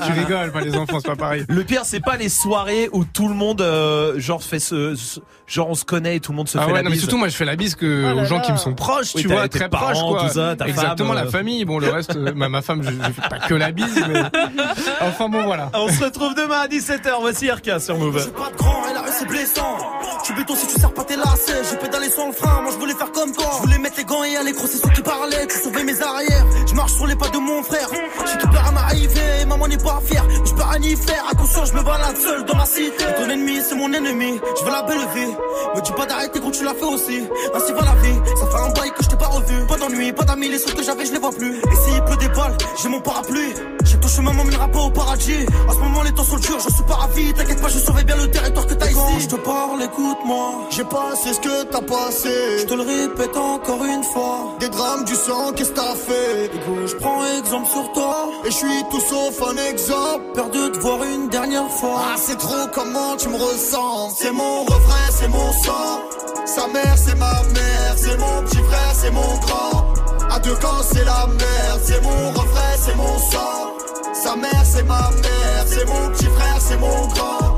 tu rigoles, pas les enfants, c'est pas pareil. Le pire, c'est pas les soirées où tout le monde, euh, genre, fait ce, ce- genre, on se connaît et tout le monde se Ah fait ouais, la non, mais bise. surtout, moi, je fais la bise que Oh là aux gens là. qui me sont proches, Oui, tu vois, tes très proches, quoi. tout ça, ta Exactement, femme, la famille. Bon, le reste, euh, ma, femme, je, je fais pas que la bise, mais. Enfin, bon, voilà. On se retrouve demain à 17h. Voici RK sur Move. pas de grand et la rue c'est blessant. Tu béton si tu sers pas tes lacets. J'ai pédalé sans le frein, moi je voulais faire comme toi. Je voulais mettre les gants et aller crosser ceux qui parlaient. Tu sauvais mes arrières. Je marche sur les pas de mon frère. J'ai tout peur à m'arriver, maman n'est pas fière. Je peux rien y faire, attention, je me balade seul dans ma cité. Ton ennemi, c'est mon ennemi. Je veux la belle vie. Me dis pas d'arrêter quand tu l'as fait aussi. Ainsi va la vie. Ça fait un bail que je t'ai pas revu. Pas d'ennui, pas d'amis, les seuls que j'avais, je les vois plus. Et s'il pleut des balles, j'ai mon parapluie. J'ai ton chemin m'emmènera pas au paradis. En ce moment, les temps sont durs, je suis pas ravi. T'inquiète pas, je surveille bien le territoire que t'as ici. Quand je te parle, écoute-moi. J'ai passé ce que t'as passé. Je te le répète encore une fois. Des drames, du sang, qu'est-ce que t'as fait? Je prends exemple sur toi. Et je suis tout sauf un exemple. Peur de te voir une dernière fois. Ah, c'est trop comment tu me ressens? C'est mon refrain, c'est mon sang. Sa mère, c'est ma mère. C'est mon petit frère, c'est mon grand. À deux camps, c'est la merde. C'est mon refrain, c'est mon sang. Sa mère, c'est ma mère. C'est mon petit frère, c'est mon grand.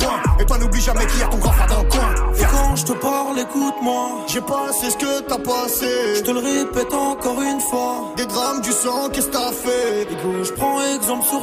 Et toi, n'oublie jamais qu'il y a ton grand frère dans le coin. Et quand je te parle, écoute-moi. J'ai passé ce que t'as passé. Je te le répète encore une fois. Des drames, du sang, qu'est-ce que t'as fait? Je prends exemple sur